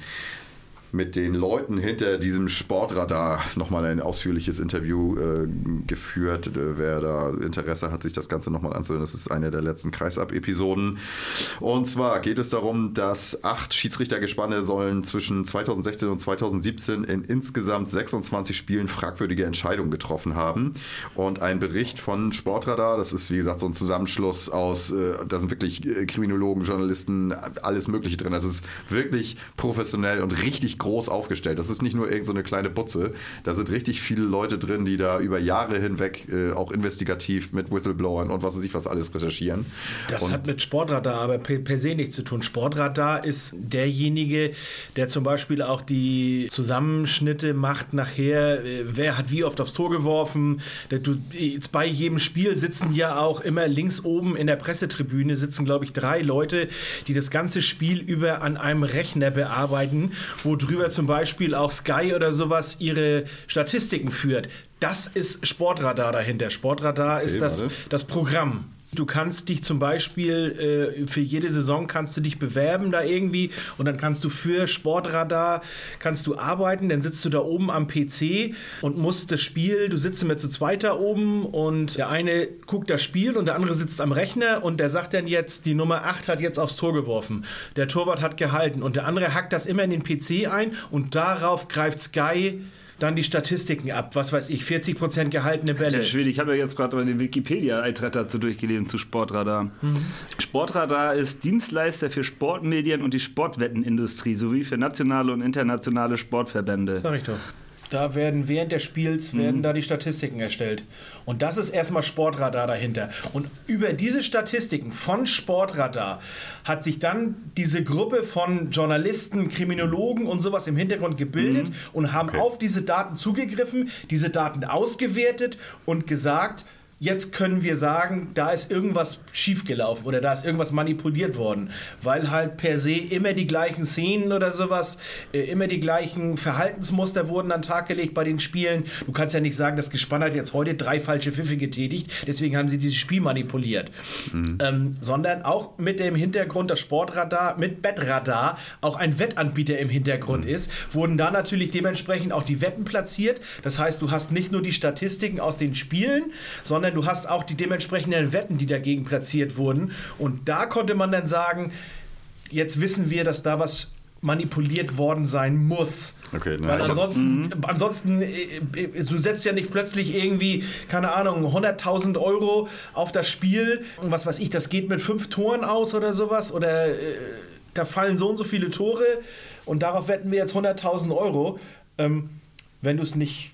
mit den Leuten hinter diesem Sportradar nochmal ein ausführliches Interview äh, geführt. Äh, wer da Interesse hat, sich das Ganze nochmal anzuhören, das ist eine der letzten Kreisab-Episoden. Und zwar geht es darum, dass acht Schiedsrichtergespanne sollen zwischen 2016 und 2017 in insgesamt 26 Spielen fragwürdige Entscheidungen getroffen haben. Und ein Bericht von Sportradar, das ist wie gesagt so ein Zusammenschluss aus, äh, da sind wirklich äh, Kriminologen, Journalisten, alles Mögliche drin. Das ist wirklich professionell und richtig groß aufgestellt. Das ist nicht nur irgendeine so kleine Butze. Da sind richtig viele Leute drin, die da über Jahre hinweg äh, auch investigativ mit Whistleblowern und was weiß ich was alles recherchieren. Das und hat mit Sportradar aber per, per se nichts zu tun. Sportradar ist derjenige, der zum Beispiel auch die Zusammenschnitte macht nachher, äh, wer hat wie oft aufs Tor geworfen. Du, bei jedem Spiel sitzen ja auch immer links oben in der Pressetribüne sitzen, glaube ich, drei Leute, die das ganze Spiel über an einem Rechner bearbeiten, wo drüber zum Beispiel auch Sky oder sowas ihre Statistiken führt. Das ist Sportradar dahinter. Sportradar ist Okay, das, warte. das Programm. Du kannst dich zum Beispiel äh, für jede Saison kannst du dich bewerben da irgendwie und dann kannst du für Sportradar kannst du arbeiten, dann sitzt du da oben am PC und musst das Spiel, du sitzt immer zu zweit da oben und der eine guckt das Spiel und der andere sitzt am Rechner und der sagt dann jetzt, die Nummer 8 hat jetzt aufs Tor geworfen. Der Torwart hat gehalten und der andere hackt das immer in den PC ein und darauf greift Sky dann die Statistiken ab. Was weiß ich, 40% gehaltene Bälle. Der Schwede, ich habe ja jetzt gerade mal den Wikipedia-Eintrag dazu durchgelesen zu Sportradar. Mhm. Sportradar ist Dienstleister für Sportmedien und die Sportwettenindustrie sowie für nationale und internationale Sportverbände. Sag ich doch. Da werden während des Spiels werden da die Statistiken erstellt. Und das ist erstmal Sportradar dahinter. Und über diese Statistiken von Sportradar hat sich dann diese Gruppe von Journalisten, Kriminologen und sowas im Hintergrund gebildet und haben auf diese Daten zugegriffen, diese Daten ausgewertet und gesagt, jetzt können wir sagen, da ist irgendwas schiefgelaufen oder da ist irgendwas manipuliert worden, weil halt per se immer die gleichen Szenen oder sowas, äh, immer die gleichen Verhaltensmuster wurden an den Tag gelegt bei den Spielen. Du kannst ja nicht sagen, das Gespann hat jetzt heute drei falsche Pfiffe getätigt, deswegen haben sie dieses Spiel manipuliert. Ähm, sondern auch mit dem Hintergrund, dass Sportradar mit Bettradar auch ein Wettanbieter im Hintergrund ist, wurden da natürlich dementsprechend auch die Wetten platziert. Das heißt, du hast nicht nur die Statistiken aus den Spielen, sondern du hast auch die dementsprechenden Wetten, die dagegen platziert wurden. Und da konnte man dann sagen, jetzt wissen wir, dass da was manipuliert worden sein muss. Okay, Weil das- ansonsten, ansonsten, äh, äh, du setzt ja nicht plötzlich irgendwie, keine Ahnung, 100.000 Euro auf das Spiel. Und was weiß ich, das geht mit fünf Toren aus oder sowas. Oder äh, da fallen so und so viele Tore und darauf wetten wir jetzt 100.000 Euro. Ähm, wenn du es nicht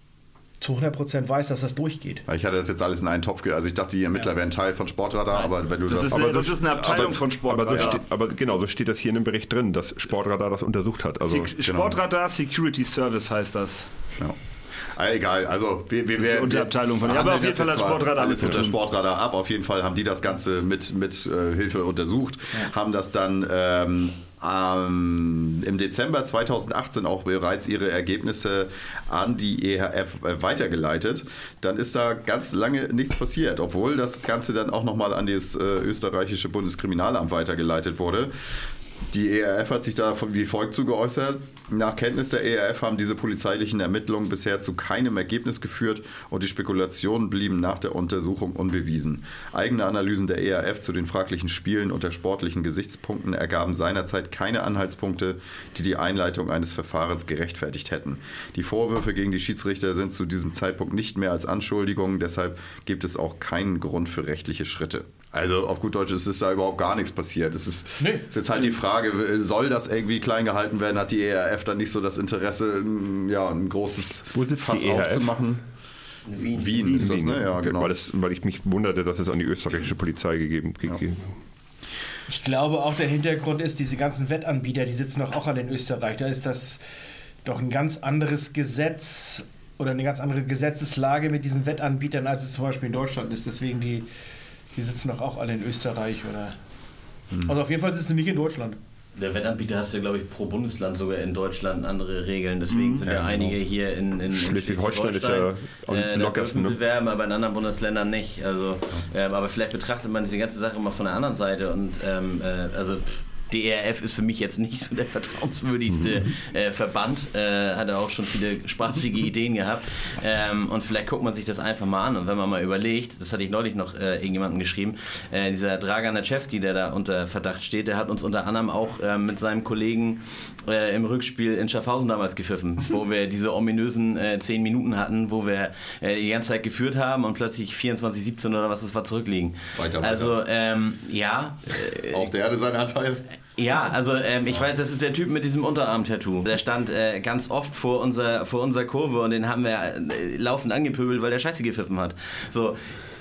zu 100% weißt, dass das durchgeht. Ich hatte das jetzt alles in einen Topf, also ich dachte, die Ermittler wären Teil von Sportradar, aber wenn du das, Das ist, aber eine, das ist eine Abteilung aber, von aber, so Sportradar. steht, aber genau, so steht das hier in dem Bericht drin, dass Sportradar das untersucht hat. Also, Se- Sportradar Security Service heißt das. Ja. Ah, Egal, also wir, wir, wir Unterabteilung von- ja, aber auf jeden Fall hat Sportradar alles unter. Sportradar ab. Auf jeden Fall haben die das Ganze mit, mit äh, Hilfe untersucht, haben das dann ähm, ähm, im Dezember 2018 auch bereits ihre Ergebnisse an die EHF äh, weitergeleitet. Dann ist da ganz lange nichts passiert, obwohl das Ganze dann auch nochmal an das äh, österreichische Bundeskriminalamt weitergeleitet wurde. Die ERF hat sich da wie folgt zu geäußert. Nach Kenntnis der ERF haben diese polizeilichen Ermittlungen bisher zu keinem Ergebnis geführt und die Spekulationen blieben nach der Untersuchung unbewiesen. Eigene Analysen der ERF zu den fraglichen Spielen unter sportlichen Gesichtspunkten ergaben seinerzeit keine Anhaltspunkte, die die Einleitung eines Verfahrens gerechtfertigt hätten. Die Vorwürfe gegen die Schiedsrichter sind zu diesem Zeitpunkt nicht mehr als Anschuldigungen, deshalb gibt es auch keinen Grund für rechtliche Schritte. Also auf gut Deutsch, es ist da überhaupt gar nichts passiert. Es ist, ist jetzt halt die Frage, soll das irgendwie klein gehalten werden? Hat die ERF dann nicht so das Interesse, ein- ja, ein großes Wo sitzt Fass die ERF? aufzumachen? Wien. Wien, ist das, Wien, ne? Ja, genau. weil, das, weil ich mich wunderte, dass es an die österreichische Polizei gegeben gegeben- Ich glaube auch der Hintergrund ist, diese ganzen Wettanbieter, die sitzen doch auch alle in Österreich. Da ist das doch ein ganz anderes Gesetz oder eine ganz andere Gesetzeslage mit diesen Wettanbietern, als es zum Beispiel in Deutschland ist. Deswegen die, die sitzen doch auch alle in Österreich oder. Also auf jeden Fall ist sie nicht in Deutschland. Der Wettanbieter hast du, glaube ich, pro Bundesland sogar in Deutschland andere Regeln. Deswegen sind ja, Ja, einige hier in, in, in Schleswig-Holstein ist ja am äh, da lockersten, dürfen sie ne? werben, aber in anderen Bundesländern nicht. Also, ähm, aber vielleicht betrachtet man diese ganze Sache mal von der anderen Seite und ähm, äh, also pff, DRF ist für mich jetzt nicht so der vertrauenswürdigste äh, Verband. Äh, hat er auch schon viele spaßige Ideen gehabt. Ähm, und vielleicht guckt man sich das einfach mal an. Und wenn man mal überlegt, das hatte ich neulich noch äh, irgendjemandem geschrieben, äh, dieser Dragan Naczewski, der da unter Verdacht steht, der hat uns unter anderem auch äh, mit seinem Kollegen äh, im Rückspiel in Schaffhausen damals gepfiffen, *laughs* wo wir diese ominösen äh, 10 Minuten hatten, wo wir äh, die ganze Zeit geführt haben und plötzlich 24, 17 oder was es war zurückliegen. Weiter, weiter. Also ähm, ja, Auch der hatte seinen Anteil. ja, also ähm, ich weiß, das ist der Typ mit diesem Unterarm-Tattoo. Der stand äh, ganz oft vor unserer, vor unserer Kurve und den haben wir äh, laufend angepöbelt, weil der Scheiße gepfiffen hat. So.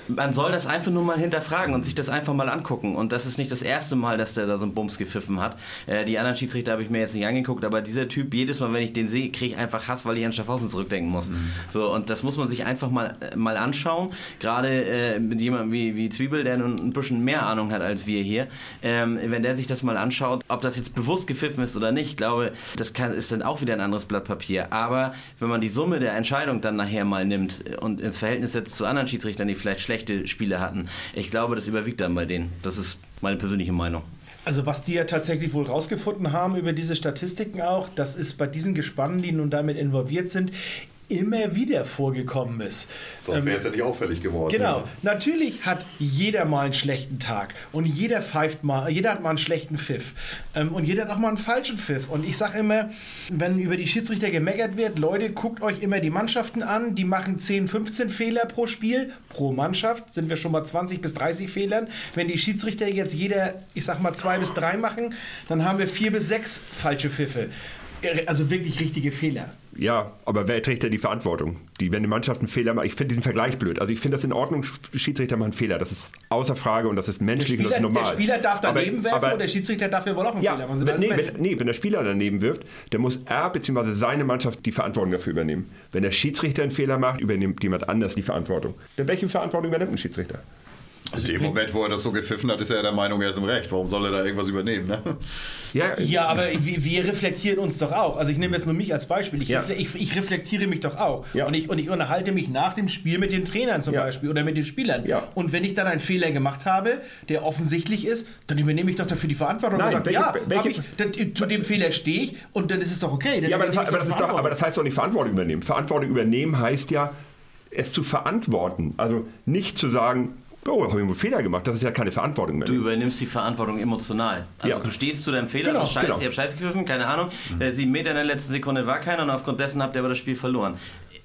Man soll das einfach nur mal hinterfragen und sich das einfach mal angucken. Und das ist nicht das erste Mal, dass der da so einen Bums gepfiffen hat. Äh, die anderen Schiedsrichter habe ich mir jetzt nicht angeguckt, aber dieser Typ, jedes Mal, wenn ich den sehe, kriege ich einfach Hass, weil ich an Schaffhausen zurückdenken muss. So, und das muss man sich einfach mal, äh, mal anschauen. Gerade äh, mit jemandem wie, wie Zwiebel, der nun ein bisschen mehr Ahnung hat als wir hier. Ähm, wenn der sich das mal anschaut, ob das jetzt bewusst gepfiffen ist oder nicht, ich glaube, das kann, ist dann auch wieder ein anderes Blatt Papier. Aber wenn man die Summe der Entscheidung dann nachher mal nimmt und ins Verhältnis setzt zu anderen Schiedsrichtern, die vielleicht schlechte Spiele hatten, ich glaube, das überwiegt dann bei denen. Das ist meine persönliche Meinung. Also was die ja tatsächlich wohl rausgefunden haben über diese Statistiken auch, das ist bei diesen Gespannen, die nun damit involviert sind, immer wieder vorgekommen ist. Sonst Ähm, wäre es ja nicht auffällig geworden. Genau. Natürlich hat jeder mal einen schlechten Tag und jeder pfeift mal, jeder hat mal einen schlechten Pfiff ähm, und jeder hat auch mal einen falschen Pfiff. Und ich sage immer, wenn über die Schiedsrichter gemeckert wird, Leute, guckt euch immer die Mannschaften an, die machen 10, 15 Fehler pro Spiel, pro Mannschaft sind wir schon mal 20 bis 30 Fehlern. Wenn die Schiedsrichter jetzt jeder, ich sag mal zwei bis drei machen, dann haben wir vier bis sechs falsche Pfiffe. Also wirklich richtige Fehler. Ja, aber wer trägt denn die Verantwortung? Die, wenn eine Mannschaft einen Fehler macht, ich finde diesen Vergleich blöd. Also ich finde das in Ordnung, Schiedsrichter machen Fehler. Das ist außer Frage und das ist menschlich und das Spieler, ist normal. der Spieler darf daneben aber, werfen aber, und der Schiedsrichter darf ja wohl auch einen ja, Fehler machen. Wenn, nee, wenn, nee, wenn der Spieler daneben wirft, dann muss er bzw. seine Mannschaft die Verantwortung dafür übernehmen. Wenn der Schiedsrichter einen Fehler macht, übernimmt jemand anders die Verantwortung. Denn welche Verantwortung übernimmt ein Schiedsrichter? In dem Moment, wo er das so gepfiffen hat, ist er der Meinung, er ist im Recht. Warum soll er da irgendwas übernehmen? Ne? Ja, Ja, aber wir, wir reflektieren uns doch auch. Also ich nehme jetzt nur mich als Beispiel. Ich, Ja. refle- ich, ich reflektiere mich doch auch. Ja. Und, ich, und ich unterhalte mich nach dem Spiel mit den Trainern zum Ja. Beispiel oder mit den Spielern. Ja. Und wenn ich dann einen Fehler gemacht habe, der offensichtlich ist, dann übernehme ich doch dafür die Verantwortung Nein, und sage, welche- ja, welche- das, zu dem Fehler stehe ich und dann ist es doch okay. Dann Ja, aber das, aber, das doch, aber das heißt doch nicht Verantwortung übernehmen. Verantwortung übernehmen heißt ja, es zu verantworten. Also nicht zu sagen, oh, habe ich einen Fehler gemacht. Das ist ja keine Verantwortung mehr. Du übernimmst die Verantwortung emotional. Also Ja. du stehst zu deinem Fehler, Genau, das ist scheiße, genau. ihr habt scheiße gegriffen, keine Ahnung. Äh, sieben Meter in der letzten Sekunde war keiner und aufgrund dessen habt ihr aber das Spiel verloren.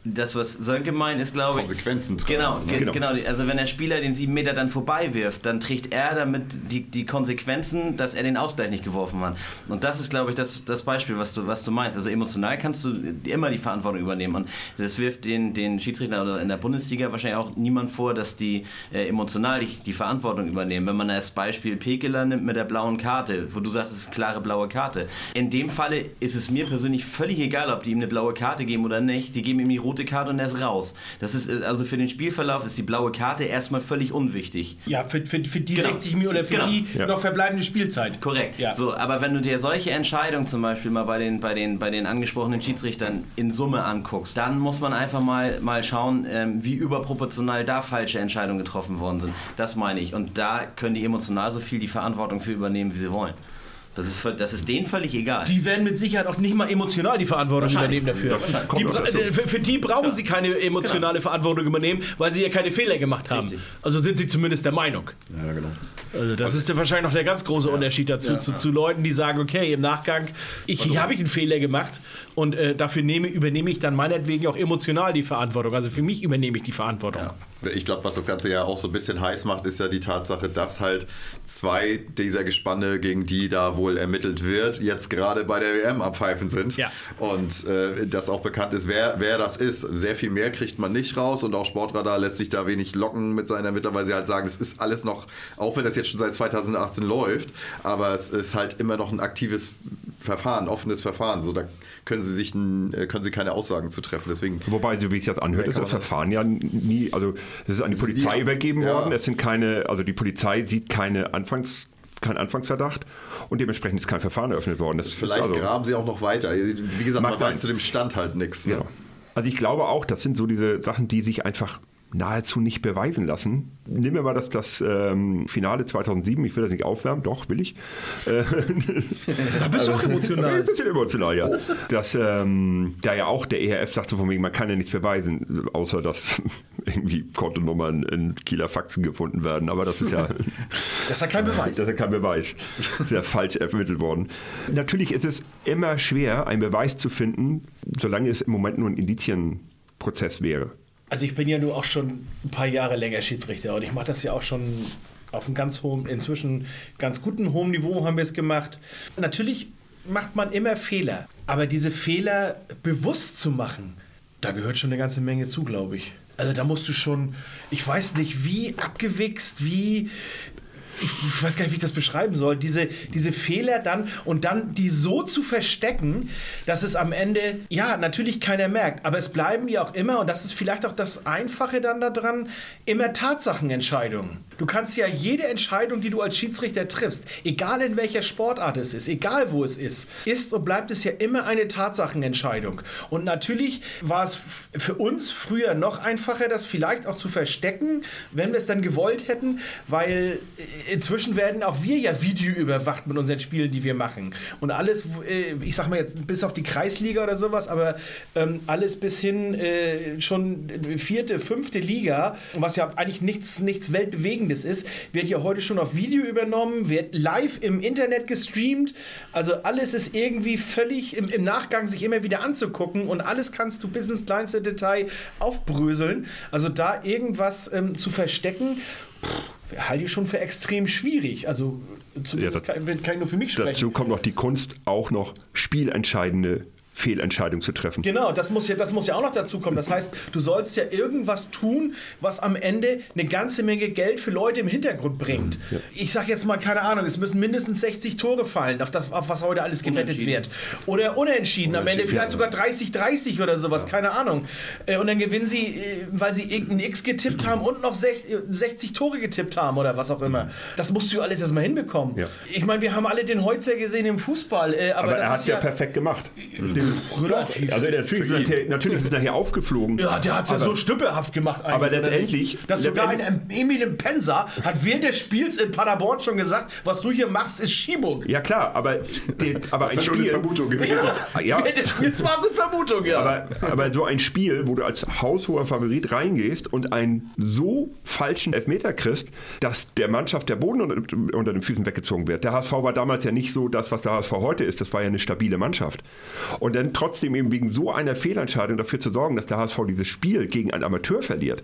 Das, was Sönke meint, ist, glaube ich. Konsequenzen tragen. Genau, ge Genau. genau. Also, wenn der Spieler den sieben Meter dann vorbei wirft, dann trägt er damit die, die Konsequenzen, dass er den Ausgleich nicht geworfen hat. Und das ist, glaube ich, das, das Beispiel, was du, was du meinst. Also, emotional kannst du immer die Verantwortung übernehmen. Und das wirft den, den Schiedsrichter oder in der Bundesliga wahrscheinlich auch niemand vor, dass die äh, emotional die, die Verantwortung übernehmen. Wenn man als Beispiel Pekeler nimmt mit der blauen Karte, wo du sagst, es ist eine klare blaue Karte. In dem Falle ist es mir persönlich völlig egal, ob die ihm eine blaue Karte geben oder nicht. Die geben ihm die rote Karte und er ist raus. Das ist äh, also für den Spielverlauf ist die blaue Karte erstmal völlig unwichtig. Ja, für, für, für die Genau. 60 Minuten oder für Genau. die Ja. noch verbleibende Spielzeit. Korrekt. Ja. So, aber wenn du dir solche Entscheidungen zum Beispiel mal bei den, bei den, bei den angesprochenen Schiedsrichtern in Summe anguckst, dann muss man einfach mal, mal schauen, ähm, wie überproportional da falsche Entscheidungen getroffen worden sind. Das meine ich. Und da können die emotional so viel die Verantwortung für übernehmen, wie sie wollen. Das ist, das ist denen völlig egal. Die werden mit Sicherheit auch nicht mal emotional die Verantwortung übernehmen dafür. Ja. Die, äh, für, für die brauchen sie keine emotionale Verantwortung übernehmen, weil sie ja keine Fehler gemacht haben. Richtig. Also sind sie zumindest der Meinung. Ja, genau. Also das ist ja wahrscheinlich noch der ganz große Unterschied dazu zu, zu Leuten, die sagen, okay, im Nachgang, ich, hier habe ich einen Fehler gemacht und äh, dafür nehme, übernehme ich dann meinetwegen auch emotional die Verantwortung. Also für mich übernehme ich die Verantwortung. Ich glaube, was das Ganze ja auch so ein bisschen heiß macht, ist ja die Tatsache, dass halt zwei dieser Gespanne, gegen die da wohl ermittelt wird, jetzt gerade bei der WM abpfeifen sind. Ja. Und äh, dass auch bekannt ist, wer, wer das ist. Sehr viel mehr kriegt man nicht raus und auch Sportradar lässt sich da wenig locken mit seiner Ermittler, weil sie halt sagen, es ist alles noch, auch wenn das jetzt schon seit 2018 läuft, aber es ist halt immer noch ein aktives Verfahren, offenes Verfahren. So, da können sie sich äh, können sie keine Aussagen zu treffen. Deswegen Wobei, so wie ich das anhört, ist das Verfahren ja nie, also es ist an die Polizei nie- übergeben ja. worden. Es sind keine, also die Polizei sieht keine kein Anfangsverdacht und dementsprechend ist kein Verfahren eröffnet worden. Das Vielleicht also, graben sie auch noch weiter. Wie gesagt, man weiß zu dem Stand halt nichts. Ne? Genau. Also ich glaube auch, das sind so diese Sachen, die sich einfach nahezu nicht beweisen lassen. Nehmen wir mal das, das ähm, Finale 2007, ich will das nicht aufwärmen, doch, will ich. Äh, *laughs* Da bist du auch *laughs* ein emotional. bisschen emotional, ja. Dass ähm, da ja auch der ERF sagt so von wegen, man kann ja nichts beweisen, außer dass *laughs* irgendwie Kontonummern in Kieler Faxen gefunden werden. Aber das ist ja, Das ist ja kein Beweis. das ist ja kein Beweis. Das ist ja falsch ermittelt worden. Natürlich ist es immer schwer, einen Beweis zu finden, solange es im Moment nur ein Indizienprozess wäre. Also ich bin ja nur auch schon ein paar Jahre länger Schiedsrichter und ich mache das ja auch schon auf einem ganz hohen, inzwischen ganz guten hohen Niveau haben wir es gemacht. Natürlich macht man immer Fehler, aber diese Fehler bewusst zu machen, da gehört schon eine ganze Menge zu, glaube ich. Also da musst du schon, ich weiß nicht, wie abgewichst, wie ich weiß gar nicht, wie ich das beschreiben soll, diese, diese Fehler dann und dann die so zu verstecken, dass es am Ende, ja, natürlich keiner merkt, aber es bleiben ja auch immer, und das ist vielleicht auch das Einfache dann daran, immer Tatsachenentscheidungen. Du kannst ja jede Entscheidung, die du als Schiedsrichter triffst, egal in welcher Sportart es ist, egal wo es ist, ist und bleibt es ja immer eine Tatsachenentscheidung. Und natürlich war es für uns früher noch einfacher, das vielleicht auch zu verstecken, wenn wir es dann gewollt hätten, weil äh, inzwischen werden auch wir ja Video überwacht mit unseren Spielen, die wir machen. Und alles, äh, ich sag mal jetzt bis auf die Kreisliga oder sowas, aber ähm, alles bis hin äh, schon vierte, fünfte Liga, was ja eigentlich nichts, nichts Weltbewegendes ist, wird ja heute schon auf Video übernommen, wird live im Internet gestreamt. Also alles ist irgendwie völlig im, im Nachgang sich immer wieder anzugucken und alles kannst du bis ins kleinste Detail aufbröseln. Also da irgendwas ähm, zu verstecken, pff, halte ich schon für extrem schwierig. Also zumindest Ja, kann, kann ich nur für mich sprechen. Dazu kommt noch die Kunst, auch noch spielentscheidende Fehlentscheidungen zu treffen. Genau, das muss, ja, das muss ja auch noch dazu kommen. Das heißt, du sollst ja irgendwas tun, was am Ende eine ganze Menge Geld für Leute im Hintergrund bringt. Ich sage jetzt mal, keine Ahnung, es müssen mindestens 60 Tore fallen, auf, das, auf was heute alles gewettet wird. Oder unentschieden, am Ende vielleicht sogar 30-30 oder sowas, keine Ahnung. Äh, Und dann gewinnen sie, äh, weil sie irgendein X getippt haben und noch sech- 60 Tore getippt haben oder was auch immer. Das musst du alles erstmal hinbekommen. Ja. Ich meine, wir haben alle den Heutzer gesehen im Fußball. äh, Aber, Aber das er hat es ja, perfekt gemacht. Den, relativ. also natürlich, ist nachher, natürlich ist es nachher aufgeflogen. Ja, der hat es ja so stümperhaft gemacht. Aber letztendlich-? Dass sogar ein Emil Pensa hat während des Spiels in Paderborn schon gesagt, was du hier machst, ist Schiebung. Ja klar, aber, die, aber Das ein ist nur eine Spiel... Vermutung gewesen. Ja, Während des Spiels war es eine Vermutung, ja. aber, aber so ein Spiel, wo du als haushoher Favorit reingehst und einen so falschen Elfmeter kriegst, dass der Mannschaft der Boden unter, unter den Füßen weggezogen wird. Der HSV war damals ja nicht so das, was der HSV heute ist. Das war ja eine stabile Mannschaft. Und dann trotzdem eben wegen so einer Fehlentscheidung dafür zu sorgen, dass der HSV dieses Spiel gegen einen Amateur verliert,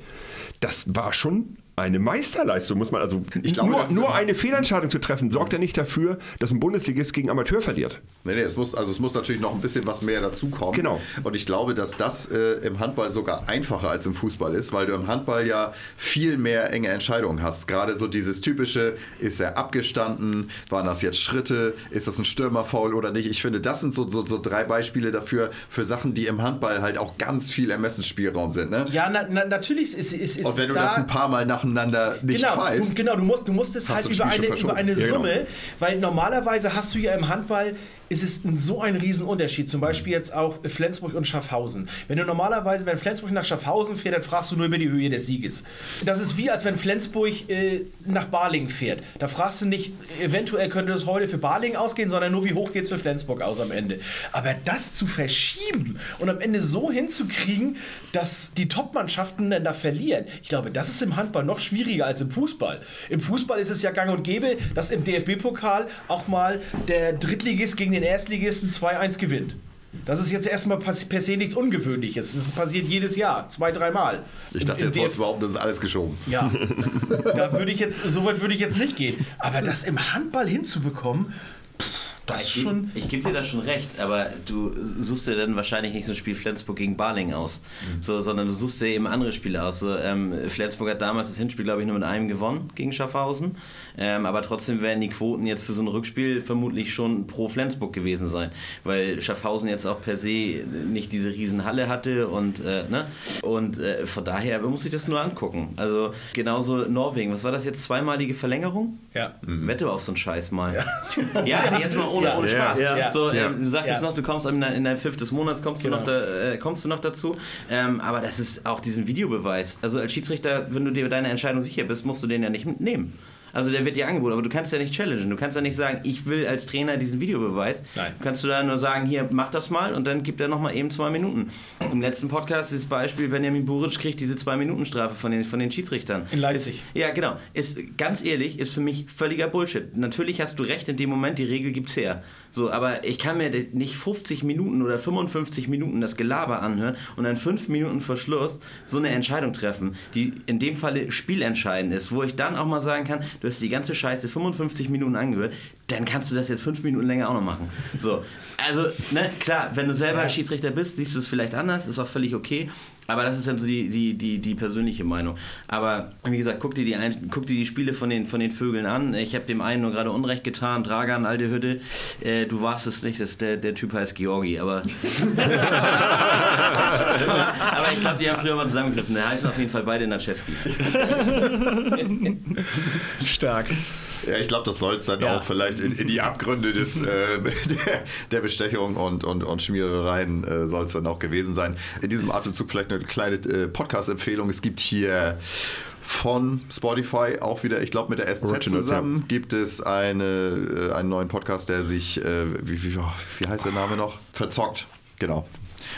das war schon eine Meisterleistung, muss man also. Ich glaube, nur nur eine Fehlentscheidung zu treffen, sorgt ja nicht dafür, dass ein Bundesligist gegen Amateur verliert. Nee, nee, es muss, also es muss natürlich noch ein bisschen was mehr dazukommen. Genau. Und ich glaube, dass das äh, im Handball sogar einfacher als im Fußball ist, weil du im Handball ja viel mehr enge Entscheidungen hast. Gerade so dieses typische, ist er abgestanden, waren das jetzt Schritte, ist das ein Stürmerfoul oder nicht? Ich finde, das sind so, so, so drei Beispiele dafür, für Sachen, die im Handball halt auch ganz viel Ermessensspielraum sind. Ne? ja, na, na, natürlich ist, ist Und wenn du da, das ein paar Mal nacheinander nicht genau, weißt, du, genau, du musst, du musst es halt über eine, über eine. Ja, genau. Summe, weil normalerweise hast du ja im Handball ist es so ein Riesenunterschied. Zum Beispiel jetzt auch Flensburg und Schaffhausen. Wenn du normalerweise, wenn Flensburg nach Schaffhausen fährt, dann fragst du nur über die Höhe des Sieges. Das ist wie, als wenn Flensburg äh, nach Balingen fährt. Da fragst du nicht, eventuell könnte es heute für Balingen ausgehen, sondern nur, wie hoch geht es für Flensburg aus am Ende. Aber das zu verschieben und am Ende so hinzukriegen, dass die Top-Mannschaften dann da verlieren, ich glaube, das ist im Handball noch schwieriger als im Fußball. Im Fußball ist es ja gang und gäbe, dass im DFB-Pokal auch mal der Drittligist gegen den Erstligisten 2-1 gewinnt. Das ist jetzt erstmal per se nichts Ungewöhnliches. Das passiert jedes Jahr, zwei, dreimal. ich dachte, jetzt wolltest du behaupten, das ist alles geschoben. ja, *laughs* da würde ich jetzt, so weit würde ich jetzt nicht gehen. Aber das im Handball hinzubekommen, pff, Das ist ich, schon. Ich gebe dir da schon recht, aber du suchst dir dann wahrscheinlich nicht so ein Spiel Flensburg gegen Baling aus, Mhm. so, sondern du suchst dir eben andere Spiele aus. So, ähm, Flensburg hat damals das Hinspiel, glaube ich, nur mit einem gewonnen gegen Schaffhausen, ähm, aber trotzdem werden die Quoten jetzt für so ein Rückspiel vermutlich schon pro Flensburg gewesen sein, weil Schaffhausen jetzt auch per se nicht diese Riesenhalle hatte und, äh, ne? und äh, von daher muss ich das nur angucken. Also genauso Norwegen, was war das jetzt, zweimalige Verlängerung? Ja. Wette auf so einen Scheiß mal. Ja, jetzt mal ohne, Ja. ohne Spaß. Ja. Ja. So, Ja. ähm, du sagtest Ja. noch, du kommst in dein, in dein fünftes Monats, kommst, Genau. du noch da, äh, kommst du noch dazu. Ähm, aber das ist auch diesen Videobeweis. Also als Schiedsrichter, wenn du dir deiner Entscheidung sicher bist, musst du den ja nicht nehmen. Also der wird dir angeboten, aber du kannst ja nicht challengen. Du kannst ja nicht sagen, ich will als Trainer diesen Videobeweis. Nein. Kannst du da nur sagen, hier, mach das mal und dann gibt er nochmal eben zwei Minuten. Im letzten Podcast ist das Beispiel, Benjamin Buric kriegt diese zwei Minuten Strafe von den, von den Schiedsrichtern. In Leipzig. Ist, ja, genau. Ist ganz ehrlich, ist für mich völliger Bullshit. Natürlich hast du recht, in dem Moment, die Regel gibt's her. So, aber ich kann mir nicht 50 Minuten oder 55 Minuten das Gelaber anhören und dann 5 Minuten vor Schluss so eine Entscheidung treffen, die in dem Falle spielentscheidend ist, wo ich dann auch mal sagen kann, du hast die ganze Scheiße 55 Minuten angehört, dann kannst du das jetzt 5 Minuten länger auch noch machen. So, also, ne, klar, wenn du selber Schiedsrichter bist, siehst du es vielleicht anders, ist auch völlig okay. Aber das ist dann so die, die, die, die persönliche Meinung. Aber wie gesagt, guck dir die, ein, guck dir die Spiele von den, von den Vögeln an. Ich habe dem einen nur gerade Unrecht getan. Dragan, alte Hütte. Äh, du warst es nicht, das, der, der Typ heißt Georgi. Aber, *laughs* *laughs* aber ich glaube, die haben früher mal zusammengegriffen. Der heißen auf jeden Fall beide Naczewski. *laughs* Stark. Ja, ich glaube, das soll es dann Ja. auch vielleicht in, in die Abgründe des, *laughs* äh, der, *laughs* der Bestechung und, und, und Schmierereien äh, soll es dann auch gewesen sein. In diesem Atemzug vielleicht eine kleine äh, Podcast-Empfehlung. Es gibt hier von Spotify auch wieder, ich glaube mit der SZ Originals, zusammen, gibt es eine, äh, einen neuen Podcast, der sich, äh, wie, wie, wie heißt der Name noch? Verzockt, genau.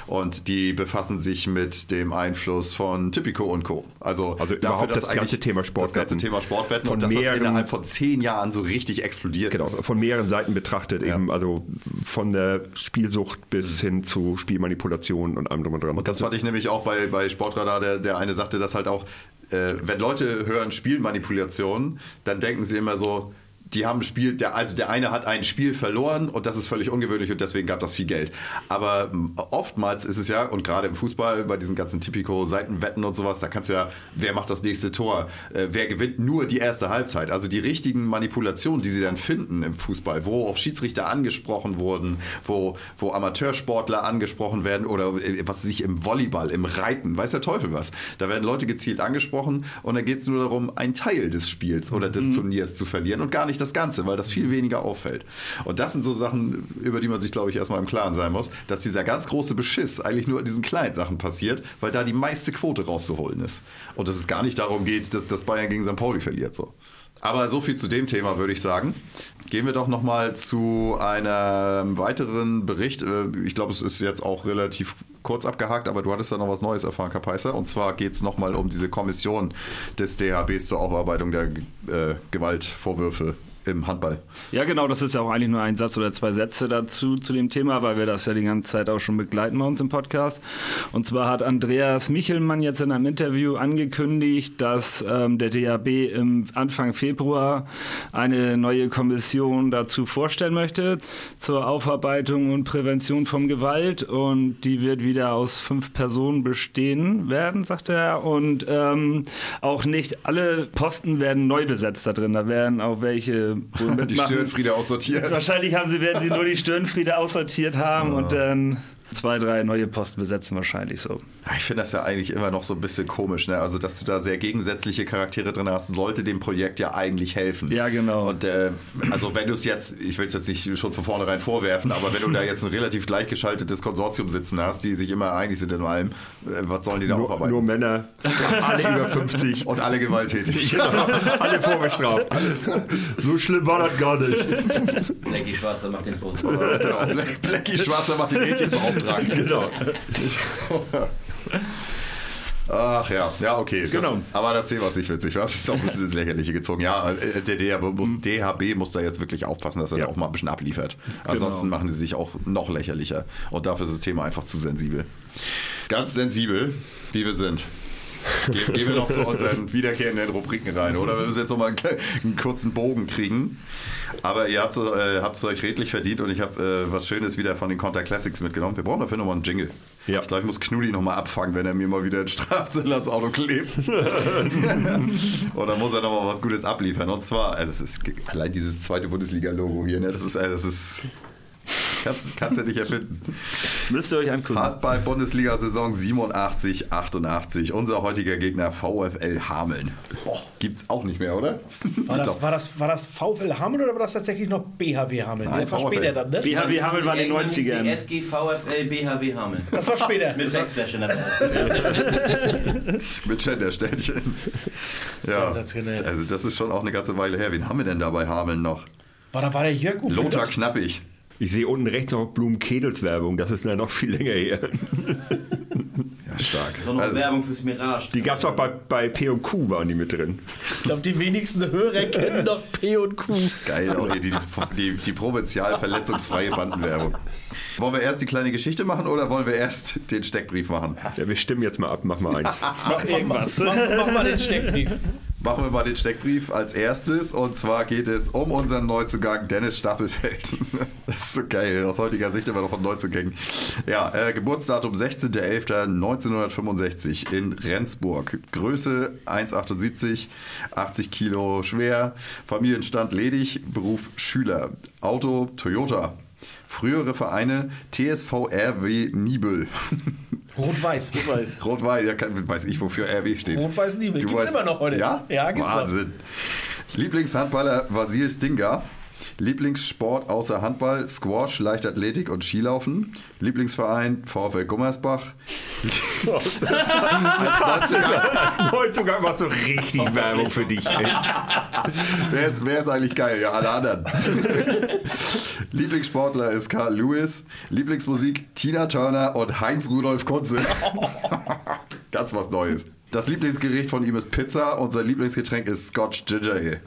Und die befassen sich mit dem Einfluss von Tipico und Co. Also, Also überhaupt das ganze Thema Das ganze Sportwetten. Thema Sportwetten Von und dass das mehreren- innerhalb von zehn Jahren so richtig explodiert Genau, ist. von mehreren Seiten betrachtet, Ja. eben also von der Spielsucht bis hin zu Spielmanipulation und allem drum und dran. Und das fand ich nämlich auch bei, bei Sportradar, der, der eine sagte das halt auch, äh, wenn Leute hören Spielmanipulation, dann denken sie immer so, die haben ein Spiel, der, also der eine hat ein Spiel verloren und das ist völlig ungewöhnlich und deswegen gab das viel Geld. Aber m, oftmals ist es ja, und gerade im Fußball, bei diesen ganzen Typico-Seitenwetten und sowas, da kannst du ja, wer macht das nächste Tor, äh, wer gewinnt nur die erste Halbzeit. Also die richtigen Manipulationen, die sie dann finden im Fußball, wo auch Schiedsrichter angesprochen wurden, wo, wo Amateursportler angesprochen werden oder äh, was sich im Volleyball, im Reiten, weiß der Teufel was. Da werden Leute gezielt angesprochen und dann geht es nur darum, einen Teil des Spiels oder des Turniers zu verlieren und gar nicht das Ganze, weil das viel weniger auffällt. Und das sind so Sachen, über die man sich, glaube ich, erstmal im Klaren sein muss, dass dieser ganz große Beschiss eigentlich nur in diesen kleinen Sachen passiert, weil da die meiste Quote rauszuholen ist. Und dass es gar nicht darum geht, dass, dass Bayern gegen St. Pauli verliert. So. Aber so viel zu dem Thema, würde ich sagen. Gehen wir doch nochmal zu einem weiteren Bericht. Äh, Ich glaube, es ist jetzt auch relativ kurz abgehakt, aber du hattest da noch was Neues erfahren, Kapaiser. Und zwar geht es nochmal um diese Kommission des DHBs zur Aufarbeitung der äh, Gewaltvorwürfe im Handball. Ja, genau, das ist ja auch eigentlich nur ein Satz oder zwei Sätze dazu zu dem Thema, weil wir das ja die ganze Zeit auch schon begleiten bei uns im Podcast. Und zwar hat Andreas Michelmann jetzt in einem Interview angekündigt, dass ähm, der DAB im Anfang Februar eine neue Kommission dazu vorstellen möchte zur Aufarbeitung und Prävention von Gewalt und die wird wieder aus fünf Personen bestehen werden, sagt er. Und ähm, auch nicht alle Posten werden neu besetzt da drin. Da werden auch welche wohl Die. Störenfriede aussortiert. Wahrscheinlich haben sie, werden sie nur die Störenfriede aussortiert haben und dann zwei, drei neue Posten besetzen wahrscheinlich so. Ja, Ich finde das ja eigentlich immer noch so ein bisschen komisch, ne? Also, dass du da sehr gegensätzliche Charaktere drin hast, sollte dem Projekt ja eigentlich helfen. Ja, genau. Und äh, also, wenn du es jetzt, ich will es jetzt nicht schon von vornherein vorwerfen, aber wenn du da jetzt ein relativ gleichgeschaltetes Konsortium sitzen hast, die sich immer einig sind in allem, äh, was sollen die da Nur, aufarbeiten? nur Männer, alle über 50, *laughs* Und alle gewalttätig. *laughs* alle vorbestraft. So schlimm war das gar nicht. Blackie Schwarzer macht den Post. *laughs* genau. Black- Blackie Schwarzer macht den Ethikbeauftragten. *laughs* Genau. Ach ja, ja, okay. Das, Genau. aber das Thema ist nicht witzig. Das ist auch ein bisschen ins Lächerliche gezogen. Ja, äh, der DHB muss, DHB muss da jetzt wirklich aufpassen, dass er Ja. auch mal ein bisschen abliefert. Ansonsten machen sie sich auch noch lächerlicher. Und dafür ist das Thema einfach zu sensibel. Ganz sensibel, wie wir sind. Gehen, gehen wir noch zu unseren wiederkehrenden Rubriken rein, oder? Wir müssen jetzt noch mal einen, einen kurzen Bogen kriegen. Aber ihr habt es äh, euch redlich verdient und ich habe äh, was Schönes wieder von den Conter Classics mitgenommen. Wir brauchen dafür nochmal einen Jingle. Ja. Ich glaube, ich muss Knudi nochmal abfangen, wenn er mir mal wieder einen Strafzettel ans Auto klebt. *laughs* und dann muss er nochmal was Gutes abliefern. Und zwar, also es ist allein dieses zweite Bundesliga-Logo hier, ne? das ist, also das ist *laughs* Kannst, kannst du nicht erfinden. Müsst ihr euch angucken. Handball-Bundesliga-Saison 87, 88. Unser heutiger Gegner VfL Hameln. Gibt's auch nicht mehr, oder? War das, war, das, war das VfL Hameln oder war das tatsächlich noch BHW Hameln? Nein, das war VfL. später dann, ne? BHW Hameln war in den Irgendwann hieß die 90ern. SG VfL BHW Hameln. Das war später. Mit der *laughs* Mit Gendersternchen. Ja, Sensationell. also das ist schon auch eine ganze Weile her. Wen haben wir denn da bei Hameln noch? War, da war der Jörg Uwe Lothar Lott. Knappig. Ich sehe unten rechts noch Blumenkedels Werbung. Das ist ja noch viel länger her. *laughs* Ja, stark. So noch Also, Werbung fürs Mirage. Die gab es auch bei, bei P&Q, waren die mit drin. Ich glaube, die wenigsten Hörer kennen noch P und Q. geil, auch hier die, die, die provinzial verletzungsfreie Bandenwerbung. Wollen wir erst die kleine Geschichte machen oder wollen wir erst den Steckbrief machen? Ja, wir stimmen jetzt mal ab, mach mal eins. Mach irgendwas. Mach, mach mal den Steckbrief. Machen wir mal den Steckbrief als erstes. Und zwar geht es um unseren Neuzugang Dennis Stapelfeld. *laughs* Das ist so geil. Aus heutiger Sicht immer noch von Neuzugängen. Ja, äh, Geburtsdatum 16.11.1965 in Rendsburg. Größe 1,78, 80 Kilo schwer. Familienstand ledig. Beruf Schüler. Auto Toyota. Frühere Vereine TSV RW Nibel. Rot-Weiß. Weiß. *laughs* Rot-Weiß, ja, weiß ich, wofür RW steht. Rot-Weiß Nibel. Du Gibt's weißt- immer noch heute. Ja? Ja, gibt's noch. Wahnsinn. Lieblingshandballer Vasil Stinga. Lieblingssport außer Handball, Squash, Leichtathletik und Skilaufen. Lieblingsverein VfL Gummersbach. *laughs* Neuzugang war so richtig Werbung für dich. Wer, ist, wer ist eigentlich geil? Ja, alle anderen. *laughs* Lieblingssportler ist Carl Lewis. Lieblingsmusik Tina Turner und Heinz Rudolf Kunze. *laughs* Ganz was Neues. Das Lieblingsgericht von ihm ist Pizza und sein Lieblingsgetränk ist Scotch Ginger Ale.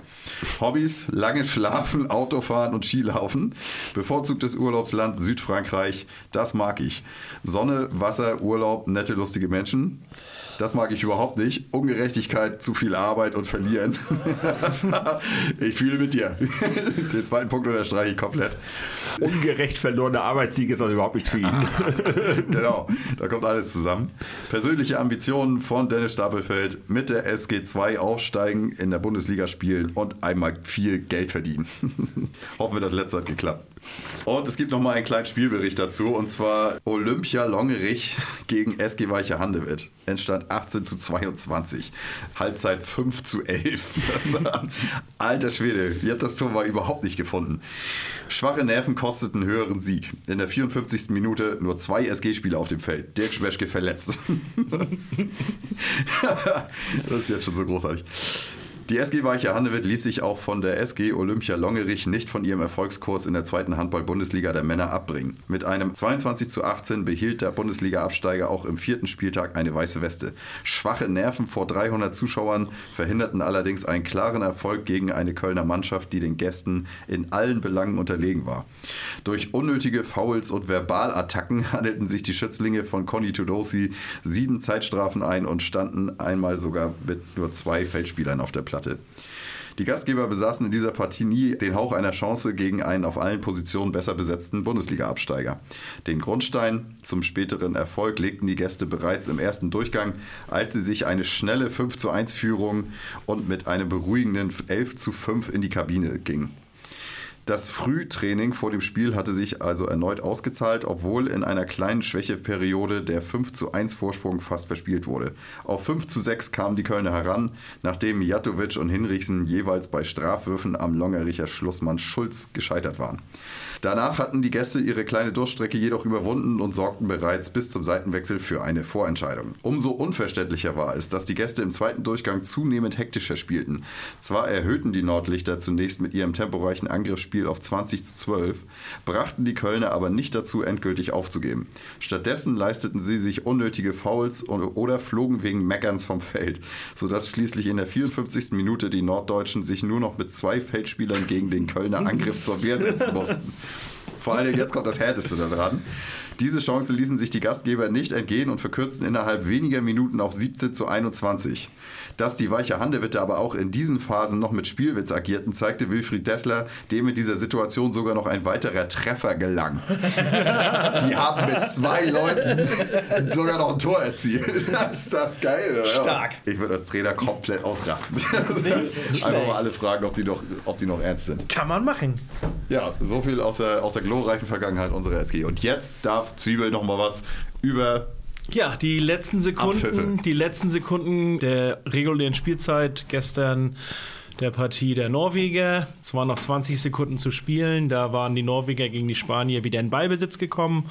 Hobbys: lange schlafen, Autofahren und Skilaufen. Bevorzugtes Urlaubsland Südfrankreich. Das mag ich. Sonne, Wasser, Urlaub, nette, lustige Menschen. Das mag ich überhaupt nicht. Ungerechtigkeit, zu viel Arbeit und verlieren. *laughs* ich fühle mit dir. *laughs* Den zweiten Punkt unterstreiche ich komplett. Ungerecht verlorene Arbeitssieg ist also überhaupt nichts für ihn. *laughs* Genau, da kommt alles zusammen. Persönliche Ambitionen von Dennis Stapelfeld mit der SG2 aufsteigen, in der Bundesliga spielen und einmal viel Geld verdienen. Hoffen wir, das letzte hat geklappt. Und es gibt noch mal einen kleinen Spielbericht dazu und zwar Olympia Longerich *laughs* gegen SG Weiche Handewitt. Entstand 18 zu 22. Halbzeit 5 zu 11. *laughs* Das war, alter Schwede, ihr habt das Tor mal überhaupt nicht gefunden. Schwache Nerven kosteten einen höheren Sieg. In der 54. Minute nur zwei SG-Spieler auf dem Feld. Dirk Schmeschke verletzt. *laughs* das ist jetzt schon so großartig. Die SG Weiche Handewitt ließ sich auch von der SG Olympia Longerich nicht von ihrem Erfolgskurs in der zweiten Handball-Bundesliga der Männer abbringen. Mit einem 22 zu 18 behielt der Bundesliga-Absteiger auch im vierten Spieltag eine weiße Weste. Schwache Nerven vor 300 Zuschauern verhinderten allerdings einen klaren Erfolg gegen eine Kölner Mannschaft, die den Gästen in allen Belangen unterlegen war. Durch unnötige Fouls und Verbalattacken *laughs* handelten sich die Schützlinge von Conny Tudosi sieben Zeitstrafen ein und standen einmal sogar mit nur zwei Feldspielern auf der Platte. Die Gastgeber besaßen in dieser Partie nie den Hauch einer Chance gegen einen auf allen Positionen besser besetzten Bundesliga-Absteiger. Den Grundstein zum späteren Erfolg legten die Gäste bereits im ersten Durchgang, als sie sich eine schnelle 5 zu 1 Führung und mit einem beruhigenden 11 zu 5 in die Kabine gingen. Das Frühtraining vor dem Spiel hatte sich also erneut ausgezahlt, obwohl in einer kleinen Schwächeperiode der 5 zu 1 Vorsprung fast verspielt wurde. Auf 5 zu 6 kamen die Kölner heran, nachdem Mijatovic und Hinrichsen jeweils bei Strafwürfen am Longericher Schlussmann Schulz gescheitert waren. Danach hatten die Gäste ihre kleine Durststrecke jedoch überwunden und sorgten bereits bis zum Seitenwechsel für eine Vorentscheidung. Umso unverständlicher war es, dass die Gäste im zweiten Durchgang zunehmend hektischer spielten. Zwar erhöhten die Nordlichter zunächst mit ihrem temporeichen Angriffsspiel auf 20 zu 12, brachten die Kölner aber nicht dazu, endgültig aufzugeben. Stattdessen leisteten sie sich unnötige Fouls oder flogen wegen Meckerns vom Feld, sodass schließlich in der 54. Minute die Norddeutschen sich nur noch mit zwei Feldspielern gegen den Kölner Angriff zur Wehr setzen mussten. Vor allem jetzt kommt das Härteste da dran. Diese Chance ließen sich die Gastgeber nicht entgehen und verkürzten innerhalb weniger Minuten auf 17 zu 21. Dass die weiche Handewitte aber auch in diesen Phasen noch mit Spielwitz agierten, zeigte Wilfried Dessler, dem in dieser Situation sogar noch ein weiterer Treffer gelang. *laughs* Die haben mit zwei Leuten sogar noch ein Tor erzielt. Das ist das geil, oder? Stark. Ich würde als Trainer komplett ausrasten. *laughs* Einfach mal alle fragen, ob die, noch, ob die noch ernst sind. Kann man machen. Ja, so viel aus der, aus der glorreichen Vergangenheit unserer SG. Und jetzt darf Zwiebel noch mal was über Ja, die letzten Sekunden, Abpfiffe. die letzten Sekunden der regulären Spielzeit gestern der Partie der Norweger. Es waren noch 20 Sekunden zu spielen. Da waren die Norweger gegen die Spanier wieder in Ballbesitz gekommen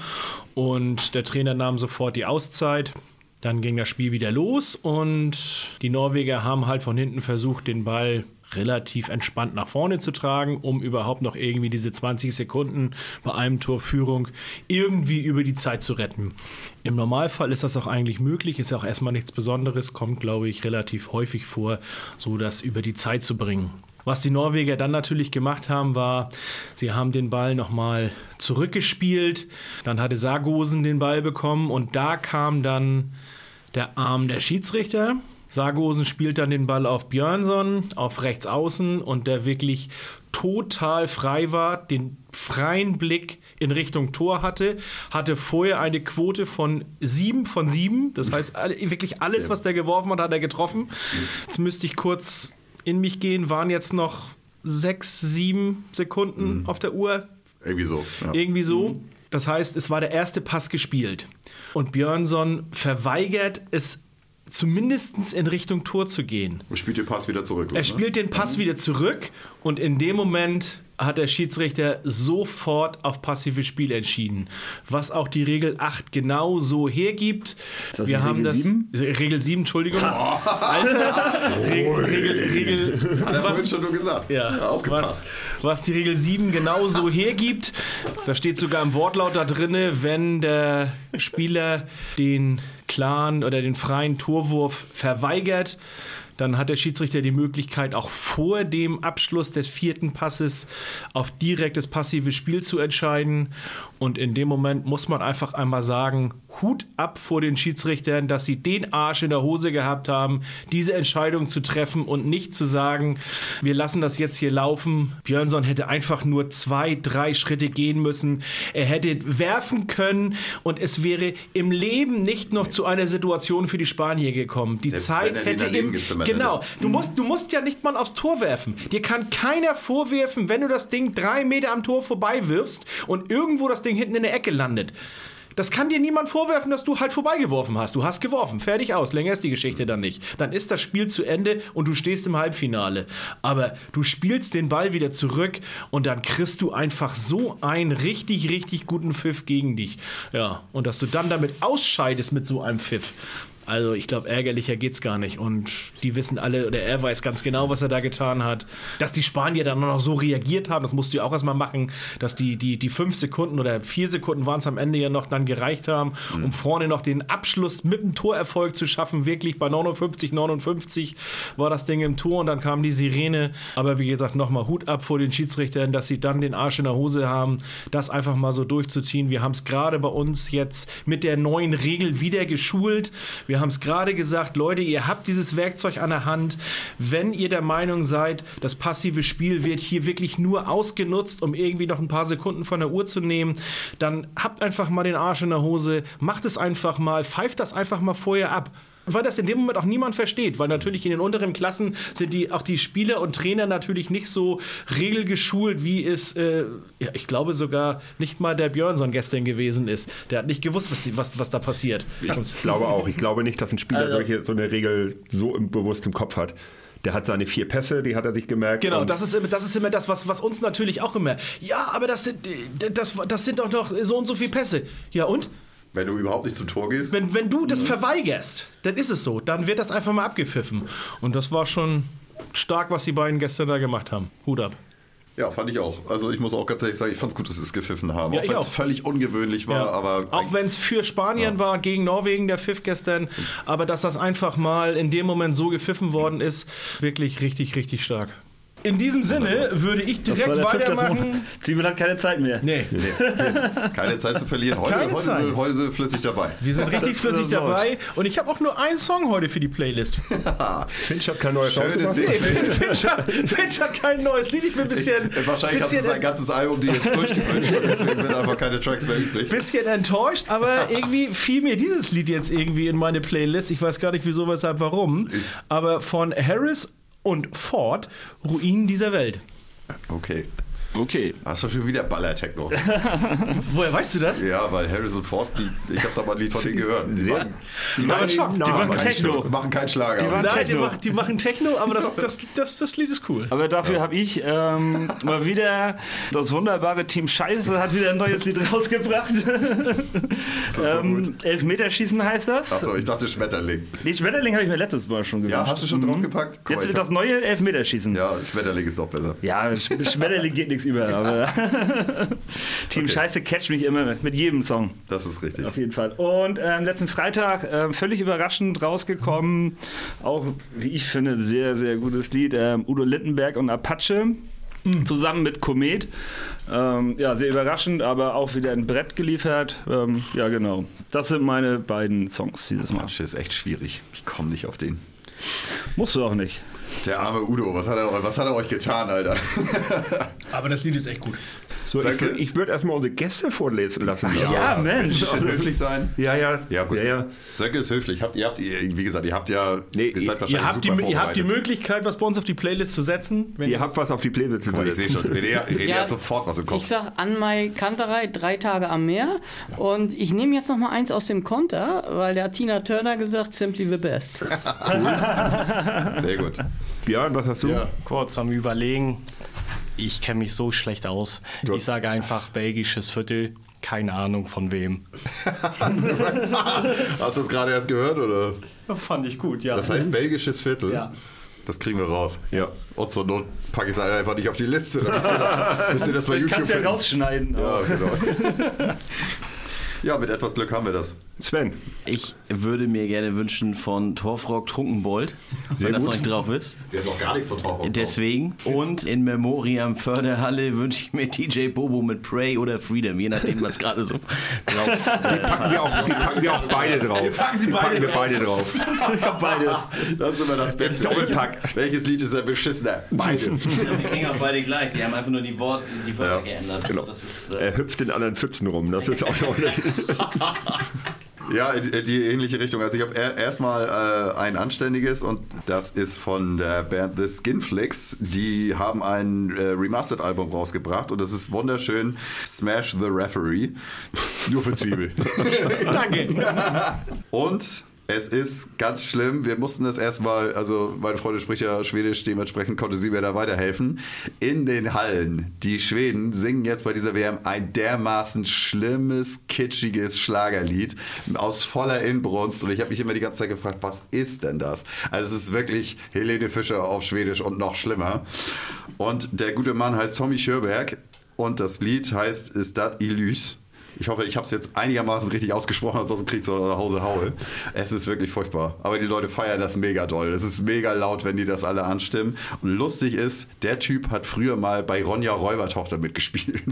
und der Trainer nahm sofort die Auszeit. Dann ging das Spiel wieder los und die Norweger haben halt von hinten versucht, den Ball relativ entspannt nach vorne zu tragen, um überhaupt noch irgendwie diese 20 Sekunden bei einem Tor Führung irgendwie über die Zeit zu retten. Im Normalfall ist das auch eigentlich möglich, ist ja auch erstmal nichts Besonderes, kommt glaube ich relativ häufig vor, so das über die Zeit zu bringen. Was die Norweger dann natürlich gemacht haben, war, sie haben den Ball nochmal zurückgespielt. Dann hatte Sargosen den Ball bekommen und da kam dann der Arm der Schiedsrichter. Sargosen spielt dann den Ball auf Björnsson, auf rechts außen und der wirklich total frei war, den freien Blick in Richtung Tor hatte, hatte vorher eine Quote von sieben von sieben. Das heißt, *laughs* wirklich alles, was der geworfen hat, hat er getroffen. Jetzt müsste ich kurz in mich gehen, waren jetzt noch sechs, sieben Sekunden auf der Uhr. irgendwie so. Ja. Irgendwie so. Das heißt, es war der erste Pass gespielt. Und Björnsson verweigert es zumindest in Richtung Tor zu gehen. Und spielt den Pass wieder zurück. Er spielt den Pass wieder zurück und in dem Moment hat der Schiedsrichter sofort auf passives Spiel entschieden, was auch die Regel 8 genau so hergibt. Ist das Wir die haben Regel das 7? Regel 7, Entschuldigung. *laughs* Alter, Regel, Regel, Regel Hat er vorhin was, schon nur gesagt. ja, was, aufgepasst. was die Regel 7 genau so hergibt. Da steht sogar im Wortlaut da drinne, wenn der Spieler den klaren oder den freien Torwurf verweigert, dann hat der Schiedsrichter die Möglichkeit, auch vor dem Abschluss des vierten Passes auf direktes passives Spiel zu entscheiden. Und in dem Moment muss man einfach einmal sagen, Hut ab vor den Schiedsrichtern, dass sie den Arsch in der Hose gehabt haben, diese Entscheidung zu treffen und nicht zu sagen, wir lassen das jetzt hier laufen. Björnsson hätte einfach nur zwei, drei Schritte gehen müssen. Er hätte werfen können und es wäre im Leben nicht noch zu einer Situation für die Spanier gekommen. Die Selbst Zeit hätte ihm, genau. hätte. Du musst, du musst ja nicht mal aufs Tor werfen. Dir kann keiner vorwerfen, wenn du das Ding drei Meter am Tor vorbei wirfst und irgendwo das Ding hinten in der Ecke landet. Das kann dir niemand vorwerfen, dass du halt vorbeigeworfen hast. Du hast geworfen, fertig aus. Länger ist die Geschichte dann nicht. Dann ist das Spiel zu Ende und du stehst im Halbfinale. Aber du spielst den Ball wieder zurück und dann kriegst du einfach so einen richtig, richtig guten Pfiff gegen dich. Ja, und dass du dann damit ausscheidest mit so einem Pfiff. Also ich glaube, ärgerlicher geht's gar nicht. Und die wissen alle, oder er weiß ganz genau, was er da getan hat. Dass die Spanier dann noch so reagiert haben, das musst du ja auch erstmal machen, dass die, die, die fünf Sekunden oder vier Sekunden waren es am Ende ja noch dann gereicht haben, um vorne noch den Abschluss mit dem Torerfolg zu schaffen. Wirklich bei 59, 59 war das Ding im Tor und dann kam die Sirene. Aber wie gesagt, nochmal Hut ab vor den Schiedsrichtern, dass sie dann den Arsch in der Hose haben, das einfach mal so durchzuziehen. Wir haben es gerade bei uns jetzt mit der neuen Regel wieder geschult. Wir haben es gerade gesagt, Leute, ihr habt dieses Werkzeug an der Hand. Wenn ihr der Meinung seid, das passive Spiel wird hier wirklich nur ausgenutzt, um irgendwie noch ein paar Sekunden von der Uhr zu nehmen, dann habt einfach mal den Arsch in der Hose, macht es einfach mal, pfeift das einfach mal vorher ab. Weil das in dem Moment auch niemand versteht, weil natürlich in den unteren Klassen sind die auch die Spieler und Trainer natürlich nicht so regelgeschult, wie es, äh, ja, ich glaube sogar nicht mal der Björnsson gestern gewesen ist. Der hat nicht gewusst, was, was, was da passiert. Ich glaube auch. Ich glaube nicht, dass ein Spieler Also- solche, so eine Regel so im, bewusst im Kopf hat. Der hat seine vier Pässe, die hat er sich gemerkt. Genau, das ist, immer, das ist immer das, was, was uns natürlich auch immer. Ja, aber das sind, das, das sind doch noch so und so viele Pässe. Ja, und? Wenn du überhaupt nicht zum Tor gehst. Wenn, wenn du das verweigerst, dann ist es so. Dann wird das einfach mal abgepfiffen. Und das war schon stark, was die beiden gestern da gemacht haben. Hut ab. Ja, fand ich auch. Also ich muss auch ganz ehrlich sagen, ich fand es gut, dass sie es gepfiffen haben. Ja, auch wenn es völlig ungewöhnlich war, Ja. aber auch wenn es für Spanien war gegen Norwegen der Pfiff gestern, aber dass das einfach mal in dem Moment so gepfiffen worden ist, wirklich richtig, richtig stark. In diesem Sinne würde ich Das direkt weitermachen. Zwiebel hat keine Zeit mehr. Nee, Keine Zeit zu verlieren. Heute, Keine heute, Zeit. Sind, heute sind flüssig dabei. wir sind richtig flüssig dabei und ich habe auch nur einen Song heute für die Playlist. *laughs* Finch hat kein neues Schönes. Nee, Finch hat, Finch hat kein neues Lied. Ich bin ein bisschen, Wahrscheinlich hast du bisschen, sein ganzes Album die jetzt durchgewünscht und deswegen sind einfach keine Tracks mehr übrig. bisschen enttäuscht, aber irgendwie fiel mir dieses Lied jetzt irgendwie in meine Playlist. Ich weiß gar nicht wieso, weshalb, warum. Aber von Harris und Ford, Ruinen dieser Welt. Okay. Okay. Hast du schon wieder Baller-Techno? *laughs* Woher weißt du das? ja, weil Harrison Ford, die, ich habe da mal ein Lied von denen gehört. Die machen, Die schockt. Die Namen waren kein Techno. machen keinen Schlager. Die waren- Nein, die, Techno. machen, die machen Techno, aber das, das, das, das Lied ist cool. Aber dafür habe ich ähm, mal wieder das wunderbare Team Scheiße hat wieder ein neues Lied rausgebracht. das so ähm, gut. Elfmeterschießen heißt das. Achso, ich dachte Schmetterling. Nee, Schmetterling habe ich mir letztes Mal schon gewünscht. Ja, hast du schon draufgepackt? Guck mal, Jetzt wird das neue Elfmeterschießen. Ja, Schmetterling ist doch besser. Ja, Sch- Schmetterling geht nichts über, aber *laughs* Team Okay. Scheiße catcht mich immer mit jedem Song. Das ist richtig. Auf jeden Fall. Und ähm, letzten Freitag ähm, völlig überraschend rausgekommen, auch wie ich finde, sehr, sehr gutes Lied. Ähm, Udo Lindenberg und Apache zusammen mit Komet. Ähm, ja, sehr überraschend, aber auch wieder ein Brett geliefert. Ähm, ja, genau. Das sind meine beiden Songs dieses Mal. Matsche ist echt schwierig. Ich komme nicht auf den. Musst du auch nicht. Der arme Udo, was hat er, was hat er euch getan, Alter? Aber das Lied ist echt gut. So, ich Danke. ich würde erstmal unsere Gäste vorlesen lassen. Ja, Mensch. Ein bisschen höflich sein. Ja, ja. Ja, gut. Ja, ja. Söcke ist höflich. Habt, ihr habt, wie gesagt, ihr habt ja, Nee, ihr seid wahrscheinlich Ihr habt, die, super ihr habt die. Möglichkeit, was bei uns auf die Playlist zu setzen. Wenn Ihr habt was auf die Pläne zu mal, ich sehe setzen. schon, René, René Ja, hat sofort was im Kopf. Ich sag Anmai Kanterei, drei Tage am Meer. Und ich nehme jetzt noch mal eins aus dem Konter, weil der hat Tina Turner gesagt, simply the best. *laughs* Sehr gut. Björn, was hast du? Ja. Kurz am Überlegen. Ich kenne mich so schlecht aus. Du- Ich sage einfach belgisches Viertel. Keine Ahnung von wem. *laughs* Hast du das gerade erst gehört, oder? Fand ich gut, ja. Das heißt belgisches Viertel? Ja. Das kriegen wir raus. Ja. Und zur Not packe ich es einfach nicht auf die Liste. Dann müsst ihr das, *laughs* müsst ihr das bei YouTube Kannst ja rausschneiden. Ja, genau. *laughs* ja, mit etwas Glück haben wir das. Sven. Ich würde mir gerne wünschen von Torfrock Trunkenbold, Sehr wenn das gut. noch nicht drauf ist. Wir haben noch gar nichts von drauf. Deswegen. Und in Memoriam Förderhalle wünsche ich mir DJ Bobo mit Prey oder Freedom, je nachdem, was gerade so drauf äh, Packen wir auch, die packen wir auch beide drauf. Wir packen sie die beide packen wir drauf. beide drauf. Ich *laughs* hab beides. Das ist immer das Beste. Doppelpack. Welches, welches Lied ist der beschissener? *laughs* Beide. Wir klingen auch beide gleich. Die haben einfach nur die Worte, die Wörter Ja, geändert. genau. Das ist, äh, Er hüpft in anderen Pfützen rum. Das ist auch noch nicht. *laughs* Ja, die ähnliche Richtung. Also ich habe er- erstmal äh, ein anständiges und das ist von der Band The Skinflix. Die haben ein äh, Remastered-Album rausgebracht und das ist wunderschön. Smash the Referee. *laughs* Nur für Zwiebel. *laughs* Danke. *laughs* Und es ist ganz schlimm. Wir mussten das erstmal, also meine Freundin spricht ja Schwedisch, dementsprechend konnte sie mir da weiterhelfen. In den Hallen, die Schweden singen jetzt bei dieser WM ein dermaßen schlimmes, kitschiges Schlagerlied aus voller Inbrunst. Und ich habe mich immer die ganze Zeit gefragt, was ist denn das? Also es ist wirklich Helene Fischer auf Schwedisch und noch schlimmer. Und der gute Mann heißt Tommy Schörberg und das Lied heißt Ist dat Illys? Ich hoffe, ich habe es jetzt einigermaßen richtig ausgesprochen, ansonsten kriege ich zu Hause Haue. Es ist wirklich furchtbar. Aber die Leute feiern das mega doll. Es ist mega laut, wenn die das alle anstimmen. Und lustig ist, der Typ hat früher mal bei Ronja Räubertochter mitgespielt.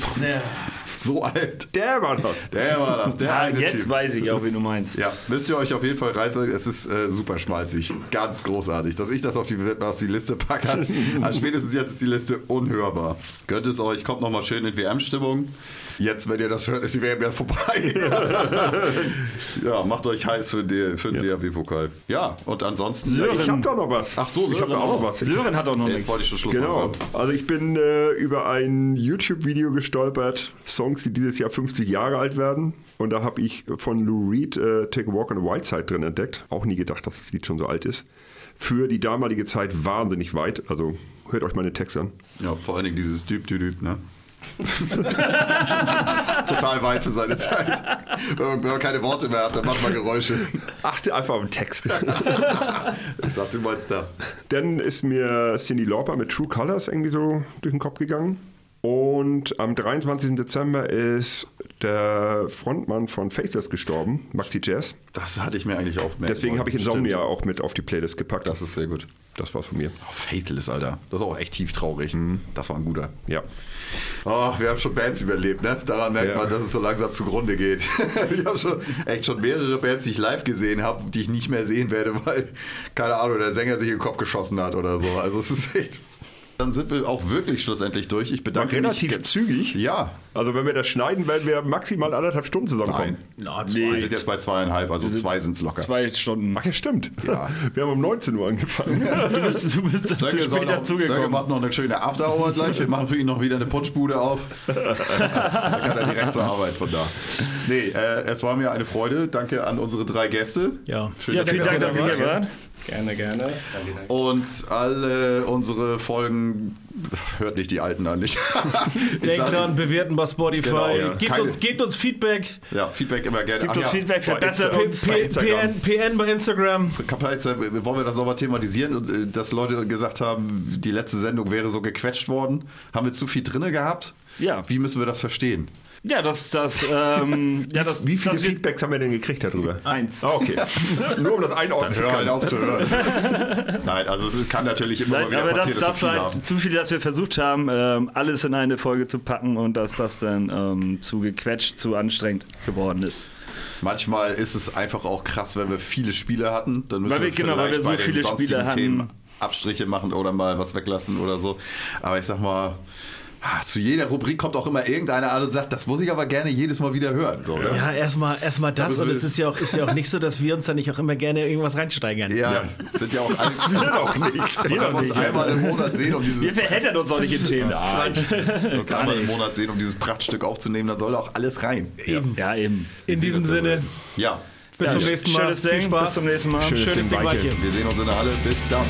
*laughs* so alt. Der war das. Der war das, der Ja, eine jetzt Typ. weiß ich auch, wie du meinst. Ja, müsst ihr euch auf jeden Fall reizen. Es ist äh, super schmalzig. Ganz großartig. Dass ich das auf die, auf die Liste packe, *laughs* spätestens jetzt ist die Liste unhörbar. Gönnt es euch, kommt nochmal schön in WM-Stimmung. Jetzt, wenn ihr das hört, ist die WM ja vorbei. *laughs* ja, macht euch heiß für, die, für den DRB-Pokal. Ja, und ansonsten. Ich habe doch noch was. Ach so, ich habe Sören da auch noch was. Sören hat auch noch Jetzt wollte ich schon Schluss Genau. machen. Also ich bin äh, über ein YouTube-Video gestolpert, Songs, die dieses Jahr 50 Jahre alt werden. Und da habe ich von Lou Reed äh, Take a Walk on the Wild Side drin entdeckt. Auch nie gedacht, dass das Lied schon so alt ist. Für die damalige Zeit wahnsinnig weit. Also hört euch meine Texte an. Ja, vor allen Dingen dieses Düb, Düb, Düb, ne? *laughs* Total weit für seine Zeit. Wenn man, keine Worte mehr hat, dann macht man Geräusche. Achte einfach auf den Text. Ich dachte, du meinst das. Dann ist mir Cindy Lauper mit True Colors irgendwie so durch den Kopf gegangen. Und am 23. Dezember ist der Frontmann von Faceless gestorben, Maxi Jazz. Das hatte ich mir eigentlich auch merken Deswegen habe ich Insomnia Stimmt. auch mit auf die Playlist gepackt. Das ist sehr gut. Das war's von mir. Oh, Faithless, Alter. Das ist auch echt tief traurig. Mhm. Das war ein guter. Ja. Oh, wir haben schon Bands überlebt, ne? Daran merkt Ja. man, dass es so langsam zugrunde geht. *laughs* ich habe schon echt schon mehrere Bands, die ich live gesehen habe, die ich nicht mehr sehen werde, weil, keine Ahnung, der Sänger sich in den Kopf geschossen hat oder so. Also es ist echt. Dann sind wir auch wirklich schlussendlich durch. Ich bedanke War relativ mich. jetzt- zügig. Ja. Also wenn wir das schneiden, werden wir maximal anderthalb Stunden zusammenkommen. Nein. Na, Wir sind jetzt bei zweieinhalb, also zwei sind es locker. Zwei Stunden. Ach ja, stimmt. Ja. *laughs* Wir haben um 19 Uhr angefangen. *laughs* Du bist, du bist zu Sönke, soll spät noch, Sönke dazugekommen. macht noch eine schöne After-Hour gleich. Wir machen für ihn noch wieder eine Punschbude auf. *laughs* da kann er direkt zur Arbeit von da. Nee, äh, es war mir eine Freude. Danke an unsere drei Gäste. Ja. Schön, Ja, dass vielen Dank, da dass ihr hier wart. Gerne, gerne. Und alle unsere Folgen, hört nicht die alten an, nicht? *laughs* Ich Denkt sag- dran, bewerten bei Spotify. Genau, ja. gebt, Keine- uns, gebt uns Feedback. Ja, Feedback immer gerne. Gibt Ach uns ja, Feedback, verbessert. PN, PN bei Instagram. Wollen wir das nochmal thematisieren, äh, dass Leute gesagt haben, die letzte Sendung wäre so gequetscht worden? Haben wir zu viel drinne gehabt? Ja. Wie müssen wir das verstehen? Ja, das, das, ähm, ja, das, Wie viele das Feedbacks haben wir denn gekriegt darüber? eins. Ah, okay. *laughs* Nur um das einordnen zu halt können. auf zu hören. *laughs* Nein, also es kann natürlich immer mal Nein, wieder aber das, passieren, das dass wir war viel halt zu viel, dass wir versucht haben, ähm, alles in eine Folge zu packen und dass das dann ähm, zu gequetscht, zu anstrengend geworden ist. Manchmal ist es einfach auch krass, wenn wir viele Spiele hatten. Dann müssen Weil wir- wir genau, weil wir so bei den viele sonstigen Spiele hatten. Themen Abstriche machen oder mal was weglassen oder so. Aber ich sag mal, zu jeder Rubrik kommt auch immer irgendeiner an und sagt, das muss ich aber gerne jedes Mal wieder hören. So, ne? Ja, erstmal erstmal das. müssen Und es ist ja, auch, ist ja auch nicht so, dass wir uns da nicht auch immer gerne irgendwas reinsteigern. Ja, sind ja auch alle. *laughs* Wir doch nicht. Wir uns einmal im Monat sehen, um dieses, Wir verheddern uns auch nicht in Themen. Nein. *laughs* Wenn wir uns einmal im nicht. Monat sehen, um dieses Prachtstück aufzunehmen, dann soll da auch alles rein. Eben. Ja, eben. In diesem Sinne, Ja, bis zum nächsten Mal. Schönes Viel Ding. Spaß. Bis zum nächsten Mal. Schönes, Ding, Ding, Weilchen. wir sehen uns in der Halle. Bis dann.